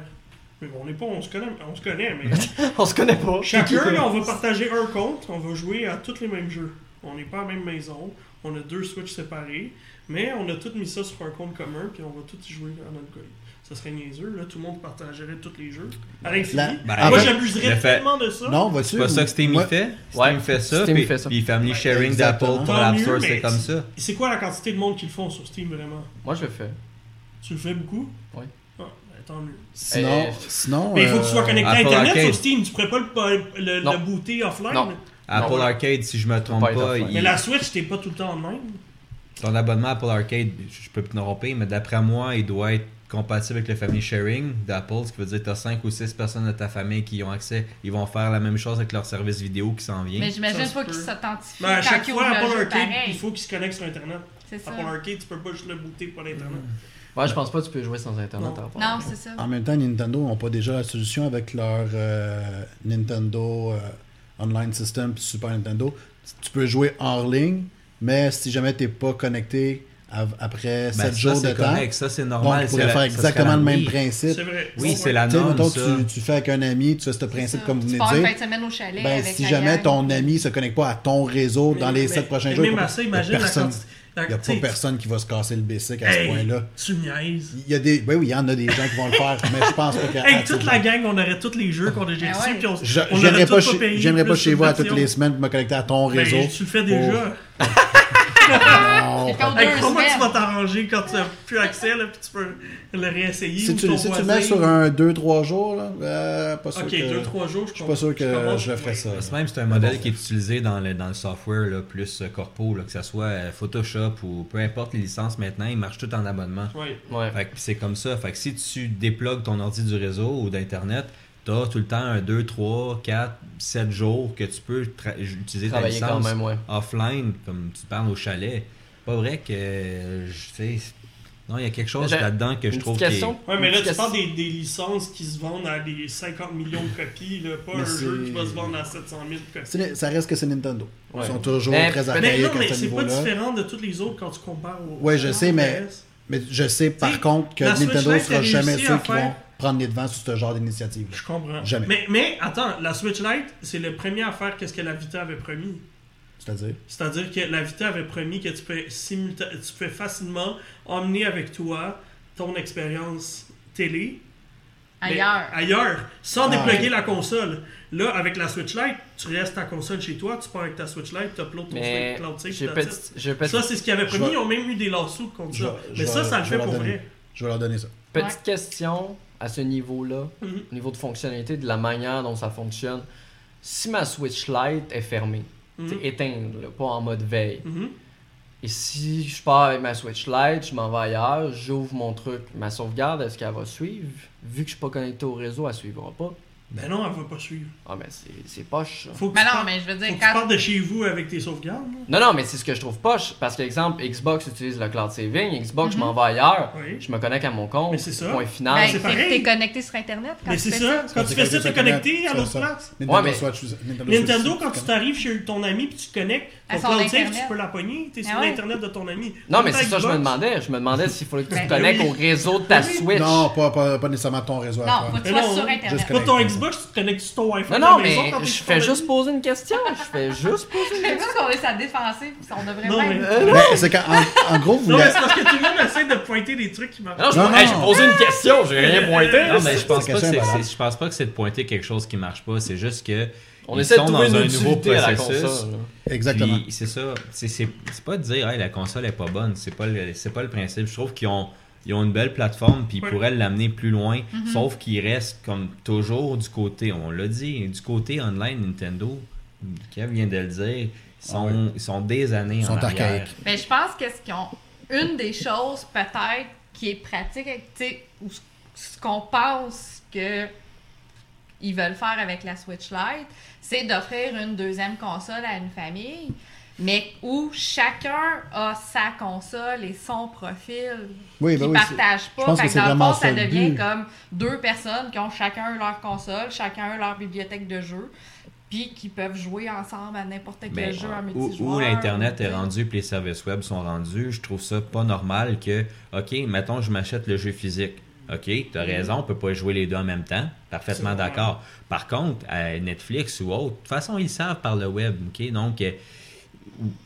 Mais bon, on est pas, on se connaît, on se connaît, mais On se connaît pas. chacun, là, on va partager un compte, on va jouer à tous les mêmes jeux. On n'est pas à la même maison, on a deux Switch séparés, mais on a tous mis ça sur un compte commun, puis on va tous y jouer à notre gueule. Ça serait niaiseux, là, tout le monde partagerait tous les jeux. À l'infini. Ben, moi, en j'abuserais tellement de ça. Non, vas-tu? C'est pas ça que Steam fait? Steam Ouais, fait ça. Steam puis, fait ça. puis Family Ouais, Sharing d'Apple pour l'App Store, c'est comme ça. C'est quoi la quantité de monde qui le font sur Steam, vraiment? Moi, je le fais. Tu le fais beaucoup? Oui. Ah, ben, tant mieux. Sinon, Euh, sinon Mais il faut que tu euh, sois connecté à Internet Arcade. sur Steam, tu pourrais pas le, le, Non. le booter offline. Non. Apple Non. Arcade, si je me trompe pas Mais la Switch, t'es pas tout le temps en même? Ton abonnement Apple Arcade, je peux te tromper, mais d'après moi, il doit être compatible avec le Family Sharing d'Apple, ce qui veut dire que tu as 5 ou 6 personnes de ta famille qui ont accès. Ils vont faire la même chose avec leur service vidéo qui s'en vient. Mais j'imagine peut. qu'ils s'authentifient Mais à chaque fois, Apple Arcade, pareil. il faut qu'il se connecte sur Internet. C'est ça. Apple Arcade, tu peux pas juste le booter par Internet. Ouais, je pense pas que tu peux jouer sans internet. Non. à Apple Non, c'est ça. En même temps, Nintendo n'ont pas déjà la solution avec leur euh, Nintendo euh, Online System Super Nintendo. Tu peux jouer hors ligne, mais si jamais tu n'es pas connecté après Ben, 7 ça, jours de c'est temps, correct, ça c'est normal. tu pourrais la- faire exactement le même principe. C'est vrai. Oui, c'est la Tu norme, mettons, ça. tu, tu fais avec un ami, tu fais ce principe comme vous Tu venez de une dire. fin de semaine au chalet Ben, avec si jamais gang. ton ami se connecte pas à ton réseau dans les Mais- 7 prochains mais jours, n'y a, imagine la personne, quantité. Il y a pas personne qui va se casser le basic à ce point-là. Tu niaises. Il y a des, oui, oui, il y en a des gens qui vont le faire, mais je pense pas a Hey, toute la gang, on aurait tous les jeux qu'on a déjà Ben reçus, ouais. puis on, Je on aurait pas, je viendrai pas chez vous à toutes les semaines pour me connecter à ton Ben, réseau. tu le fais pour- déjà. Comme Hey, que tu vas t'arranger quand tu n'as plus accès, là, puis tu peux le réessayer. Si ou tu, ton si tu le mets sur un 2-3 jours, là, euh, pas sûr Ok, que... 2-3 jours, je Je suis pas sûr que je le ferais ça. C'est même c'est un modèle qui est utilisé dans le, dans le software là, plus euh, corpo, là, que ce soit euh, Photoshop ou peu importe les licences maintenant, ils marchent tout en abonnement. Ouais. Ouais. Fait que c'est comme ça. Fait que si tu déplugues ton ordi du réseau ou d'Internet, tu as tout le temps un 2, 3, 4, 7 jours que tu peux utiliser ta quand licence même, ouais. offline, comme tu parles au chalet. Pas vrai que, euh, je sais, non, il y a quelque chose là-dedans que je trouve qui est- question. Ouais, mais là, tu parles des, des licences qui se vendent à des 50 millions de copies, là, pas Mais un jeu c'est- qui va se vendre à 700 000 copies. Ça reste que c'est Nintendo. Ouais. Ils sont toujours Mais très peut-être- Mais archaïques non, à mais ce c'est pas niveau-là. différent de tous les autres quand tu compares au. Ouais, je sais, mais- PS. Mais je sais par T'sais, contre que Switch Nintendo Lite sera jamais ceux à qui vont prendre les devants sur ce genre d'initiative. Je comprends. Jamais. Mais, mais attends, la Switch Lite, c'est le premier à faire qu'est-ce que la Vita avait promis? C'est-à-dire? C'est-à-dire que la Vita avait promis que tu peux, simulta- tu peux facilement emmener avec toi ton expérience télé mais Ailleurs. ailleurs, sans Ah, dépluguer la console. Là, avec la Switch Lite, tu restes ta console chez toi, tu pars avec ta Switch Lite, tu uploads ton Mais Switch Cloud Save, j'ai that's pas. it. j'ai pas- Ça, c'est ce qu'ils avaient promis. vais- Ils ont même eu des lawsuits contre Je ça. vais- Mais ça, vais- ça le fait pour donner. vrai. Je vais leur donner ça. Petite Ouais. question à ce niveau-là, Mhm. au niveau de fonctionnalité, de la manière dont ça fonctionne. Si ma Switch Lite est fermée, c'est éteinte, là, pas en mode veille. Mhm. Et si je pars avec ma Switch Lite, je m'en vais ailleurs, j'ouvre mon truc, ma sauvegarde, est-ce qu'elle va suivre? Vu que je suis pas connecté au réseau, elle suivra pas. Ben non, elle va pas suivre. Ah, mais c'est c'est poche. ça. Faut que Mais tu non, partes- mais je veux faut dire, que tu quand. partes de chez vous avec tes sauvegardes. là. Non, non, mais c'est ce que je trouve poche. Parce que, exemple, Xbox utilise le cloud saving. Xbox, je Mhm. m'en vais ailleurs. Oui. Je me connecte à mon compte. Mais c'est ça. Point final. Ben, c'est c'est que pareil. t'es connecté sur Internet quand Mais tu c'est fais ça. ça. Quand tu fais ça, t'es connecté à l'autre place. Nintendo Ouais, mais- Switch, Nintendo, Nintendo, quand tu t'arrives chez ton ami puis tu te connectes, À ton son cloud save, Internet. tu peux la pogner. T'es Ah sur ouais. l'internet de ton ami. Non, mais c'est ça que je me demandais. Je me demandais s'il fallait que tu Ben, te connectes oui. au réseau de ta Oui. Switch. Non, pas, pas, pas nécessairement ton réseau à Non, toi. faut que tu Mais sois non, sur Internet. que- Pas ton Xbox, tu te connectes sur ton Wi-Fi. Non, non, mais je fais juste poser une question. Je fais juste poser une C'est question. qu'on est sa défensive, on devrait Non, même. c'est qu'en en, en gros, vous Non, mais c'est parce que tout le monde essaie de pointer des trucs qui marchent. Non, j'ai posé une question. J'ai rien pointé. Non, mais pas je pense pas que c'est de pointer quelque chose qui marche pas. C'est juste que. On ils essaie de sont trouver dans une un nouveau utilité à la processus. console. Exactement. C'est ça. C'est, pas de dire hey, la console est pas bonne. C'est pas le, c'est pas le principe. Je trouve qu'ils ont, ils ont une belle plateforme puis ils pourraient l'amener plus loin. Mhm. Sauf qu'ils restent comme toujours du côté, on l'a dit, du côté online Nintendo. Kev vient de le dire. Ils sont, Ah ouais. ils sont des années Ils sont en arrière. archaïques. Mais je pense que ce qu'ils ont. Une des choses, peut-être, qui est pratique, avec- tu sais, ou ce qu'on pense que ils veulent faire avec la Switch Lite, c'est d'offrir une deuxième console à une famille, mais où chacun a sa console et son profil. Oui, qui ben oui, c'est- partagent je pas. pense Fait que dans le fond, ça devient but. comme deux personnes qui ont chacun leur console, chacun leur bibliothèque de jeux, puis qui peuvent jouer ensemble à n'importe quel Mais jeu en où, multijoueur. où l'Internet ou- est rendu et les services web sont rendus, je trouve ça pas normal que, OK, mettons, je m'achète le jeu physique. OK, tu as raison, on peut pas jouer les deux en même temps. Parfaitement d'accord. Par contre, à Netflix ou autre, de toute façon, ils le savent par le web. OK, donc, euh,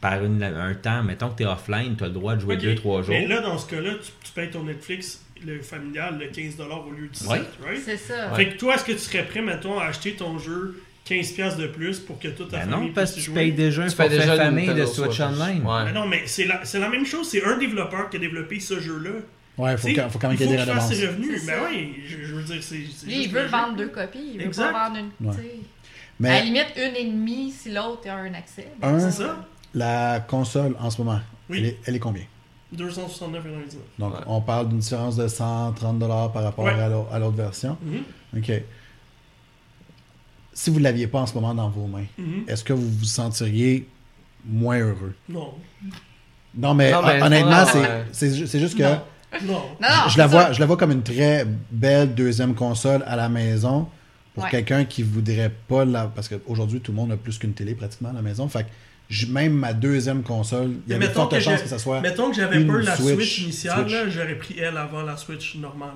par une- un temps, mettons que tu es offline, tu as le droit de jouer Ok. deux, trois jours. Mais là, dans ce cas-là, tu, tu payes ton Netflix le familial de 15$ au lieu de 17$, Ouais. right? C'est ça. Fait que toi, est-ce que tu serais prêt, mettons, à acheter ton jeu 15$ de plus pour que toute ta Ben famille non, parce que tu payes déjà un forfait déjà le famille de Switch Online. Mais Ouais. non, mais c'est la, c'est la même chose. C'est un développeur qui a développé ce jeu-là. Ouais, il faut, quand- faut quand même il qu'il y ait des faut qu'il fasse redevances. ses revenus. C'est Ben oui, je, je veux dire, c'est. c'est Lui, juste il veut vendre jeu. deux copies. Il veut Exact. pas vendre une. Ouais. tu sais. À la Mais limite, une et demie si l'autre a un accès. Un- C'est ça? la console, en ce moment, Oui. elle, est, elle est combien? 269,99. Donc, Ouais. on parle d'une différence de 130 par rapport Ouais. à l'au- à l'autre version. Mhm, OK. Si vous ne l'aviez pas en ce moment dans vos mains, mhm. est-ce que vous vous sentiriez moins heureux? Non. Non, mais, Non, mais honnêtement, c'est juste que Non. Non. Non, non, je, la ça. vois, je la vois comme une très belle deuxième console à la maison pour Ouais. quelqu'un qui voudrait pas la... Parce qu'aujourd'hui, tout le monde a plus qu'une télé pratiquement à la maison. Fait que même ma deuxième console, il y avait de mettons fortes que chances que ça soit... Mettons que j'avais Une pas eu la Switch- Switch, initiale, j'aurais pris elle avant la Switch normale.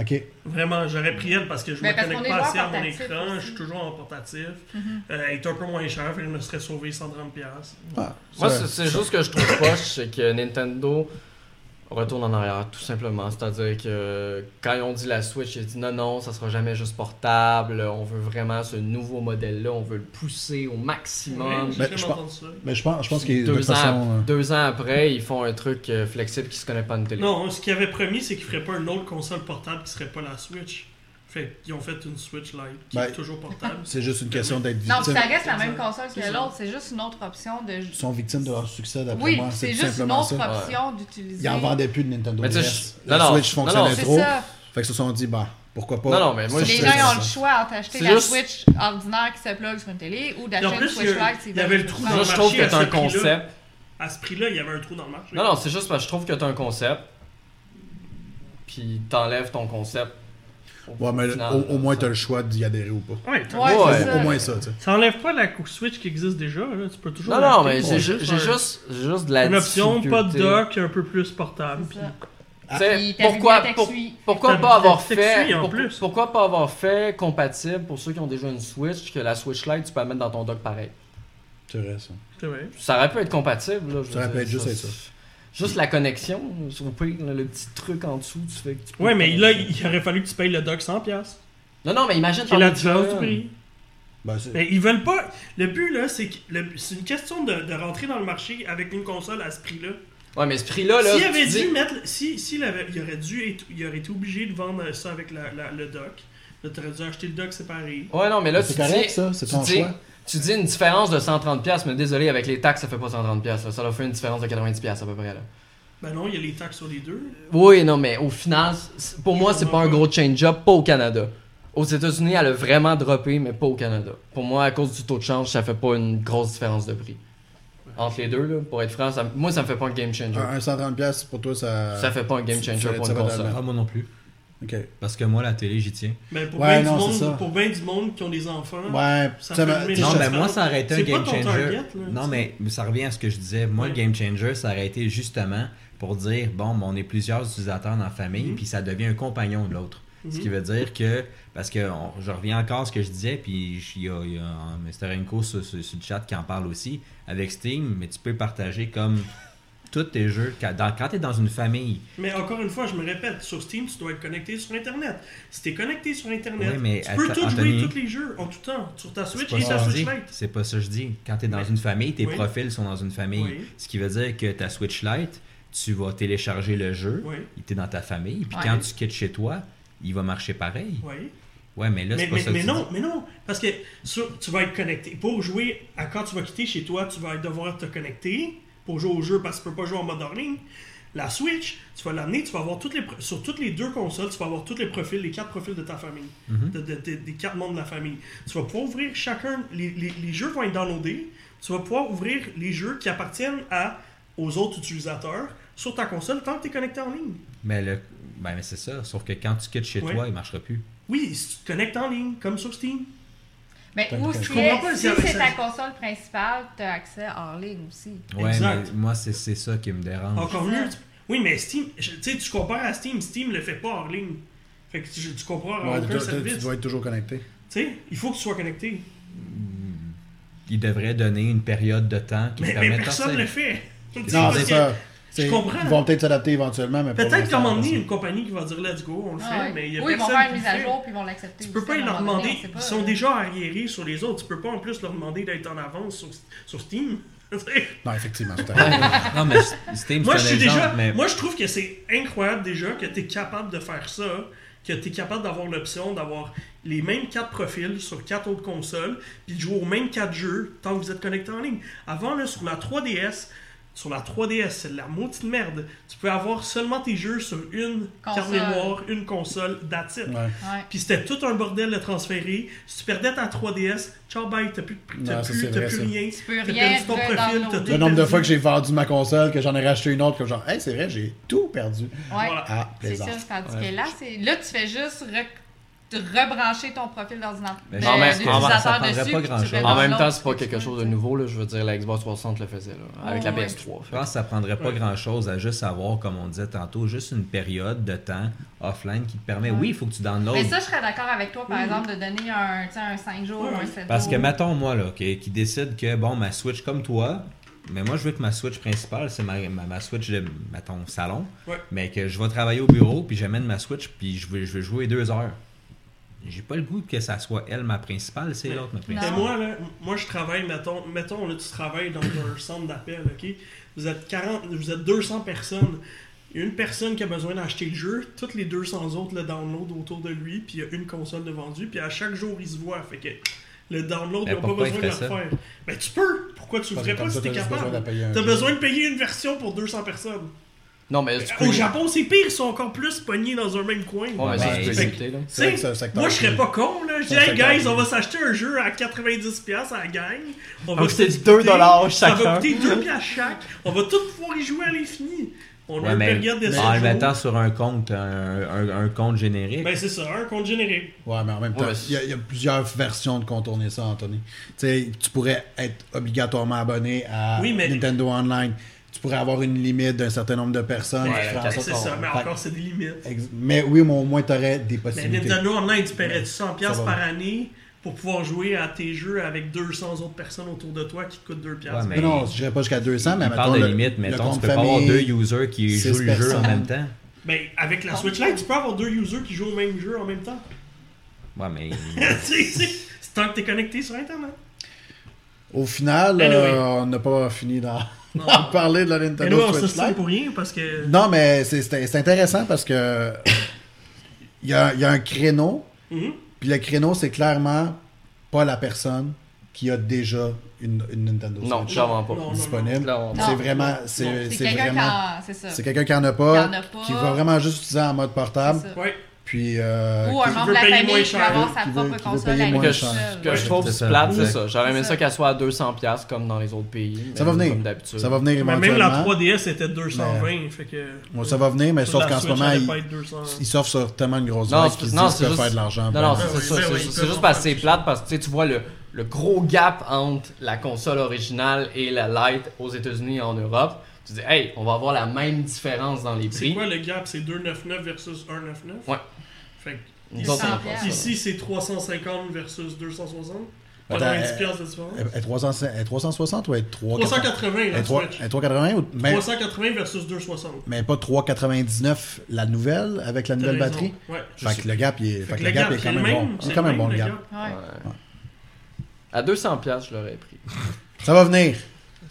OK. Vraiment, j'aurais pris elle parce que je Mais me connecte pas assez à mon écran, aussi. je suis toujours en portatif. Mhm. Euh, elle est un peu moins chère, je me serais sauvé 130$. piastres. Ah, Moi, c'est juste que je trouve poche, c'est que Nintendo retourne en arrière, tout simplement. C'est-à-dire que quand ils ont dit la Switch, ils ont dit non, non, ça sera jamais juste portable. On veut vraiment ce nouveau modèle-là. On veut le pousser au maximum. Ouais, j'ai Ben, je pense- ça. Mais je pense, je pense qu'il de toute deux, façon. ans, euh, deux ans après, ils font un truc euh, flexible qui se connaît pas une télé. Non, ce qu'ils avaient promis, c'est qu'ils feraient pas une autre console portable qui serait pas la Switch. Fait qu'ils ont fait une Switch Lite qui Ben, est toujours portable. C'est juste une question d'être Non, puis victime. ça reste la même console que l'autre, c'est juste une autre option de. Ils sont victimes de leur succès, d'après Oui, moi. c'est juste une autre ça. option d'utiliser. Ils en vendaient plus de Nintendo Mais tu sais, DS. je- La non, non. Switch Non, non, fonctionnait C'est trop. ça. Fait que se sont dit, bah, pourquoi pas. Non, non, mais moi, je- Les gens ont le choix entre acheter la juste- Switch ordinaire qui se plug sur une télé ou d'acheter une Switch Lite. il y avait le trou dans le je marché trouve que un ce prix-là. concept. À ce prix-là, il y avait un trou dans le marché. Non, non, c'est juste parce que je trouve que t'as un concept. Puis t'enlèves ton concept. Au Ouais, mais final. au, au moins, t'as le choix d'y adhérer ou pas. Ouais, t'as- Ouais, Ouais. c'est ça. Au moins ça, tu sais. Ça enlève pas la Switch qui existe déjà. Là. Tu peux toujours. Non, non, mais j'ai un- juste, juste de la Une option, pas de dock, un peu plus portable. Tu ta pourquoi, pour- pourquoi pas avoir fait suit, en pour- plus. pourquoi pas avoir fait compatible pour ceux qui ont déjà une Switch que la Switch Lite tu peux la mettre dans ton dock pareil? C'est vrai, ça. Ça aurait pu être compatible là, je Ça aurait pu être juste avec ça. Juste la connexion, au pire, le petit truc en dessous, tu fais que tu peux Ouais, mais là, il aurait fallu que tu payes le dock 100$. Non non, mais imagine C'est la différence du prix? Ben, c'est- Mais ils veulent pas. Le but, là, c'est que le- c'est une question de, de rentrer dans le marché avec une console à ce prix-là. Ouais, mais ce prix là là, S'il avait dis- dû mettre. Si, s'il avait, il aurait dû être, il aurait été obligé de vendre ça avec la, la- le dock. Là, t'aurais dû acheter le dock séparé. Ouais, non, mais là c'est tu correct, dis ça. C'est tu ton dis- choix. Tu dis une différence de 130 pièces, mais désolé avec les taxes, ça fait pas 130 pièces. Ça leur fait une différence de 90 pièces à peu près là. Ben non, il y a les taxes sur les deux. Oui, non, mais au final, pour moi, c'est pas un pas. gros change-up, pas au Canada. Aux États-Unis, elle a vraiment droppé, mais pas au Canada. Pour moi, à cause du taux de change, ça fait pas une grosse différence de prix. Entre les deux, là, pour être franc, ça- moi, ça me fait pas un game changer. Un, un 130$ piastres, pour toi, ça. Ça fait pas un game changer ça- pour ça une console. dans Ah, moi non plus. Ok. Parce que moi, la télé, j'y tiens. Ben pour Ouais, bien non, du c'est ça. monde, pour bien du monde qui ont des enfants. Ouais, Ça ça fait Non, mais moi, ça aurait été un game changer. target, là, non, mais ça revient à ce que je disais. Moi, le game changer, ça aurait été justement pour dire bon, on est plusieurs utilisateurs dans la famille, Mhm. puis ça devient un compagnon de l'autre. Ce qui Mhm. veut dire que, parce que on- je reviens encore à ce que je disais, puis il y a, il y a un Mr. Enco sur, sur- sur le chat qui en parle aussi, avec Steam, mais tu peux partager comme tous tes jeux. Quand, quand tu es dans une famille, Mais encore une fois, je me répète, sur Steam, tu dois être connecté sur Internet. Si t'es connecté sur Internet, mais tu peux tout Anthony, jouer tous les jeux en tout temps, sur ta c'est Switch pas et ça ta que je Switch dis. Lite. C'est pas ça que je dis. Quand tu es dans Mais- une famille, tes Oui. profils sont dans une famille. Oui. Ce qui veut dire que ta Switch Lite, tu vas télécharger le jeu, Oui, il était dans ta famille, puis quand tu quittes chez toi, il va marcher pareil. oui. Ouais, mais là, c'est Mais, pas mais, ça que mais tu non, dis. mais non, parce que sur- tu vas être connecté. Pour jouer, à quand tu vas quitter chez toi, tu vas devoir te connecter pour jouer au jeu parce que tu peux pas jouer en mode hors ligne. La Switch, tu vas l'amener, tu vas avoir toutes les sur toutes les deux consoles, tu vas avoir tous les profils, les quatre profils de ta famille, Mhm. de- de- de- des quatre membres de la famille. Tu vas pouvoir ouvrir chacun, les, les- les jeux vont être downloadés, tu vas pouvoir ouvrir les jeux qui appartiennent à, aux autres utilisateurs sur ta console tant que tu es connecté en ligne. Mais, le... ben, mais c'est ça. Sauf que quand tu quittes chez Ouais. toi, il marchera plus. Oui, si tu te connectes en ligne, comme sur Steam. Mais pas, si c'est- ta console principale, tu as accès hors ligne aussi. Ouais, Exact. mais moi, c'est c'est ça qui me dérange. Encore mieux. tu- Oui, mais Steam, tu sais, tu compares à Steam, Steam le fait pas hors ligne. Fait que tu, tu comprends à Ouais, aucun tu, dois- service. tu dois être toujours connecté. Tu sais, il faut que tu sois connecté. Il devrait donner une période de temps qui Mais, te mais permette de personne ne le fait. Non, c'est ça. Comprends. Ils vont peut-être s'adapter éventuellement, mais Peut-être qu'à un moment donné, une compagnie qui va dire let's go, on le fait, Ah ouais. mais il y a oui, ils vont faire une mise à fait. jour puis ils vont l'accepter. Tu peux pas leur donné, demander, pas, ils sont euh. déjà arriérés sur les autres, tu peux pas en plus leur demander d'être en avance sur, sur Steam. Non, effectivement, fait. Non, mais Steam, moi, je un suis déjà, exemple, mais moi, je trouve que c'est incroyable déjà que tu es capable de faire ça, que tu es capable d'avoir l'option d'avoir les mêmes quatre profils sur quatre autres consoles, puis de jouer aux mêmes quatre jeux tant que vous êtes connecté en ligne. Avant, là, sur la 3DS, sur la 3DS, c'est de la maudite merde. Tu peux avoir seulement tes jeux sur une carte Console. mémoire, une console, that's it. Ouais. Ouais. Puis c'était tout un bordel de transférer. Si tu perdais ta 3DS, ciao bye, t'as plus, de- t'as Non, plus, t'as vrai, plus rien. Tu peux T'as rien perdu ton profil, t'as redownloader. tout Le nombre de fois que j'ai vendu ma console, que j'en ai racheté une autre, comme genre, hey, c'est vrai, j'ai tout perdu. Ouais. Voilà. Ah, C'est ça, tandis Ouais. que là, c'est là, tu fais juste re- de rebrancher ton profil d'ordinateur. Mais de- en même- en même- dessus, pas grand-chose. fais En même temps, ce c'est pas quelque chose de nouveau, là. Je veux dire, la Xbox 360 le faisait, là, avec Oh, la ouais. PS3. je pense que ça prendrait pas Ouais. grand chose à juste avoir, comme on disait tantôt, juste une période de temps offline qui te permet. Ouais. Oui, il faut que tu downloads. Mais ça, je serais d'accord avec toi, par exemple, de donner un, tu sais, un 5 jours Ouais. ou un 7 Parce que, jours. mettons, moi, là, qui, qui décide que, bon, ma Switch comme toi, Mais moi, je veux que ma Switch principale, c'est ma, ma, ma Switch de, mettons, salon. Ouais. Mais que je vais travailler au bureau, puis j'amène ma Switch, puis je veux, je veux jouer deux heures. J'ai pas le goût que ça soit elle ma principale, c'est l'autre ma Mais principale. moi, là, moi, je travaille, mettons, mettons là, tu travailles dans un centre d'appel, ok? Vous êtes 40, vous êtes 200 personnes. Il y a une personne qui a besoin d'acheter le jeu, toutes les 200 autres le download autour de lui, puis il y a une console de vendu, puis à chaque jour, il se voit. Fait que le download, Mais il n'a pas besoin de le faire. Mais tu peux! Pourquoi tu le ferais pas si t'es capable? T'as besoin de payer une version pour 200 personnes. Non, mais peux. Au Japon, c'est pire, ils sont encore plus pognés dans un même coin. Ouais, mais ça, tu peux là. C'est c'est moi je serais pas con là, je dis c'est un hey guys, on va s'acheter un jeu à 90$ à la gang. On va coûter se 2 disputer. dollars Ça va chacun. coûter 2 piastres chaque. On va tous pouvoir y jouer à l'infini. On a une mais période de en 7 le mettant sur un compte, un, un- un compte générique. Ben c'est ça, un compte générique. Ouais, mais en même temps, mais il y, a- il y a plusieurs versions de contourner ça, Anthony. Tu sais, tu pourrais être obligatoirement abonné à Oui, mais- Nintendo Online. Tu pourrais avoir une limite d'un certain nombre de personnes. Ouais, C'est ça, mais encore c'est des limites. ex- Mais oui, mais au moins, tu aurais des Mais possibilités. Nintendo Online, tu paierais 100$ piastres va. par année pour pouvoir jouer à tes jeux avec 200 autres personnes autour de toi qui te coûtent 2$. piastres. Ouais, Mais non, je dirais pas jusqu'à 200, mais mettons, parle de le- limite, le mettons, tu peux pas avoir deux users qui jouent le jeu en personnes. même temps. Ben avec la Switch Lite, tu peux avoir deux users qui jouent au même jeu en même temps. Ouais, mais. c'est tant que t'es connecté sur Internet. Au final, Anyway. euh, on n'a pas fini d'en Non. d'en parler de la Mais Nintendo nous, on Switch Lite. pour rien parce que. Non, mais c'est- intéressant parce que il y a, il y a un créneau, Mhm. puis le créneau, c'est clairement pas la personne qui a déjà une, une Nintendo Non, Switch. Non, disponible. Clairement pas. C'est Non. vraiment, Non. c'est qui vraiment, en. C'est quelqu'un qui en a Qui pas, en a pas. qui va vraiment juste utiliser en mode portable. Ouais. Puis euh, Ou un membre de la famille moins qui cher. avoir sa propre console moins Que lui je, cher. seul. que je Ouais. trouve plate, c'est ça. J'aurais aimé ça ça. qu'elle soit à 200$ comme dans les autres pays. Ça va venir. Comme d'habitude. ça va venir Mais même la éventuellement. 3DS était 220, fait que. Bon, ça va venir, mais sauf qu'en ce moment, ils pas être 200. il s'offre sur tellement une grosse vague qu'ils se disent faire de l'argent. Non, ben, non, Ben c'est ça. ben c'est peuvent juste parce que c'est plate parce que tu vois le, le gros gap entre la console originale et la Lite aux États-Unis et en Europe. Tu dis, hey, on va avoir la même différence dans les C'est prix. quoi le gap? C'est 299 versus 199 Ouais. Fait que ici, autres, on a 100 pas ça. piastres. ici, c'est 350 versus 260. Pas Attends, 90 piastres de différence. Elle est 300 elle est 360 ou elle est 380 380 Elle est la 3 Switch. elle est 380 ou mais, 380 versus 260. mais pas 399 la nouvelle avec la nouvelle raison. batterie? Ouais. Fait que le gap, il est, fait que le gap gap, est c'est quand le même bon. même. C'est quand même bon le gap. Ouais. Ouais. À 200$, je l'aurais pris. Ça va venir.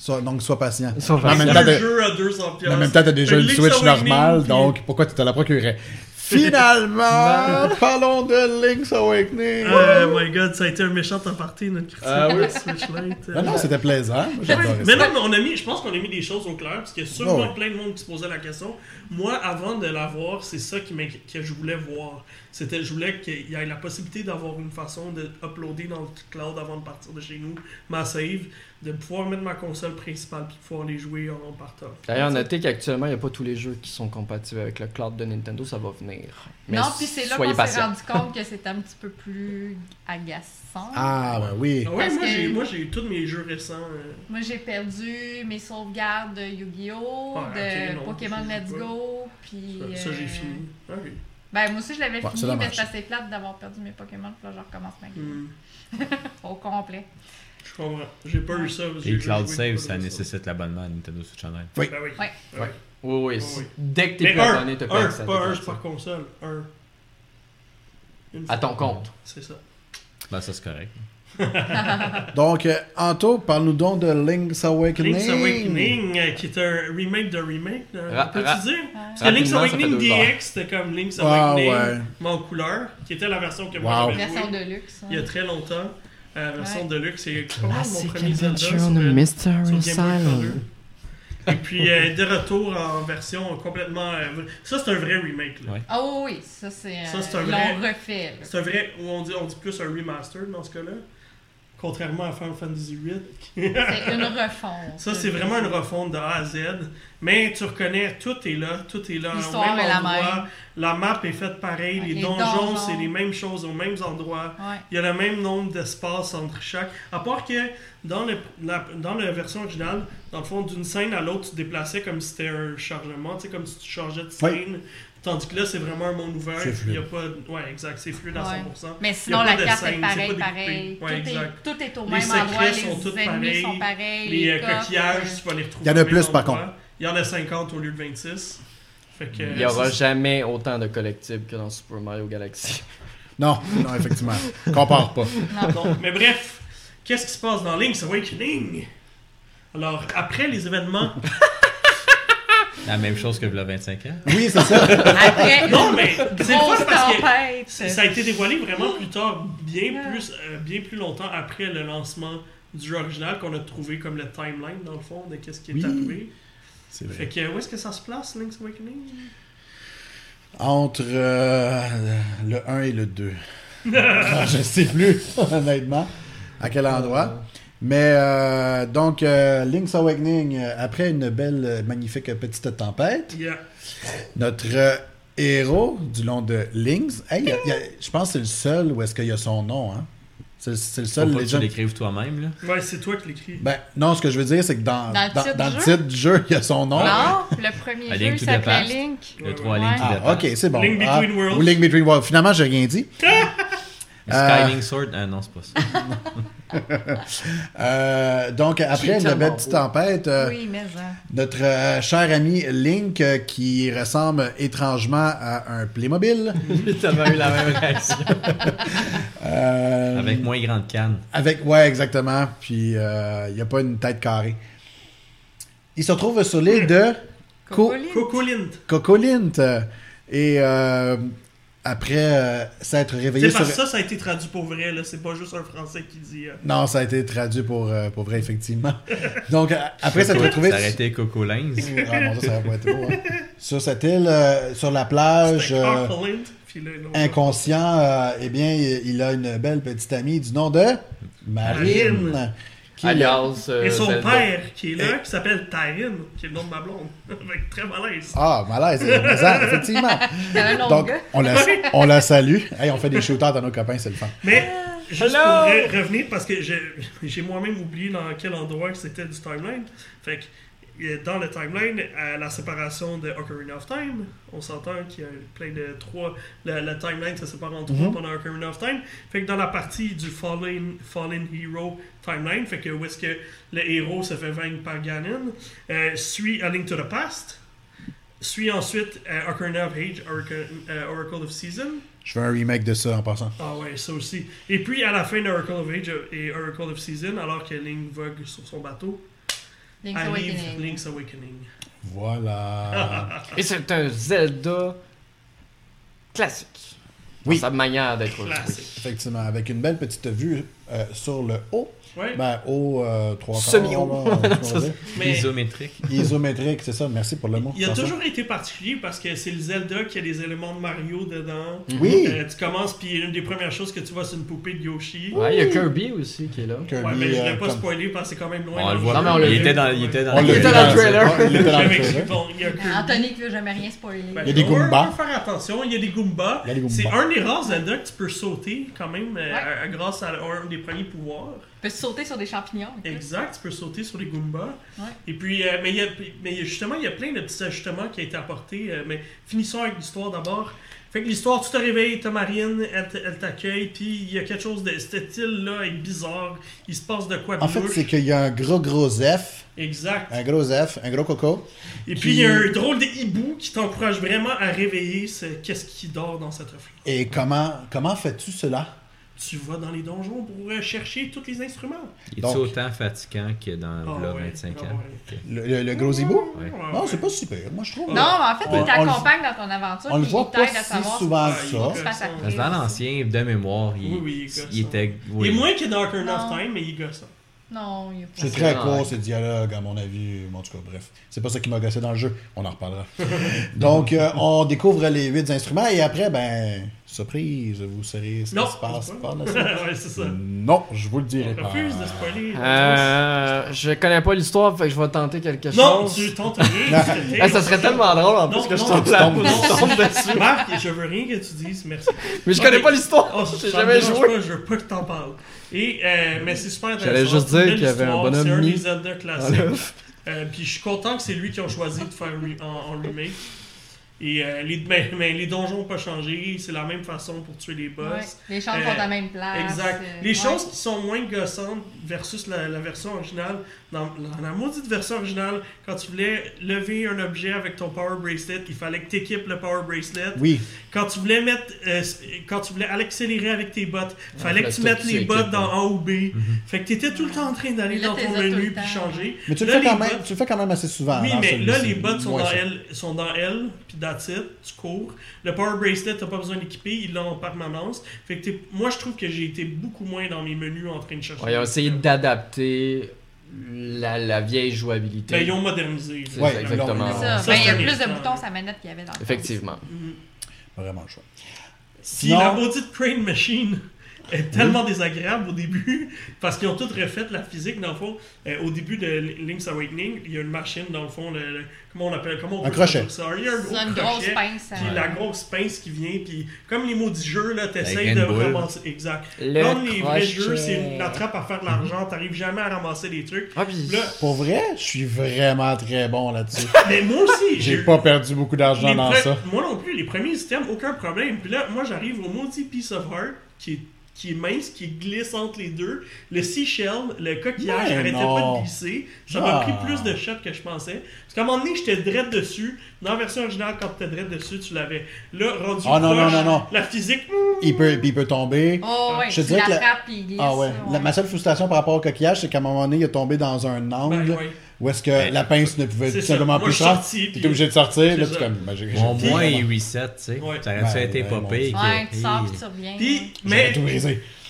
Donc sois patient. Sois Mais en même temps, t'as- jeux à 200 mais en même temps, t'as déjà une Switch normale, donc pourquoi tu te la procurerais Finalement, parlons de Link's Awakening. Oh my god, ça a été un méchant aparté notre critique Ah oui. Switch Lite. Ah non, c'était plaisant. Moi, Mais ça. non, mais on a mis, je pense qu'on a mis des choses au clair, parce qu'il y a sûrement ouais. plein de monde qui se posait la question. Moi, avant de l'avoir, c'est ça qui que je voulais voir. C'était, je voulais qu'il y ait la possibilité d'avoir une façon de uploader dans le cloud avant de partir de chez nous, ma save, de pouvoir mettre ma console principale puis pouvoir les jouer en partant. D'ailleurs, notez qu'actuellement, il n'y a pas tous les jeux qui sont compatibles avec le cloud de Nintendo, ça va venir. Mais non, puis c'est là qu'on s'est rendu compte que c'était un petit peu plus agaçant. Ah, ben oui. Ah ouais, Parce moi, que- j'ai, moi j'ai eu tous mes jeux récents. euh, Moi, j'ai perdu mes sauvegardes de Yu-Gi-Oh!, Ouais, de non, Pokémon Let's pas. Go, puis... ça, ça, j'ai euh, fini. Ah oui. Ben, moi aussi, je l'avais Ouais, fini, mais c'est assez plate d'avoir perdu mes Pokémon, puis là, je recommence ma game. Hmm, Au complet. Je comprends. J'ai pas eu ça. Et Cloud Save, ça nécessite l'abonnement à Nintendo Switch Online. Oui. Ben oui. Ouais. Ben oui. Oui, oui. Oui. Dès que t'es plus abonné, t'as pas accès à pas un, par console. Un. Une À ton compte. C'est ça. Ben, ça, c'est correct. Donc, euh, Anto, parle-nous donc de Link's Awakening. Link's Awakening, euh, qui est un remake de remake. Peux-tu dire? Parce que Link's Awakening. DX, c'était comme Link's Ah, Awakening, ouais. mais en couleur, qui était la version que moi j'avais Version de luxe. il y a très longtemps. Euh, version de luxe, c'est comment mon premier Zelda sur, euh, sur Mystery Game Color. Et puis euh, de retour en version complètement. euh, ça, c'est un vrai remake. là. Ouais. Ah oui, oui, ça c'est... euh, Ça, c'est un ils vrai- refait. C'est un vrai. On dit, on dit plus un remaster dans ce cas-là. Contrairement à Final Fantasy VIII. C'est une refonte. Ça, c'est vraiment une refonte de A à Z. Mais tu reconnais, tout est là, tout est là. au L'histoire même est la même. La map est faite pareil. Ouais, les, les donjons, donjons. c'est les mêmes choses aux mêmes endroits. Ouais. Il y a le même nombre d'espaces entre chaque. À part que dans, le, la, dans la version originale, dans le fond, d'une scène à l'autre, tu te déplaçais comme si c'était un chargement, tu sais, comme si tu changeais de scène. Tandis que là, c'est vraiment un monde ouvert. C'est fluide. Il y a pas... Ouais, exact, c'est fluide à Ouais. 100%. Mais sinon, la carte scène, est pareille, pareil. Ouais, tout, est, exact. tout est au Les même secrets endroit, sont tous les ennemis pareils. sont pareils. Les euh, coffres, coquillages, euh, tu vas les retrouver. Il y en a plus, par endroit. Il y en a 50 au lieu de 26. Fait que, Il n'y aura jamais autant de collectibles que dans Super Mario Galaxy. Non, non, effectivement. Compare pas. Non, mais bref, qu'est-ce qui se passe dans Link's Awakening? Alors, après les événements... La même chose que le 25 ans. Oui, c'est ça. Après, Non, mais c'est le grosse fun parce que tempête. ça a été dévoilé vraiment plus tard, bien plus, euh, bien plus longtemps après le lancement du jeu original qu'on a trouvé comme le timeline, dans le fond, de qu'est-ce qui est Oui. arrivé. C'est Fait vrai. que, où est-ce que ça se place, Link's Awakening? Entre euh, le 1 et le 2. Ah, je sais plus, honnêtement, à quel endroit? Mais euh, donc, euh, Link's Awakening, euh, après une belle, magnifique petite tempête, Yeah. notre euh, héros du long de Link's, hey, il y a- il y a- je pense que c'est le seul où est-ce qu'il y a son nom. Hein? C'est c'est le Faut seul pas que tu l'écrives toi-même, là. Ouais, c'est toi qui l'écris. Ben, non, ce que je veux dire, c'est que dans, Dans le titre dans du le jeu? titre du jeu, il y a son nom. Non, le premier jeu il s'appelait. Link. Le Ouais, 3 ouais. Link Ah, ok, c'est bon. Link Ah, Between Worlds. ou Link Between Worlds. Finalement, j'ai rien dit. Euh, Skyling Sword? Ah non, c'est pas ça. Euh, donc, après une belle petite tempête, euh, Oui, mais ça. notre euh, cher ami Link, euh, qui ressemble étrangement à un Playmobil. T'avais eu la même réaction. euh, Avec moins grande canne. Avec, ouais, exactement. Puis, euh, il n'y a pas une tête carrée. Il se trouve sur l'île de. Cocolint. Cocolint. euh, Et euh, après euh, s'être réveillé C'est sur... parce que ça, ça a été traduit pour vrai, là. C'est pas juste un français qui dit. euh, Non, ça a été traduit pour, euh, pour vrai, effectivement. Donc, euh, après s'être retrouvé... Ça aurait été Coco Lens. Ah, ça aurait pas été beau, hein. Sur cette île, euh, sur la plage, inconscient, euh, eh bien, il il a une belle petite amie du nom de Marine. Marine. Alias. euh, Et son Zelda. père, qui est là, qui s'appelle Tyrine, qui est le nom de ma blonde. Avec très malaise. Ah, malaise, bizarre, effectivement. Donc, on la, on la salue. Hey, on fait des shootouts à nos copains, c'est le fun. Mais, juste Hello! pour re- revenir, parce que j'ai moi-même oublié dans quel endroit c'était du timeline. Fait que, dans le timeline, à la séparation de Ocarina of Time, on s'entend qu'il y a plein de trois. La, la timeline se sépare en trois Mhm. pendant Ocarina of Time. Fait que dans la partie du Fallen, Fallen Hero timeline, fait que où est-ce que le héros se fait vaincre par Ganon, euh, suit A Link to the Past, suit ensuite euh, Ocarina of Age, Oracle, euh, Oracle of Season. Je fais un remake de ça en passant. Ah ouais, ça aussi. Et puis à la fin d'Oracle of Age et Oracle of Season, alors que Link vogue sur son bateau, Link's Awakening. Link's Awakening. Voilà. Et c'est un Zelda classique. Oui. Dans sa manière d'être. Classique. Effectivement, avec une belle petite vue euh, sur le haut. Ouais. Ben, haut, euh, Semi-haut. Mais Isométrique. Isométrique, c'est ça. Merci pour le mot. il a toujours été particulier parce que c'est le Zelda qui a des éléments de Mario dedans. Oui. Euh, tu commences, puis une des premières choses que tu vois, c'est une poupée de Yoshi. Ouais, il y a Kirby aussi qui est là. Kirby, Ouais, mais je euh, voulais pas comme- spoiler parce que c'est quand même loin. On le voit. Non, mais on il, était dans, il était dans On l'a Il vu était dans le trailer. Il était dans le trailer. bon, il y a Kirby. Anthony qui veut jamais rien spoiler. Ben, Il y a des Goombas. on va faire attention, il y a des Goombas. Il. C'est un des rares Zelda que tu peux sauter quand même euh, grâce à un des premiers pouvoirs. Tu peux sauter sur des champignons. Exact, tu peux sauter sur les Goombas. Ouais. Et puis, euh, mais, il y a, mais justement, il y a plein de petits ajustements qui ont été apportés. euh, mais finissons avec l'histoire d'abord. Fait que l'histoire, tu te réveilles, t'as Marine, elle, t'accueille, puis il y a quelque chose de. Cette île-là est bizarre. Il se passe de quoi de En fait, c'est qu'il y a un gros, gros F. Exact. Un gros F, un gros coco. Et puis, puis- il y a un drôle de hibou qui t'encourage vraiment à réveiller ce qu'est-ce qui dort dans cette œuf Et comment, comment fais-tu cela? Tu vas dans les donjons pour euh, chercher tous les instruments. Il est Donc- autant fatigant que dans Ah v'là ouais, 25 ah ans? ouais. Le, le- le gros hibou? Non, ouais. c'est pas super, moi je trouve. Non, mais en fait, On- il t'accompagne dans ton aventure. On le voit pas à si savoir souvent ça. que dans l'ancien, de mémoire, il, Oui, oui, il était. oui. Il est moins que of Non. Time, mais il gosse ça. Non, il y a pas C'est très Ah, court, ces dialogues, à mon avis. En tout cas, bref. C'est pas ça qui m'a gossé dans le jeu. On en reparlera. Donc, euh, on découvre les huit instruments et après, ben, surprise, vous saurez ce Non, qui se passe par pas. la suite. ouais, c'est ça. Non, je vous le dirai On pas. refuse de spoiler. Euh, je connais pas l'histoire, fait que je vais tenter quelque non, chose. tu tentes rien. Eh, ça serait tellement drôle en plus Non, que je non, tombe tu là, je tombe dessus. Marc, je veux rien que tu dises, merci. Mais je connais Ok. pas l'histoire. Oh, J'ai jamais joué. Pas, je veux pas que t'en parles. Et, euh, mais c'est super intéressant. J'allais juste C'est une dire belle qu'il y avait un histoire, bonhomme C'est un des Zelda classiques. Euh, puis je suis content que c'est lui qui a choisi de faire re- en, en remake. Et euh, les, mais, mais les donjons n'ont pas changé, c'est la même façon pour tuer les boss. Ouais. Les chambres Euh, sont à la même place. Exact. Les ouais. choses qui sont moins gossantes versus la, la version originale, dans, dans la maudite version originale, quand tu voulais lever un objet avec ton Power Bracelet, il fallait que tu équipes le Power Bracelet. Oui. Quand tu voulais mettre, euh, quand tu voulais accélérer avec tes bottes, fallait que fallait tu mettes que tu les équipes, bottes dans. A ou B. Fait que tu étais tout le temps en train d'aller dans ton menu puis changer. Mais tu le, fais quand les même, bottes- tu le fais quand même assez souvent. oui, dans mais là, les bottes sont dans. L, sont dans L, puis that's it, tu cours. Le Power Bracelet, t'as pas besoin d'équiper, ils l'ont en permanence. Fait que moi, je trouve que j'ai été beaucoup moins dans mes menus en train de chercher. Ouais, ils ont essayé d'adapter la, la vieille jouabilité. Ben, ils ont modernisé. C'est Ouais, ça, exactement. ça. Ça, Ben, il y a plus de boutons sa manette qu'il y avait dans le Effectivement. Mhm. Vraiment le choix. Puis la maudite Crane Machine est tellement désagréable au début parce qu'ils ont tout refait la physique dans le fond. Euh, au début de Link's Awakening, il y a une machine dans le fond, le, le- comment on appelle, comment on Un crochet. ça? Il y a un gros C'est une grosse crochet, pince. Puis euh, la grosse pince qui vient, puis comme les maudits jeux, là, t'essayes de boule. ramasser. Exact. Le Comme les vrais jeux, c'est une attrape à faire de l'argent, t'arrives jamais à ramasser des trucs. Ah, puis- Là, Pour vrai, je suis vraiment très bon là-dessus. mais moi aussi, J'ai pas perdu beaucoup d'argent dans ça. Moi non plus, les premiers systèmes, aucun problème. Puis là, moi j'arrive au maudit Piece of Heart qui est, qui est mince, qui glisse entre les deux. Le seashell, le coquillage, Mais arrêtait non. pas de glisser. Ça m'a Ah. pris plus de shots que je pensais. Parce qu'à un moment donné, j'étais dread dessus. Dans la version originale, quand t'étais dread dessus, tu l'avais. Là, rendu Ah, non, proche, non, non, non. la physique, Il peut, il peut tomber. Oh, ouais, Je te la- il glisse. Ah ouais. là, La- ma seule frustration par rapport au coquillage, c'est qu'à un moment donné, il est tombé dans un angle ben, ouais. Où est-ce que Ben, la pince ne pouvait tout simplement plus sortir. sorti, T'es puis- obligé de sortir. Là, tu comme. ben, Au moins, il reset, tu sais. Ouais. Ça aurait-tu Ben, été ben. Dieu. Ouais, tu sors tu reviens. Puis, mais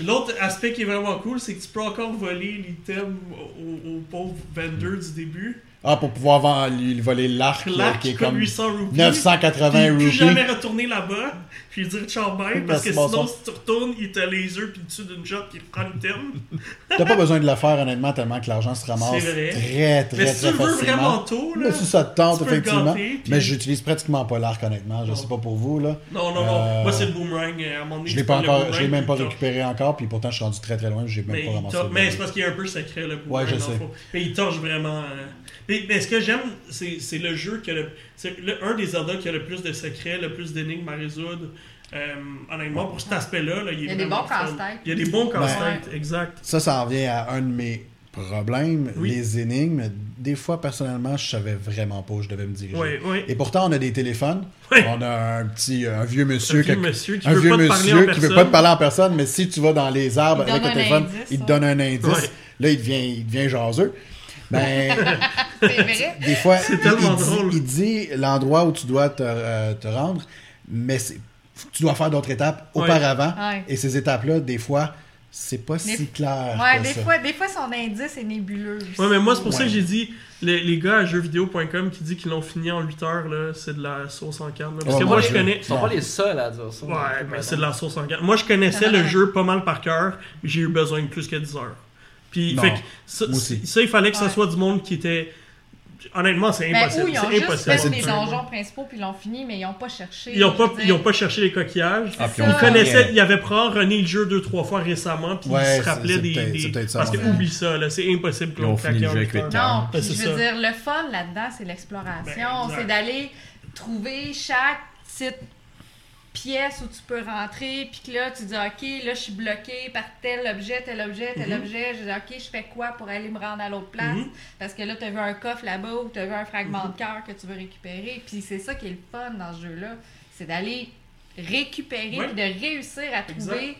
l'autre aspect qui est vraiment cool, c'est que tu peux encore voler l'item au, au pauvre vendeur du début. Ah, pour pouvoir vendre- lui voler l'arc, L'arc qui est comme 800 roupies. 980 Puis roupies. jamais retourner là-bas, puis dire ciao bye, parce que sinon, si tu retournes, il te laser, puis dessus d'une shot, puis il reprend l'item. T'as pas besoin de le faire, honnêtement, tellement que l'argent se ramasse vrai. très, très, Mais très si tu le veux facilement. vraiment tôt, là. Mais si ça te tente, tu le effectivement. gâter, puis- Mais j'utilise pratiquement pas l'arc, honnêtement. Je Non. sais pas pour vous, là. Non, non, non. Euh, Moi, c'est le boomerang. euh, À donné, Je tu l'ai pas le encore, je l'ai même pas puis récupéré encore, puis pourtant je suis rendu très très loin, j'ai même pas ramassé. le mais c'est parce qu'il est un peu secret, le boomerang. Ouais, je le sais. Mais il torche vraiment. Mais, mais ce que j'aime, c'est le jeu qui a le. C'est le- un des Zelda qui a le plus de secrets, le plus d'énigmes à résoudre. Euh, honnêtement, pour cet aspect-là, là, il, y a des bons casse-têtes. Il y a des bons casse-têtes, exact. Ça, ça en vient à un de mes problèmes, Oui. les énigmes. Des fois, personnellement, je savais vraiment pas où je devais me diriger. Oui, oui. Et pourtant, on a des téléphones. Oui. On a un petit, un vieux Un monsieur, vieux qui- monsieur qui un veut vieux pas te parler en monsieur qui veut pas te personne. parler en personne, mais si tu vas dans les arbres avec le un téléphone, indice, il te donne un indice. Là, il devient, il devient jaseux. Ben, C'est vrai. des fois, C'est il- tellement il, dit, drôle. il dit l'endroit où tu dois te, euh, te rendre, mais c'est- tu dois faire d'autres étapes auparavant. Ouais. Et ces étapes-là, des fois, c'est pas si clair. Ouais, que des ça. fois, des fois, son indice est nébuleux. aussi. Ouais, mais moi, c'est pour ça que j'ai dit, les, les gars à jeuxvideo.com qui disent qu'ils l'ont fini en 8 heures, là, c'est de la sauce en canne. là. Parce Ouais, que moi, moi, je- connais. Ils sont pas les seuls à dire ça. Ouais, mais c'est de la sauce en canne. Moi, je connaissais le jeu pas mal par cœur, mais j'ai eu besoin de plus que 10 heures. Puis, Non, fait que ça, il fallait que ça Ouais. soit du monde qui était. Honnêtement, c'est Ben, impossible. ils ont c'est les donjons principaux puis ils l'ont fini, mais ils n'ont pas cherché. Ils ont pas, ils ont pas cherché les coquillages. Ah, puis Ils connaissaient, ils avaient probablement rené le jeu deux, trois fois récemment, puis Ouais, ils se rappelaient des. ça, parce que ouais. oublie ça, là, c'est impossible qu'on fini craque Non, Ben, puis je veux ça. dire, le fun là-dedans, c'est l'exploration. Ben, c'est d'aller trouver chaque petite pièce où tu peux rentrer, puis que là, tu dis, OK, là, je suis bloqué par tel objet, tel objet, tel Mhm. objet. Je dis, OK, je fais quoi pour aller me rendre à l'autre place? Mhm. Parce que là, tu as vu un coffre là-bas ou tu as vu un fragment de cœur que tu veux récupérer. Puis c'est ça qui est le fun dans ce jeu-là. C'est d'aller récupérer Ouais. puis de réussir à trouver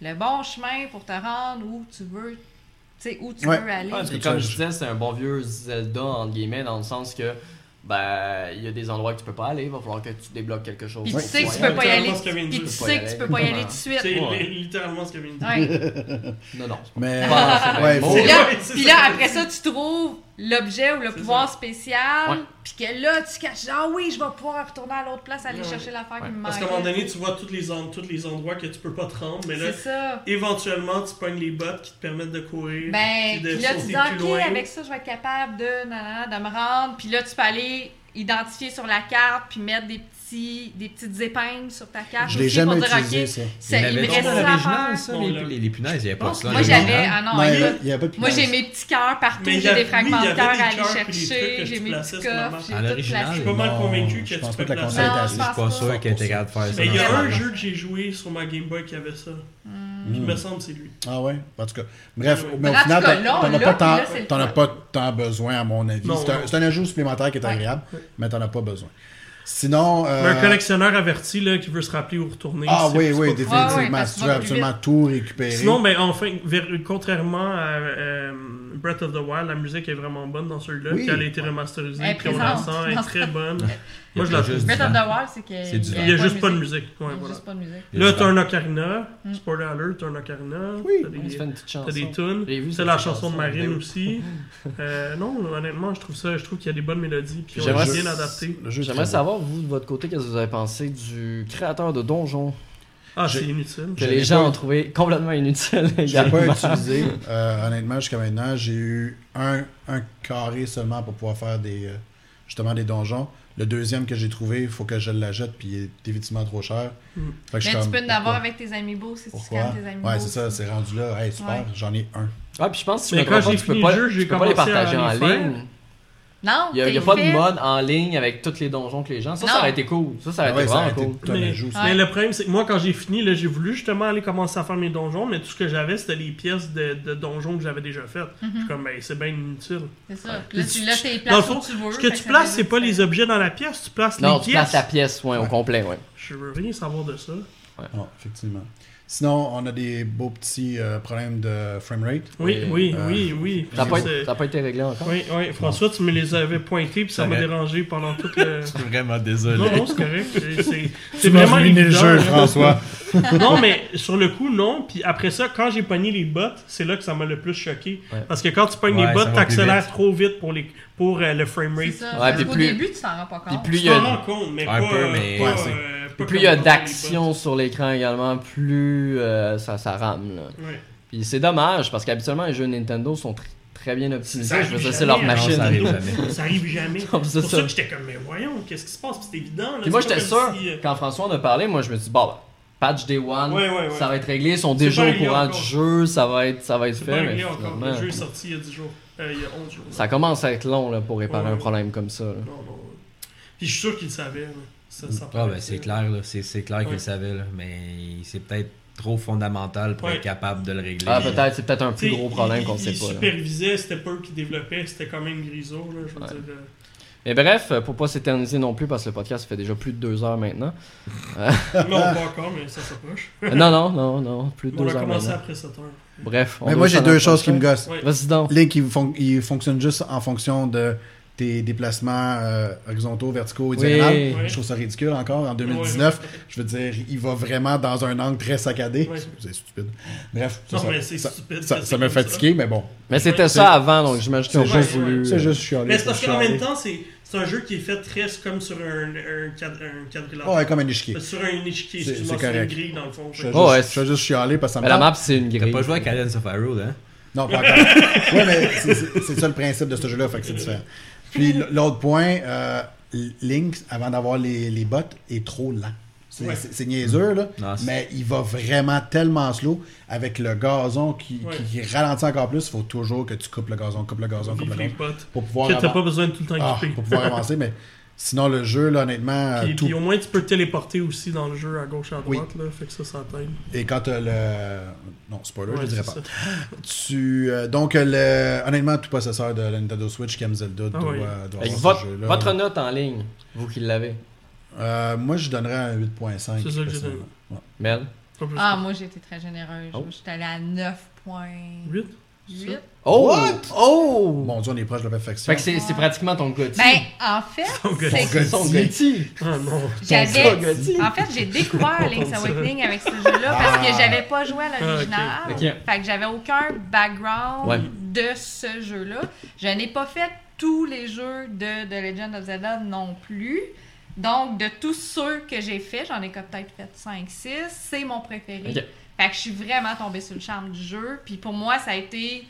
le bon chemin pour te rendre où tu veux, tu sais, où tu Ouais. veux aller. Ouais, puis comme je disais, c'est un bon vieux Zelda, entre guillemets, dans le sens que ben il y a des endroits que tu peux pas aller, il va falloir que tu débloques quelque chose. Puis tu sais que tu peux pas y aller. Puis tu sais pas y que tu aller. peux pas y aller tout de suite. C'est littéralement ce qu'elle vient de dire. Ouais. Non, non, c'est pas Mais. pas- ouais, bon. faut- Puis là, Ouais, c'est puis ça. là, après ça, tu trouves l'objet ou le pouvoir ça. spécial. Puis que là, tu caches. Ah oui, je vais pouvoir retourner à l'autre place, aller Ouais. chercher l'affaire Ouais. qui me Parce manque. qu'à un moment donné, tu vois tous les, en- tous les endroits que tu peux pas te rendre, mais là, ça. éventuellement, tu pognes les bottes qui te permettent de courir. Ben, puis là, tu dis, plus OK, loin. avec ça, je vais être capable de, nanana, de me rendre. Puis là, tu peux aller identifier sur la carte, puis mettre des petits des petites épingles sur ta carte. Je l'ai aussi jamais pour dire, utilisé, OK, ça. ça, Il il me reste ça à faire. ça, les, les, les punaises, il n'y avait pas ça. Moi, j'avais. Ah non, il y avait- pas de Moi, j'ai mes petits cœurs partout, j'ai des fragments de cœur à aller cœurs chercher, j'ai mes petits j'ai À l'original, Je suis pas mal convaincu que je tu pense peux pas que la placer. console Non, est je assez Je suis pas sûr qu'il était capable de faire ça. Mais il y a un jeu. que j'ai joué sur ma Game Boy qui avait ça. Hmm. Il me semble que c'est lui. Ah ouais? En tout cas. Bref, Ouais. mais au final, t'en as pas tant- besoin, à mon avis. Non, C'est un, non. c'est un ajout supplémentaire qui est Ouais. agréable, mais t'en as pas besoin. Sinon. euh, Mais un collectionneur averti là, qui veut se rappeler où retourner. Ah oui, oui, pas- définitivement. Ouais, ouais, si tu veux absolument tout récupérer. Sinon, ben, enfin, contrairement à euh, Breath of the Wild, la musique est vraiment bonne dans celui-là. Oui. Puis elle a été remasterisée, puis on la sent, elle est très bonne. Moi, je la trouve. Breath of the Wild, c'est que. C'est du vent. Il y a juste pas de musique. Il Ouais, voilà. juste pas de musique. Là, t'as un ocarina. Mm. Spoiler alert, t'as un ocarina. Oui. T'as des, fait une petite chanson. t'as des tunes. C'est la chanson de Marine vidéo. aussi. Euh, non, honnêtement, je trouve ça, je trouve qu'il y a des bonnes mélodies. Puis on J'aimerais- est bien adapté. J'aimerais savoir, vous, de votre côté, qu'est-ce que vous avez pensé du créateur de Donjon Ah, J'ai- c'est inutile. que les gens pas- ont trouvé complètement inutile. Je l'ai pas utilisé. euh, honnêtement, jusqu'à maintenant, j'ai eu un, un carré seulement pour pouvoir faire des, euh, justement des donjons. Le deuxième que j'ai trouvé, il faut que je l'achète, puis il est définitivement trop cher. Mm. Fait que je Mais tu comme, peux en avoir pourquoi? avec tes amiibo si tu Pourquoi? scannes tes amiibo. Ouais, c'est ça, c'est rendu là. Hey, super, Ouais. j'en ai un. Ah, puis je pense que si Mais je me quand j'ai tu peux fini pas, le jeu, j'ai tu peux pas les à partager en faire. ligne. Non, Il n'y a, y a pas de mode en ligne avec tous les donjons que les gens. Ça, ça aurait été cool. Ça, ça aurait Ah ouais, été vraiment cool. Mais-. Mais le problème, c'est que moi, quand j'ai fini, là, j'ai voulu justement aller commencer à faire mes donjons, mais tout ce que j'avais, c'était les pièces de, de donjons que j'avais déjà faites. Je suis comme, ben, c'est bien inutile. C'est ça. Puis Là, tu là, tes Dans le places fond, où tu veux. Ce que fait tu ça places, fait c'est pas les objets dans la pièce, tu places Non, les tu places pièces. la pièce, ouais, au complet, ouais. Je veux rien savoir de ça. Non, effectivement. Sinon, on a des beaux petits euh, problèmes de framerate. Oui, Et, oui, euh, oui, oui. Ça n'a pas, C'est- été- pas réglé encore? Oui, oui, François, tu me les avais pointés, puis ça m'a dérangé pendant tout le. Je suis vraiment désolé. Non, non, c'est correct. C'est- C'est c'est vraiment ruiné le jeu, là. François. non, mais sur le coup, non. Puis après ça, quand j'ai pogné les bottes, c'est là que ça m'a le plus choqué. Ouais. Parce que quand tu pognes Ouais, les bottes, plus t'accélères vite. trop vite pour, les, pour euh, le C'est framerate. ça. Ouais, Parce puis qu'au plus- début, tu t'en rends pas Puis compte. plus il Tu t'en rends compte, mais Un pas, peu, euh, mais- c'est- plus il y a d'action sur l'écran également, plus euh, ça, ça rame. Là. Puis c'est dommage parce qu'habituellement les jeux Nintendo sont tr- très bien optimisés. Ça Je veux arrive dire, c'est leur jamais, hein. machine. ça arrive jamais. Ça arrive jamais. Non, C'est c'est pour ça. ça que j'étais comme, mais voyons, qu'est-ce qui se passe? Puis c'était évident. Là. Puis moi C'est j'étais sûr, si, euh, quand François en a parlé, moi je me suis dit, bon, ben, patch Day One, Ouais, ouais, ouais. ça va être réglé, ils sont C'est déjà au courant encore. du jeu, ça va être, ça va être C'est fait. mais finalement, Le jeu est sorti il y a 10 jours. Euh, il y a 11 jours. ça commence à être long là, pour réparer Ouais. un problème comme ça. là. Non, non. Puis je suis sûr qu'il savait. là. Ça, ça Ah, ben, c'est clair, là. C'est, c'est clair qu'il Ouais. le savait, là. Mais c'est peut-être trop fondamental pour Ouais. être capable de le régler. Ah, peut-être, c'est peut-être un plus gros problème il- qu'on il- sait il pas. là. supervisait, c'était pas eux qui développaient, c'était quand même Grisot. Là, je veux Ouais. dire, Mais bref, pour pas s'éterniser non plus, parce que le podcast fait déjà plus de deux heures maintenant. Non, pas encore, mais ça s'approche. Non, non, non, non, plus de On deux a heures commencé maintenant. après 7 heures. Bref. on Mais moi, j'ai deux choses qui me gossent. Ouais. Vas-y donc. Link, il, fon- il fonctionne juste en fonction de tes déplacements euh, horizontaux, verticaux et Oui. diagonales. Ouais. Je trouve ça ridicule encore en 2019. Je veux dire, il va vraiment dans un angle très saccadé. Ouais. C'est stupide. Bref, ça, Non, ça- mais c'est ça- stupide. ça- que ça c'est m'a comme ça. fatigué, mais bon. Mais c'était Ouais, ça avant, donc j'imagine qu'ils juste- voulu. C'est euh, juste chialer. Mais c'est parce qu'en même temps, c'est c'est un jeu qui est fait très comme sur un, un, quadrilatère. Ouais, comme un échiquier. Sur un échiquier, C'est- c'est sur une correct. grille dans le fond. Je vais Oh, ouais, juste, juste chialer parce que ça me Mais la map, c'est une T'as grille. pas joué à Cadence of Hyrule, hein? Non, pas encore. ouais, mais c'est ça le principe de ce jeu-là, fait que c'est différent. Puis l'autre point, euh, Link, avant d'avoir les, les bottes, est trop lent. C'est Ouais. niaiseux, là, Non, mais il va vraiment tellement slow avec le gazon qui, Ouais. qui- qui ralentit encore plus. Il faut toujours que tu coupes le gazon, coupes le gazon, coupes Vive le les gazon pour pouvoir, t'as avan- pas besoin de tout le temps Ah, pour pouvoir avancer. Mais Sinon, le jeu, là, honnêtement. Euh, puis, tout... au moins, tu peux téléporter aussi dans le jeu à gauche et à droite, là, fait que ça, ça t'aide. Et quand tu le. Non, spoiler, ouais, je le dirais pas. Tu, euh, donc, le... honnêtement, tout possesseur de la Nintendo Switch qui aime Zelda ah doit, oui. Euh, avoir votre, jeu. Votre note en ligne, vous qui l'avez Moi, je donnerais un 8.5. C'est ça que Ah, moi, j'ai été très généreuse. Oh. Je suis à 9. 8 Oh! What? Oh! Mon dieu, on est proche de la perfection. Fait que c'est, pratiquement ton Gotti. Ben, en fait, Son c'est Son Gotti. Oh ah, non. J'avais. En fait, j'ai découvert Link's Awakening avec ce jeu-là ah. parce que j'avais pas joué à ah, l'original. Ah. Fait que j'avais aucun background de ce jeu-là. Je n'ai pas fait tous les jeux de The Legend of Zelda non plus. Donc, de tous ceux que j'ai fait, j'en ai peut-être fait 5-6, c'est mon préféré. Fait que je suis vraiment tombée sur le charme du jeu. Puis pour moi, ça a été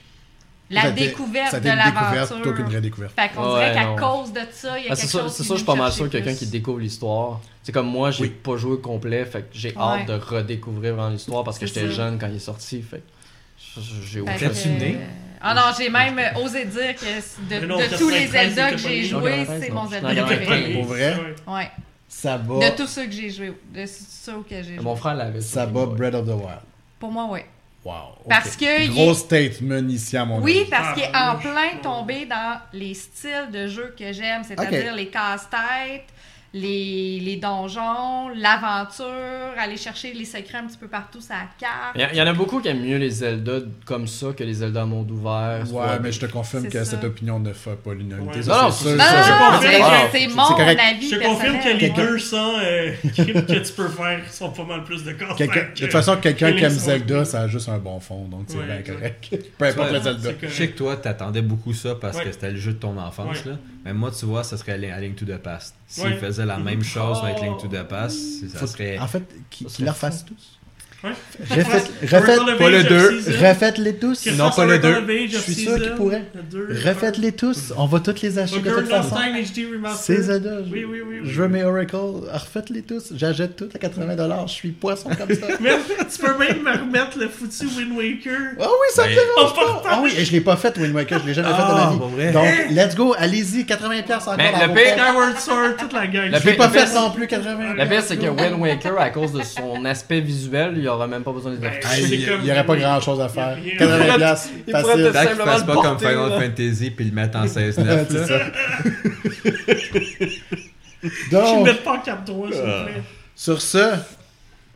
la Ça a été- découverte ça a de été une découverte l'aventure. plutôt qu'une vraie découverte. Fait qu'on Ouais, dirait qu'à cause de ça, il y a Ah, c'est quelque chose c'est ça, je suis pas mal sûr quelqu'un plus. qui découvre l'histoire. C'est comme moi, j'ai Oui. pas joué complet, fait que j'ai Ouais. hâte de redécouvrir vraiment l'histoire parce que j'étais jeune quand il est sorti, fait que j'ai aucun que, né? euh, Ah non, j'ai même osé dire que de, non, de tous les 93, Zelda que j'ai joué, c'est 93, mon. Zelda préféré. Pour vrai? Ouais. Ouais. Ça bat, De tous ceux que j'ai joué, de ceux que j'ai joué. Mon frère l'avait. ça bat. Breath of the Wild. Pour moi, oui. Wow. ok. Parce que il Gros est- statement ici à mon Oui, avis. parce qu'il est en Tabarnouche. plein tombé dans les styles de jeu que j'aime, c'est-à-dire les casse-têtes, les, les donjons, l'aventure, aller chercher les secrets un petit peu partout sur la carte. Il y, en a beaucoup qui aiment mieux les Zelda comme ça que les Zelda à monde ouvert. Ouais, mais je te confirme que ça. cette opinion ne fait pas l'unanimité. Ouais. Non, non, c'est Ah, c'est mon avis Je te confirme que les personnel. 200 euh, crimes que tu peux faire sont pas mal plus de Quelqu'un- de toute façon, quelqu'un qui aime Zelda, ça a juste un bon fond, donc c'est Ouais, bien correct. Peu importe le Zelda. Je sais que toi, t'attendais beaucoup ça parce que c'était le jeu de ton enfance. Là. Mais moi, tu vois, ça serait à Link to the Past. S'il Ouais. faisait la même chose avec Oh. Link to the Past, ça Faut- serait. En fait, qui, Ça qui la fassent tous. Ouais. Refaites, pas le of 2, Season. refaites-les tous. Non, pas le Oracle deux. of Age Je of suis sûr qu'il Season, pourrait. le deux, Refaites-les tous. On va tous les acheter de toute façon. C'est Zelda. Oui, oui, oui. oui. Je veux mes Oracle. Refaites-les tous. J'achète tout à 80$. Je suis poisson comme ça. Mais tu peux même me remettre le foutu Wind Waker. Ah oui, ça me dérange pas. Ah oui, et je l'ai pas fait, Wind Waker. Je l'ai jamais fait Ah, de ma vie. pour vrai? Donc, let's go. Allez-y. 80$ encore. Mais le pire- Sword, toute la gang. Le Je l'ai pire- pas le fait non plus 80$. La pire, c'est que Wind Waker, à cause de son aspect visuel, il aura même pas besoin de Ben, c'est Il n'y aurait pas grand chose à faire. Il y a rien. 80$ piastres, Il pourrait facile. Tant fassent le pas comme Final là. Fantasy puis le mettre en 16-9. C'est ça. Je ne pas en 4-3, s'il Ah. vous plaît. sur ce,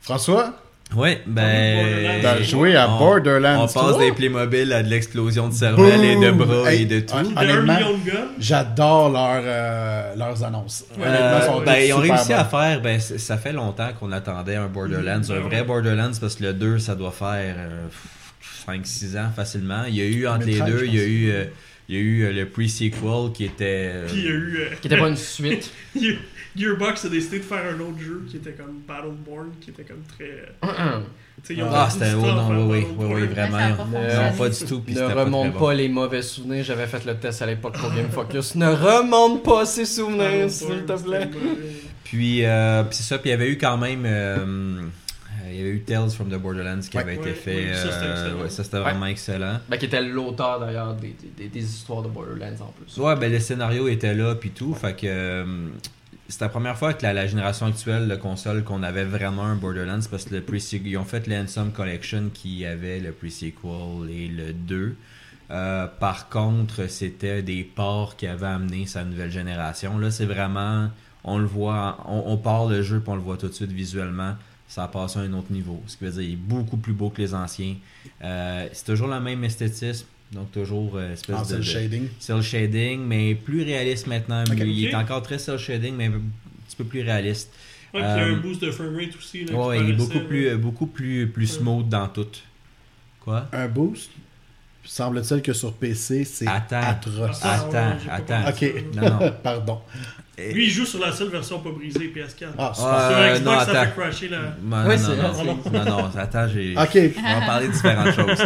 François, Ouais, ben. t'as joué à on- Borderlands On passe 3? des Playmobil à de l'explosion de cervelle et de bras Hey, et de tout. hon- De 1 Honnêtement, million de gars. J'adore leur, euh, leurs annonces. Euh, sont ben, ils ont réussi à faire, ben, ça fait longtemps qu'on attendait un Borderlands, un vrai Borderlands, parce que le 2, ça doit faire 5-6 ans facilement. Il y a eu entre les 2013, deux, il y a eu, euh, il y a eu euh, le pre-sequel qui était. euh, Puis il y a eu. euh, Qui était pas une suite. Gear- Gearbox a décidé de faire un autre jeu qui était comme Battleborn, qui était comme très. ils ont Ah, c'était. Oh stuff non, oui, oui, oui, vraiment. non, pas du tout. puis ne pas remonte pas, bon. les mauvais souvenirs. J'avais fait le test à l'époque pour Game Focus. ne remonte pas ces souvenirs, s'il te plaît. Puis, euh, puis c'est ça, puis il y avait eu quand même. euh, euh, il y avait eu Tales from the Borderlands qui Ouais. avait été Ouais, fait. oui, ça, c'était euh, excellent. ouais, ça, c'était vraiment excellent. Ben, qui était l'auteur d'ailleurs des, des, des histoires de Borderlands en plus. Ouais, ben le scénario était là, puis tout. Fait que. C'était la première fois que la, génération actuelle de consoles qu'on avait vraiment un Borderlands parce que le pre ils ont fait l'Ansome Collection qui avait le pre-sequel et le 2. Euh, par contre, c'était des ports qui avaient amené sa nouvelle génération. Là, c'est vraiment, on le voit, on, part le jeu puis on le voit tout de suite visuellement. Ça a passé à un autre niveau. Ce qui veut dire il est beaucoup plus beau que les anciens. Euh, c'est toujours le même esthétisme, donc toujours euh, espèce En de, cel de- shading. cel shading, mais plus réaliste maintenant. Il est encore très cel shading, mais un petit peu plus réaliste. Ouais, il y a Euh, un boost de framerate aussi. Là, Ouais, il est beaucoup plus, euh, beaucoup plus, plus smooth dans tout. Quoi? Un boost? Semble-t-il que sur PC, c'est Attends. atroce. Ah, Attends, attends. compris Ok. non. Pardon. Lui, il joue sur la seule version pas brisée PS4. Ah, Ah, sur Euh, Xbox, non, ça attends. fait crasher la. Non, Ouais, non, c'est- non, non, non, attends, j'ai. Ok. On va parler de différentes choses.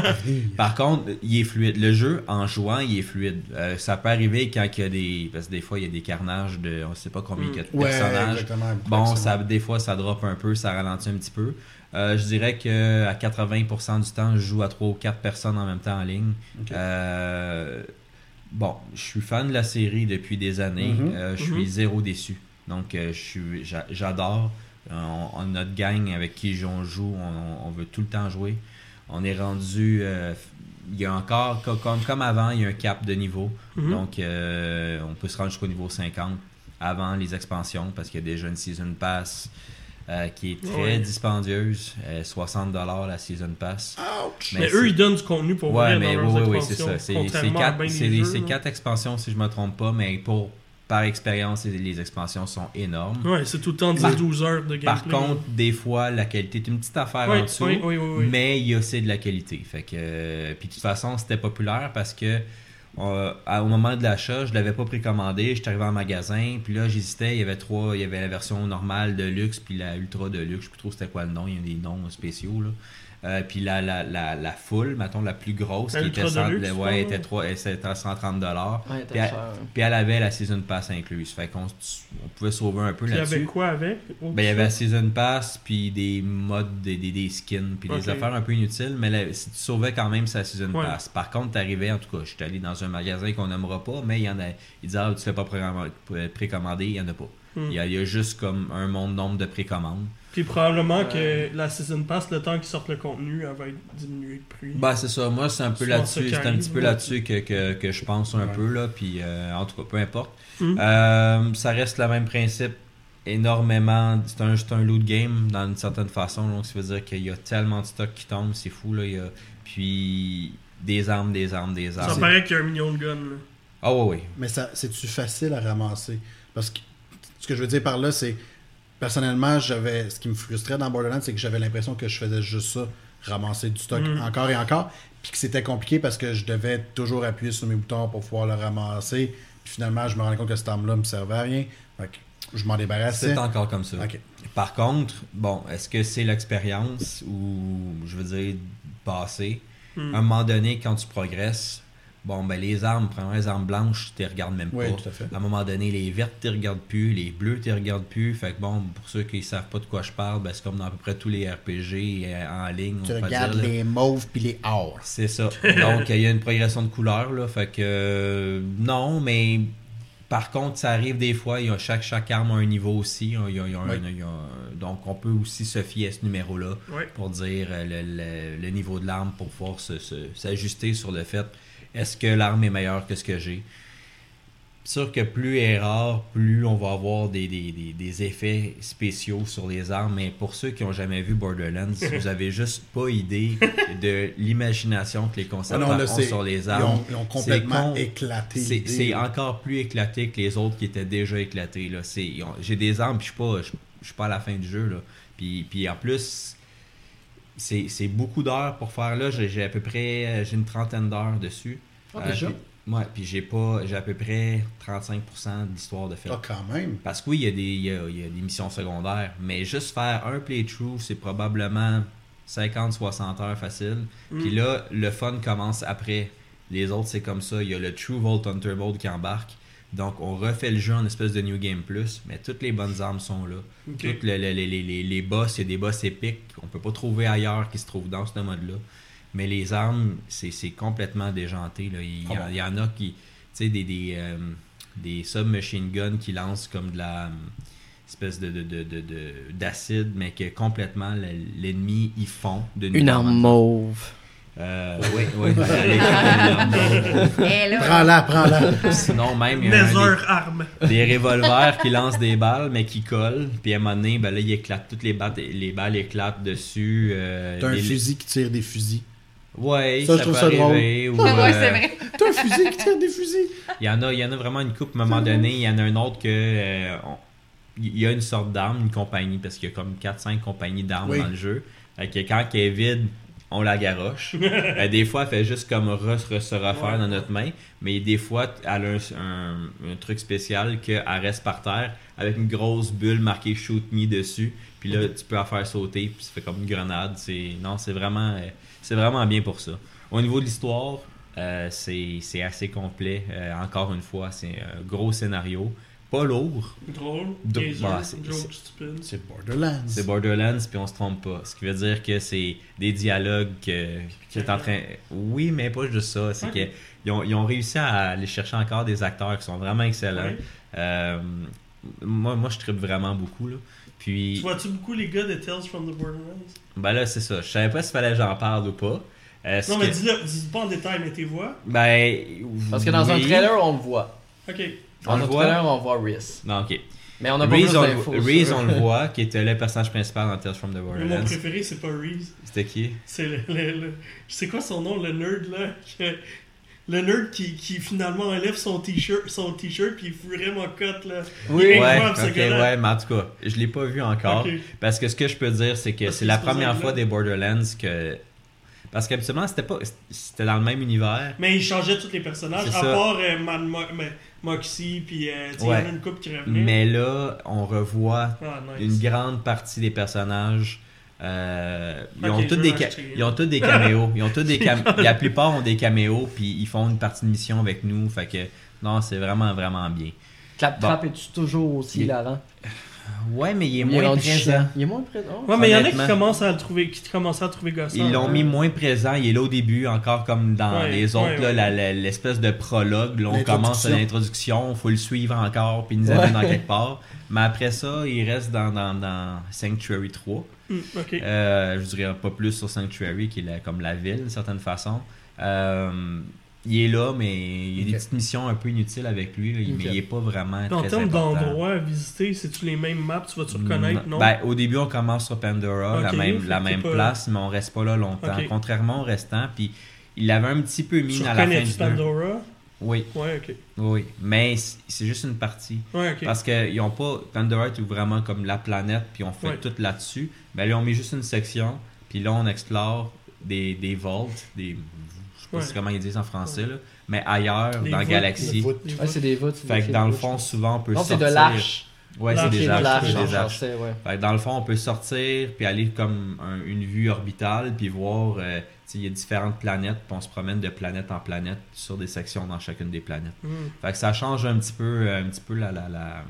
Par contre, il est fluide. Le jeu, en jouant, il est fluide. Euh, ça peut arriver quand il y a des. Parce que des fois, il y a des carnages de. On sait pas combien il y a de Ouais, personnages. exactement. Bon, ça, des fois, ça drop un peu, ça ralentit un petit peu. Euh, je dirais que à 80% du temps, je joue à 3 ou 4 personnes en même temps en ligne. Ok. Bon, je suis fan de la série depuis des années. Mhm. Euh, je Mhm. suis zéro déçu. Donc, euh, j'adore. Euh, on- on- notre gang avec qui on joue, on, on veut tout le temps jouer. On est rendu. euh, il y a encore, co- comme, comme avant, il y a un cap de niveau. Mhm. Donc, on peut se rendre jusqu'au niveau 50 avant les expansions parce qu'il y a déjà une Season Pass euh, qui est très Ouais. dispendieuse. euh, 60$ la Season Pass. Ouch! Mais, eux, ils donnent du contenu pour Ouais, vrai mais dans oui, leurs oui, oui, c'est ça. C'est- quatre, jeux, expansions, si je me trompe pas, mais pour par expérience, les, les expansions sont énormes. Ouais, c'est tout le temps Par- 10-12 heures de gameplay. Par contre, des fois, la qualité est une petite affaire Ouais, en dessous, oui, oui, oui, oui. mais il y a aussi de la qualité. Fait que, euh, puis de toute façon, c'était populaire parce que euh, au moment de l'achat, je l'avais pas précommandé, j'étais arrivé en magasin, puis là j'hésitais, il y avait trois, il y avait la version normale de luxe, puis la ultra de luxe, je sais plus trop c'était quoi le nom, il y a des noms spéciaux là. Euh, puis la, la, la, la full, mettons la plus grosse, qui était, cent- deluxe, ouais, ouais. était, trois- elle, c'était à 130 dollars. Ouais, Puis elle, cher. puis elle avait la season pass incluse, fait qu'on on pouvait sauver un peu Puis il y avait là-dessus. quoi avec? Ben, il y avait la Season Pass, puis des modes, des, des, des skins, puis des affaires un peu inutiles, mais là, si tu sauvais quand même sa Season Ouais. Pass. Par contre, t'arrivais, en tout cas, je suis allé dans un magasin qu'on nommera pas, mais il y en a, ils disaient, ah, tu l'as pas précommandé, il y en a pas. Hmm. Il, y a, il y a juste comme un monde nombre de précommandes. Puis probablement que la Season Pass, le temps qu'ils sortent le contenu, elle va être diminuée de prix. Ben, c'est ça. Moi, c'est un peu là-dessus, ça c'est un petit peu là-dessus que, que, que je pense un Ouais. peu, là, puis euh, en tout cas, peu importe. Hmm. Euh, ça reste le même principe. Énormément. C'est un, un loot game dans une certaine façon. Donc, ça veut dire qu'il y a tellement de stock qui tombe, c'est fou. Là. Il y a, puis des armes, des armes, des Ça armes. paraît qu'il y a un million de guns. Là. Ah oui, oui. Mais ça, c'est-tu facile à ramasser? Parce que ce que je veux dire par là, c'est personnellement, j'avais ce qui me frustrait dans Borderlands, c'est que j'avais l'impression que je faisais juste ça, ramasser du stock Mm. encore et encore, puis que c'était compliqué parce que je devais toujours appuyer sur mes boutons pour pouvoir le ramasser. Puis finalement, je me rendais compte que cette arme-là me servait à rien. Fait que je m'en débarrassais. C'est encore comme ça. Ok. Par contre, bon, est-ce que c'est l'expérience ou, je veux dire, passé? Hmm. À un moment donné, quand tu progresses, bon, ben les armes, premièrement, les armes blanches, tu les regardes même Oui, pas. tout à fait. À un moment donné, les vertes, tu regardes plus, les bleus, tu regardes plus. Fait que bon, pour ceux qui savent pas de quoi je parle, ben, c'est comme dans à peu près tous les RPG euh, en ligne. Tu on regardes dire, les mauves puis les or. C'est ça. Donc, il y a une progression de couleurs, là. Fait que, euh, non, mais par contre, ça arrive des fois. Il y a chaque, chaque arme a un niveau aussi. Il y a- il y a un- Oui. il y a- donc, on peut aussi se fier à ce numéro-là pour dire euh, le, le- le niveau de l'arme pour pouvoir se- se- s'ajuster sur le fait est-ce que l'arme est meilleure que ce que j'ai? Sûr que plus elle est rare, plus on va avoir des, des, des- des effets spéciaux sur les armes. Mais pour ceux qui n'ont jamais vu Borderlands, vous avez juste pas idée de l'imagination que les concepteurs non, là, ont sur les Ils armes. ont, ils ont complètement éclaté. C'est encore plus éclaté que les autres qui étaient déjà éclatés. J'ai des armes, puis je suis pas, je, je suis pas à la fin du jeu. Là. Puis, puis en plus, c'est c'est beaucoup d'heures pour faire là. J'ai à peu près j'ai une trentaine d'heures dessus. Ah, Euh, déjà? puis- ouais, puis j'ai pas j'ai à peu près 35% de l'histoire de fait. Ah, quand même. Parce que oui, il y, a des, il, y a, il y a des missions secondaires, mais juste faire un playthrough, c'est probablement 50-60 heures facile. Mm. Puis là, le fun commence après. Les autres, c'est comme ça. Il y a le True Vault Hunter Mode qui embarque. Donc, on refait le jeu en espèce de New Game Plus, mais toutes les bonnes armes sont là. Ok. Toutes le- le- les, les, les, les boss, il y a des boss épiques qu'on peut pas trouver ailleurs qui se trouvent dans ce mode-là. Mais les armes, c'est c'est complètement déjanté. Là. Il, y en- bon? il y en a qui. Tu sais, des, des, euh, des submachine guns qui lancent comme de la. euh, espèce de de- de- de- de- d'acide, mais que complètement le- l'ennemi y fond. De Une nuit arme mauve. Euh, oui, oui. une Prends-la, prends-la. Sinon, même, il y a un Nether arme. des, revolvers qui lancent des balles, mais qui collent. Puis à un moment donné, ben là, il éclate. Toutes les balles, les balles éclatent dessus. euh, T'as un des- fusil qui tire des fusils. Ouais, Ça, ça, je trouve peut ça drôle. arriver, ou, ouais, euh, c'est vrai. T'as un fusil qui tire des fusils? Il y en a, il y en a vraiment une coupe à un moment donné. Il y en a un autre que euh, on- il y a une sorte d'arme, une compagnie, parce qu'il y a comme 4-5 compagnies d'armes Oui. dans le jeu. Fait que quand elle est vide, on la garoche. Euh, des fois, elle fait juste comme re- re- se refaire Ouais. dans notre main. Mais des fois, elle a un, un- un truc spécial qu'elle reste par terre avec une grosse bulle marquée Shoot Me dessus. Puis là, tu peux la faire sauter, puis ça fait comme une grenade. C'est non, c'est vraiment, euh, c'est vraiment bien pour ça. Au niveau de l'histoire, euh, c'est c'est assez complet. Euh, encore une fois, c'est un gros scénario. Pas lourd. Drôle. Bah, c'est- Borderlands. C'est Borderlands, puis on se trompe pas. Ce qui veut dire que c'est des dialogues que, qui est en train. Oui, mais pas juste ça. C'est Ok. que ils ont, ils ont réussi à aller chercher encore des acteurs qui sont vraiment excellents. Ouais. Euh, moi, moi, je tripe vraiment beaucoup. Là. Tu vois-tu beaucoup les gars de Tales from the Borderlands? Ben là, c'est ça. Je savais pas s'il fallait que j'en parle ou pas. Euh, Non, mais que- dis-le, dis pas en détail, mais tes voix? Ben. Parce que dans un trailer, on le voit. Ok. On Dans le un voit? trailer, on voit Rhys. Non, ok. Mais on n'a pas Reese, on, d'infos. Reese, on le voit, qui était le personnage principal dans Tales from the Mais mon Borderlands. préféré, c'est pas Reese. C'était qui? C'est le, le, le- C'est quoi son nom, le nerd là Que- Le nerd qui, qui finalement enlève son t-shirt, son t-shirt puis il fout vraiment cut là. Oui, Ouais, incroyable, ce ouais, mais en tout cas, je l'ai pas vu encore. Parce que ce que je peux dire, c'est que c'est la première fois des Borderlands que. Parce qu'habituellement, c'était pas c'était dans le même univers. Mais ils changeaient tous les personnages, à ça. part euh, Man Mo- mais Moxie, puis euh, y en a une couple qui revenait. Mais là, on revoit Ah, une grande partie des personnages. Euh, ils, ont je tous des ca- m'acheter. ils ont tous des caméos. Ils ont tous des cam- La plupart ont des caméos, puis ils font une partie de mission avec nous. Fait que, non, c'est vraiment, vraiment bien. Claptrap, es-tu toujours aussi Il- hilarant? Ouais, mais il est Il moins présent. Il est moins présent. Ouais, mais il y en a qui commencent à le trouver, qui commencent à le trouver gossant. Ils l'ont hein. mis moins présent. Il est là au début, encore comme dans Ouais, les autres, ouais, l'espèce de prologue. Là, on commence à l'introduction, il faut le suivre encore, puis il nous amène dans quelque part. Mais après ça, il reste dans, dans, dans Sanctuary 3. Hmm, ok. Euh, je dirais pas plus sur Sanctuary, qui est la- comme la ville, d'une certaine façon. Euh, il est là, mais il y a des petites missions un peu inutiles avec lui, là, mais il est pas vraiment en termes d'endroits à visiter, c'est-tu les mêmes maps? Tu vas-tu reconnaître, non? Ben, au début, on commence sur Pandora, la même, la même pas- place, mais on reste pas là longtemps. Contrairement au restant, puis il l'avait un petit peu mis Tu à la fin du deux. Oui, Ouais, ok. oui, mais c'est juste une partie. Ouais, ok. Parce qu'ils ont pas. Pandora est vraiment comme la planète, puis on fait Ouais. tout là-dessus. Ben là, on met juste une section, puis là, on explore des, des vaults, des. Je sais pas Ouais. si comment ils disent en français, là, mais ailleurs, dans la galaxie. Ouais, c'est des voûtes. c'est Fait des que dans le fond, souvent, on peut Non, c'est sortir. de l'arche. Ouais, c'est L'arche, des c'est de arches. c'est des arches. Fait que dans le fond, on peut sortir puis aller comme un- une vue orbitale puis voir, euh, il y a différentes planètes puis on se promène de planète en planète sur des sections dans chacune des planètes. Hmm. Fait que ça change un petit peu, un petit peu la, la, la,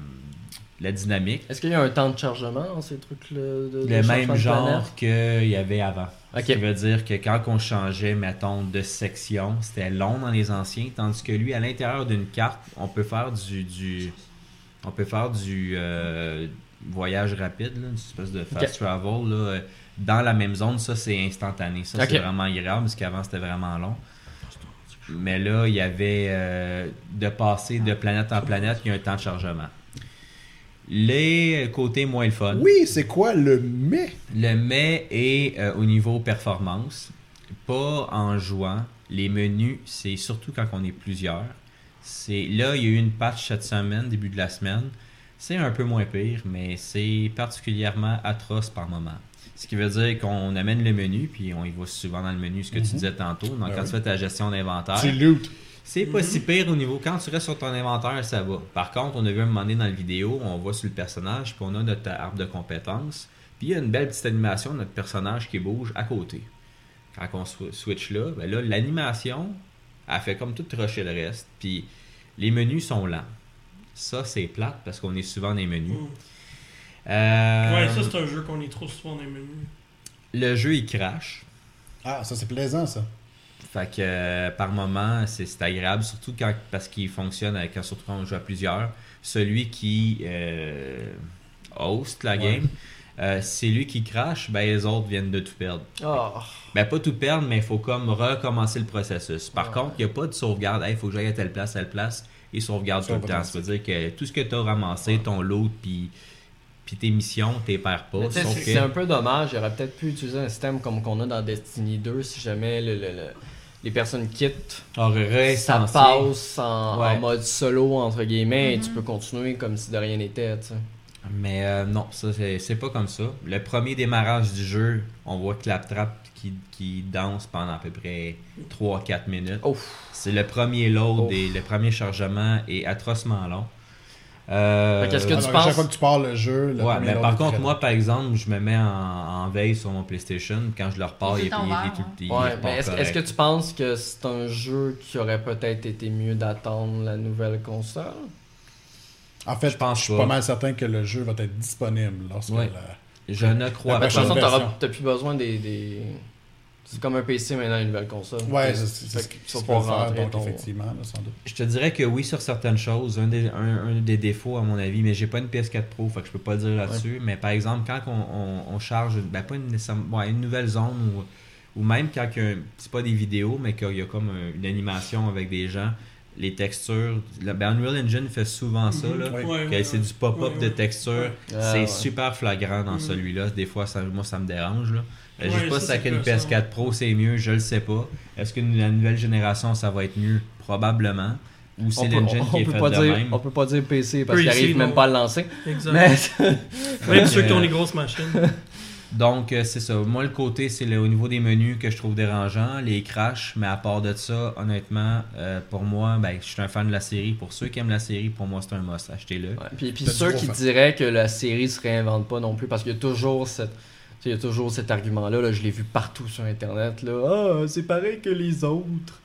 la dynamique. Est-ce qu'il y a un temps de chargement dans ces trucs-là de, Le même genre qu'il y avait avant. Ok. Ce qui veut dire que quand on changeait, mettons, de section, c'était long dans les anciens, tandis que lui, à l'intérieur d'une carte, on peut faire du, du on peut faire du euh, voyage rapide, là, une espèce de fast travel, là, euh, dans la même zone. Ça, c'est instantané. Ça, c'est vraiment agréable, parce qu'avant, c'était vraiment long. Mais là, il y avait euh, de passer de planète en planète, il y a un temps de chargement. Les côtés moins le fun. Oui, c'est quoi le mais? Le mais est euh, au niveau performance, pas en jouant. Les menus, c'est surtout quand on est plusieurs. C'est là, il y a eu une patch cette semaine, début de la semaine. C'est un peu moins pire, mais c'est particulièrement atroce par moment. Ce qui veut dire qu'on amène le menu, puis on y va souvent dans le menu, ce que tu Mhm. disais tantôt. Donc, Ben quand oui. tu fais ta gestion d'inventaire, Tu loot. c'est pas si pire au niveau. Quand tu restes sur ton inventaire, ça va. Par contre, on a vu un moment donné dans la vidéo, on voit sur le personnage, puis on a notre arbre de compétences. Puis il y a une belle petite animation de notre personnage qui bouge à côté. Quand on sw- switch là, ben là, l'animation, elle fait comme tout rusher le reste. Puis les menus sont lents. Ça, c'est plate parce qu'on est souvent dans les menus. Hmm. Euh, Ouais, ça, c'est un jeu qu'on est trop souvent dans les menus. le jeu, il crache. Ah, ça c'est plaisant ça. Fait que euh, par moment, c'est c'est agréable, surtout quand, parce qu'il fonctionne avec, quand, surtout quand on joue à plusieurs. Celui qui euh, host la Ouais. game, euh, c'est lui qui crache, ben les autres viennent de tout perdre. Oh. Ben pas tout perdre, mais il faut comme recommencer le processus. Par contre, il n'y a pas de sauvegarde. Il faut que j'aille à telle place, telle place, et sauvegarde tout le temps. Ça veut dire que tout ce que tu as ramassé, ton loot, puis puis tes missions, t'es perds pas. C'est que- un peu dommage. Il aurait peut-être pu utiliser un système comme qu'on a dans Destiny 2 si jamais le- le- le- les personnes quittent. aurait Ça passe en, mode solo, entre guillemets, et tu Mhm. peux continuer comme si de rien n'était. Mais euh, non, ça c'est pas comme ça. Le premier démarrage du jeu, on voit Claptrap qui, qui danse pendant à peu près 3-4 minutes. C'est le premier load Ouf. et le premier chargement est atrocement long. Euh, qu'est-ce que Alors, tu à penses- chaque fois que tu pars le jeu, le ouais, mais par contre, moi par exemple, je me mets en, en veille sur mon PlayStation. Quand je le repars, Il il, il- il il Ouais, mais est-ce que tu penses que c'est un jeu qui aurait peut-être été mieux d'attendre la nouvelle console? En fait, Je pense suis pas. pas mal certain que le jeu va être disponible lorsque Ouais. la- Je ne crois La De toute pas. façon, t'auras- t'as plus besoin des. des- C'est comme un PC maintenant, une nouvelle console. Ouais, c'est ce qu'ils pouvoir faire, rentrer donc ton- effectivement, là, sans doute. Je te dirais que oui sur certaines choses, un des, un, un des défauts à mon avis, mais j'ai pas une PS4 Pro, fait que je peux pas le dire là-dessus. Mais par exemple, quand on, on- on charge, ben pas une, nécessairement- ouais, une nouvelle zone ou, ou même quand il y a un- c'est pas des vidéos, mais qu'il y a comme un- une animation avec des gens, les textures, ben Unreal Engine fait souvent ça, là. Oui. Que ouais, c'est du pop-up ouais, de ouais. texture. Ouais. Ah, c'est ouais. super flagrant dans Mhm. celui-là. Des fois, ça, moi, ça me dérange. Là. Je sais pas si c'est avec une gossant. PS4 Pro, c'est mieux. Je le sais pas. Est-ce que la nouvelle génération, ça va être mieux? Probablement. Ou On c'est peut, l'engine on, qui est peut fait pas de dire, même? on peut pas dire PC parce PC, qu'il arrive même pas à le lancer. Exact. Mais Même ceux qui ont les grosses machines. Donc, euh, c'est ça. Moi, le côté, c'est au niveau des menus que je trouve dérangeant, les crashs, mais à part de ça, honnêtement, euh, pour moi, ben, je suis un fan de la série. Pour ceux qui aiment la série, pour moi, c'est un must. Achetez-le. Ouais, Puis, puis ceux qui fan. diraient que la série se réinvente pas non plus, parce qu'il y a toujours cette. Tu sais, Il y a toujours cet argument-là, là, je l'ai vu partout sur Internet. Là. Ah, c'est pareil que les autres.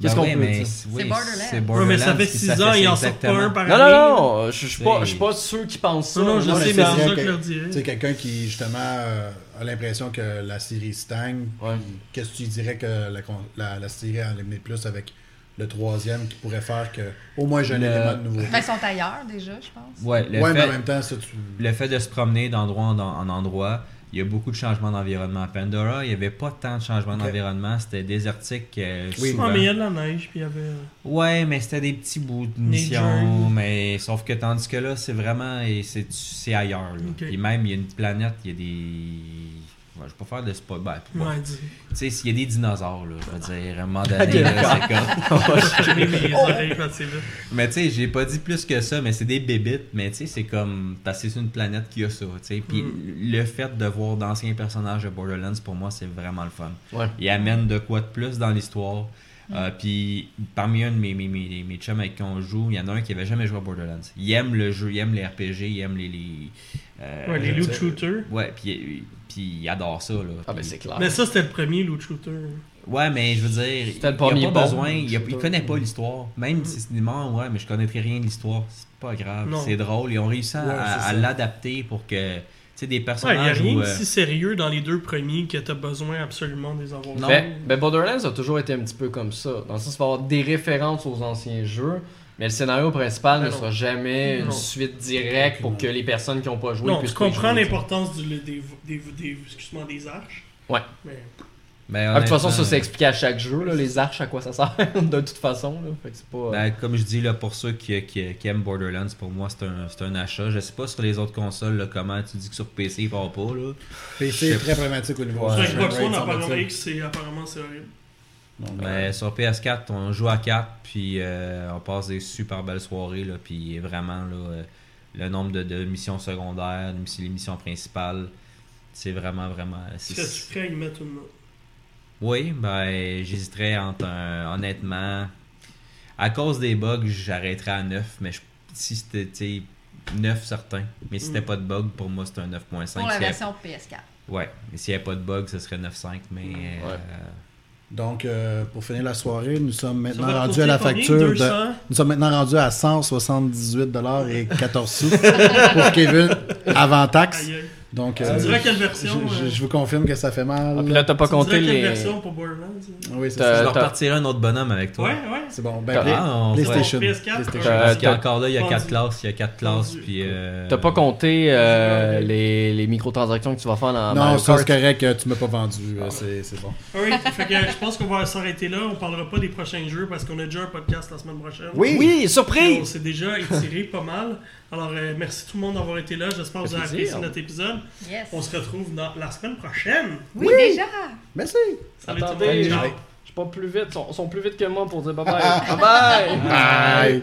Qu'est-ce Ben qu'on oui, peut mais dire? c'est- oui, mais ça fait Borderlands, puis 6 fait ans, ils en sortent pas un par Non, année. non, non, je je suis pas, je suis pas ceux qui pensent ça. Non, non, je Non, mais sais, mais c'est ça que je leur Tu sais, dirais. quelqu'un qui, justement, euh, a l'impression que la série stagne, Ouais. qu'est-ce que tu dirais que la, la, la série a amené plus avec le troisième qui pourrait faire que, au moins, j'ai un élément de nouveau. Ben, ils sont ailleurs déjà, je pense. Ouais, le, ouais, mais en fait, même temps, ça, tu. le fait de se promener d'endroit en, en endroit, il y a beaucoup de changements d'environnement. À Pandora, il n'y avait pas tant de changements d'environnement. C'était désertique euh, Oui. souvent. Ah, mais il y a de la neige, puis il y avait. euh, Ouais, mais c'était des petits bouts de mission, mais sauf que tandis que là, c'est vraiment et c'est c'est ailleurs. Là. Ok. Puis même, il y a une planète, il y a des. Ouais, je vais pas faire de spoil. Ben, bon, Ouais, dis. Tu sais, il y a des dinosaures, là, je veux dire, à un moment donné, là, c'est comme. J'ai mis mes oreilles quand c'est là. Mais tu sais, j'ai pas dit plus que ça, mais c'est des bébites, mais tu sais, c'est comme. Parce que c'est une planète qui a ça, tu sais. Puis Mm. le fait de voir d'anciens personnages de Borderlands, pour moi, c'est vraiment le fun. Ouais. Il amène de quoi de plus dans l'histoire. Euh, puis parmi un de mes, mes, mes, mes chums avec qui on joue, il y en a un qui avait jamais joué à Borderlands. Il aime le jeu, il aime les RPG, il aime les. les euh, Ouais, les loot shooters. Ouais, puis, puis il adore ça. Là. Ah, ben c'est clair. Mais ça, c'était le premier loot shooter. Ouais, mais je veux dire, il il a premier pas bon, besoin, il, a- il connaît pas l'histoire. Même si c'est des morts, ouais, mais je connaîtrais rien de l'histoire. C'est pas grave, c'est drôle. Ils ont réussi à, Ouais, à- c'est à ça. l'adapter pour que, tu sais, des Ouais, il n'y a personnages rien où, de euh, si sérieux dans les deux premiers que tu as besoin absolument des avoir. Non. Ben, ben, Borderlands a toujours été un petit peu comme ça. Dans le sens, il va y avoir des références aux anciens jeux, mais le scénario principal Ben ne non. sera jamais une Non. suite directe pour que les personnes qui n'ont pas joué Non, puissent y comprends l'importance du- des, des, des, excuse-moi, des arches. Ouais. Mais ben, Ah, de toute façon, ça c'est expliqué à chaque jeu, là, les arches, à quoi ça sert, de toute façon. Là. Fait que c'est pas... Ben, comme je dis, là, pour ceux qui, qui, qui aiment Borderlands, pour moi, c'est un, c'est un achat. Je sais pas sur les autres consoles, là, comment tu dis que sur PC, il part pas. Là. PC est très problématique au niveau sur Xbox One, apparemment, c'est- apparemment, c'est horrible. Donc, Mais sur PS4, on joue à 4, puis euh, on passe des super belles soirées, là, puis vraiment, là, euh, le nombre de, de missions secondaires, les missions principales, c'est vraiment, vraiment... c'est- Serais-tu prêt à y mettre une note Oui, ben, j'hésiterais entre un, honnêtement, à cause des bugs, j'arrêterais à 9, mais je- si c'était, tu sais, 9 certain. Mais si c'était Mm. pas de bug, pour moi, c'est un 9.5. Pour la version PS4. Ouais, mais s'il n'y avait pas de bug, ce serait 9.5, mais... euh, Donc, euh, pour finir la soirée, nous sommes maintenant rendus à la facture de. 200? Nous sommes maintenant rendus à 178$ et 14 sous pour Kevin avant taxe. Aïe, aïe. Donc, euh, je, version je- euh, je vous confirme que ça fait mal. Ah, puis là, t'as pas compté quelle les... version pour Borderlands hein? oui, c'est ça. Je leur partirai un autre bonhomme avec toi. Ouais, ouais. C'est bon. T'as- Ben, Play- Ah, on- PlayStation. ouais. PS4, PlayStation. Euh, Parce qu'encore là, il y a Vendu. 4 classes, il y a 4 classes, puis... euh, T'as pas compté euh, les, les microtransactions que tu vas faire dans Non, ça c'est correct, tu m'as pas vendu. euh, C'est c'est bon. Alright, fait que je pense qu'on va s'arrêter là. On parlera pas des prochains jeux parce qu'on a déjà un podcast la semaine prochaine. Oui! Oui, Puis On surprise! s'est déjà étiré pas mal. Alors, euh, merci tout le monde d'avoir été là. J'espère que vous avez apprécié notre épisode. Yes. On se retrouve dans la semaine prochaine. Oui, déjà. Merci! Salut tout le Attendez, monde. je je suis pas plus vite, ils sont, sont plus vite que moi pour dire bye bye. bye bye! Bye!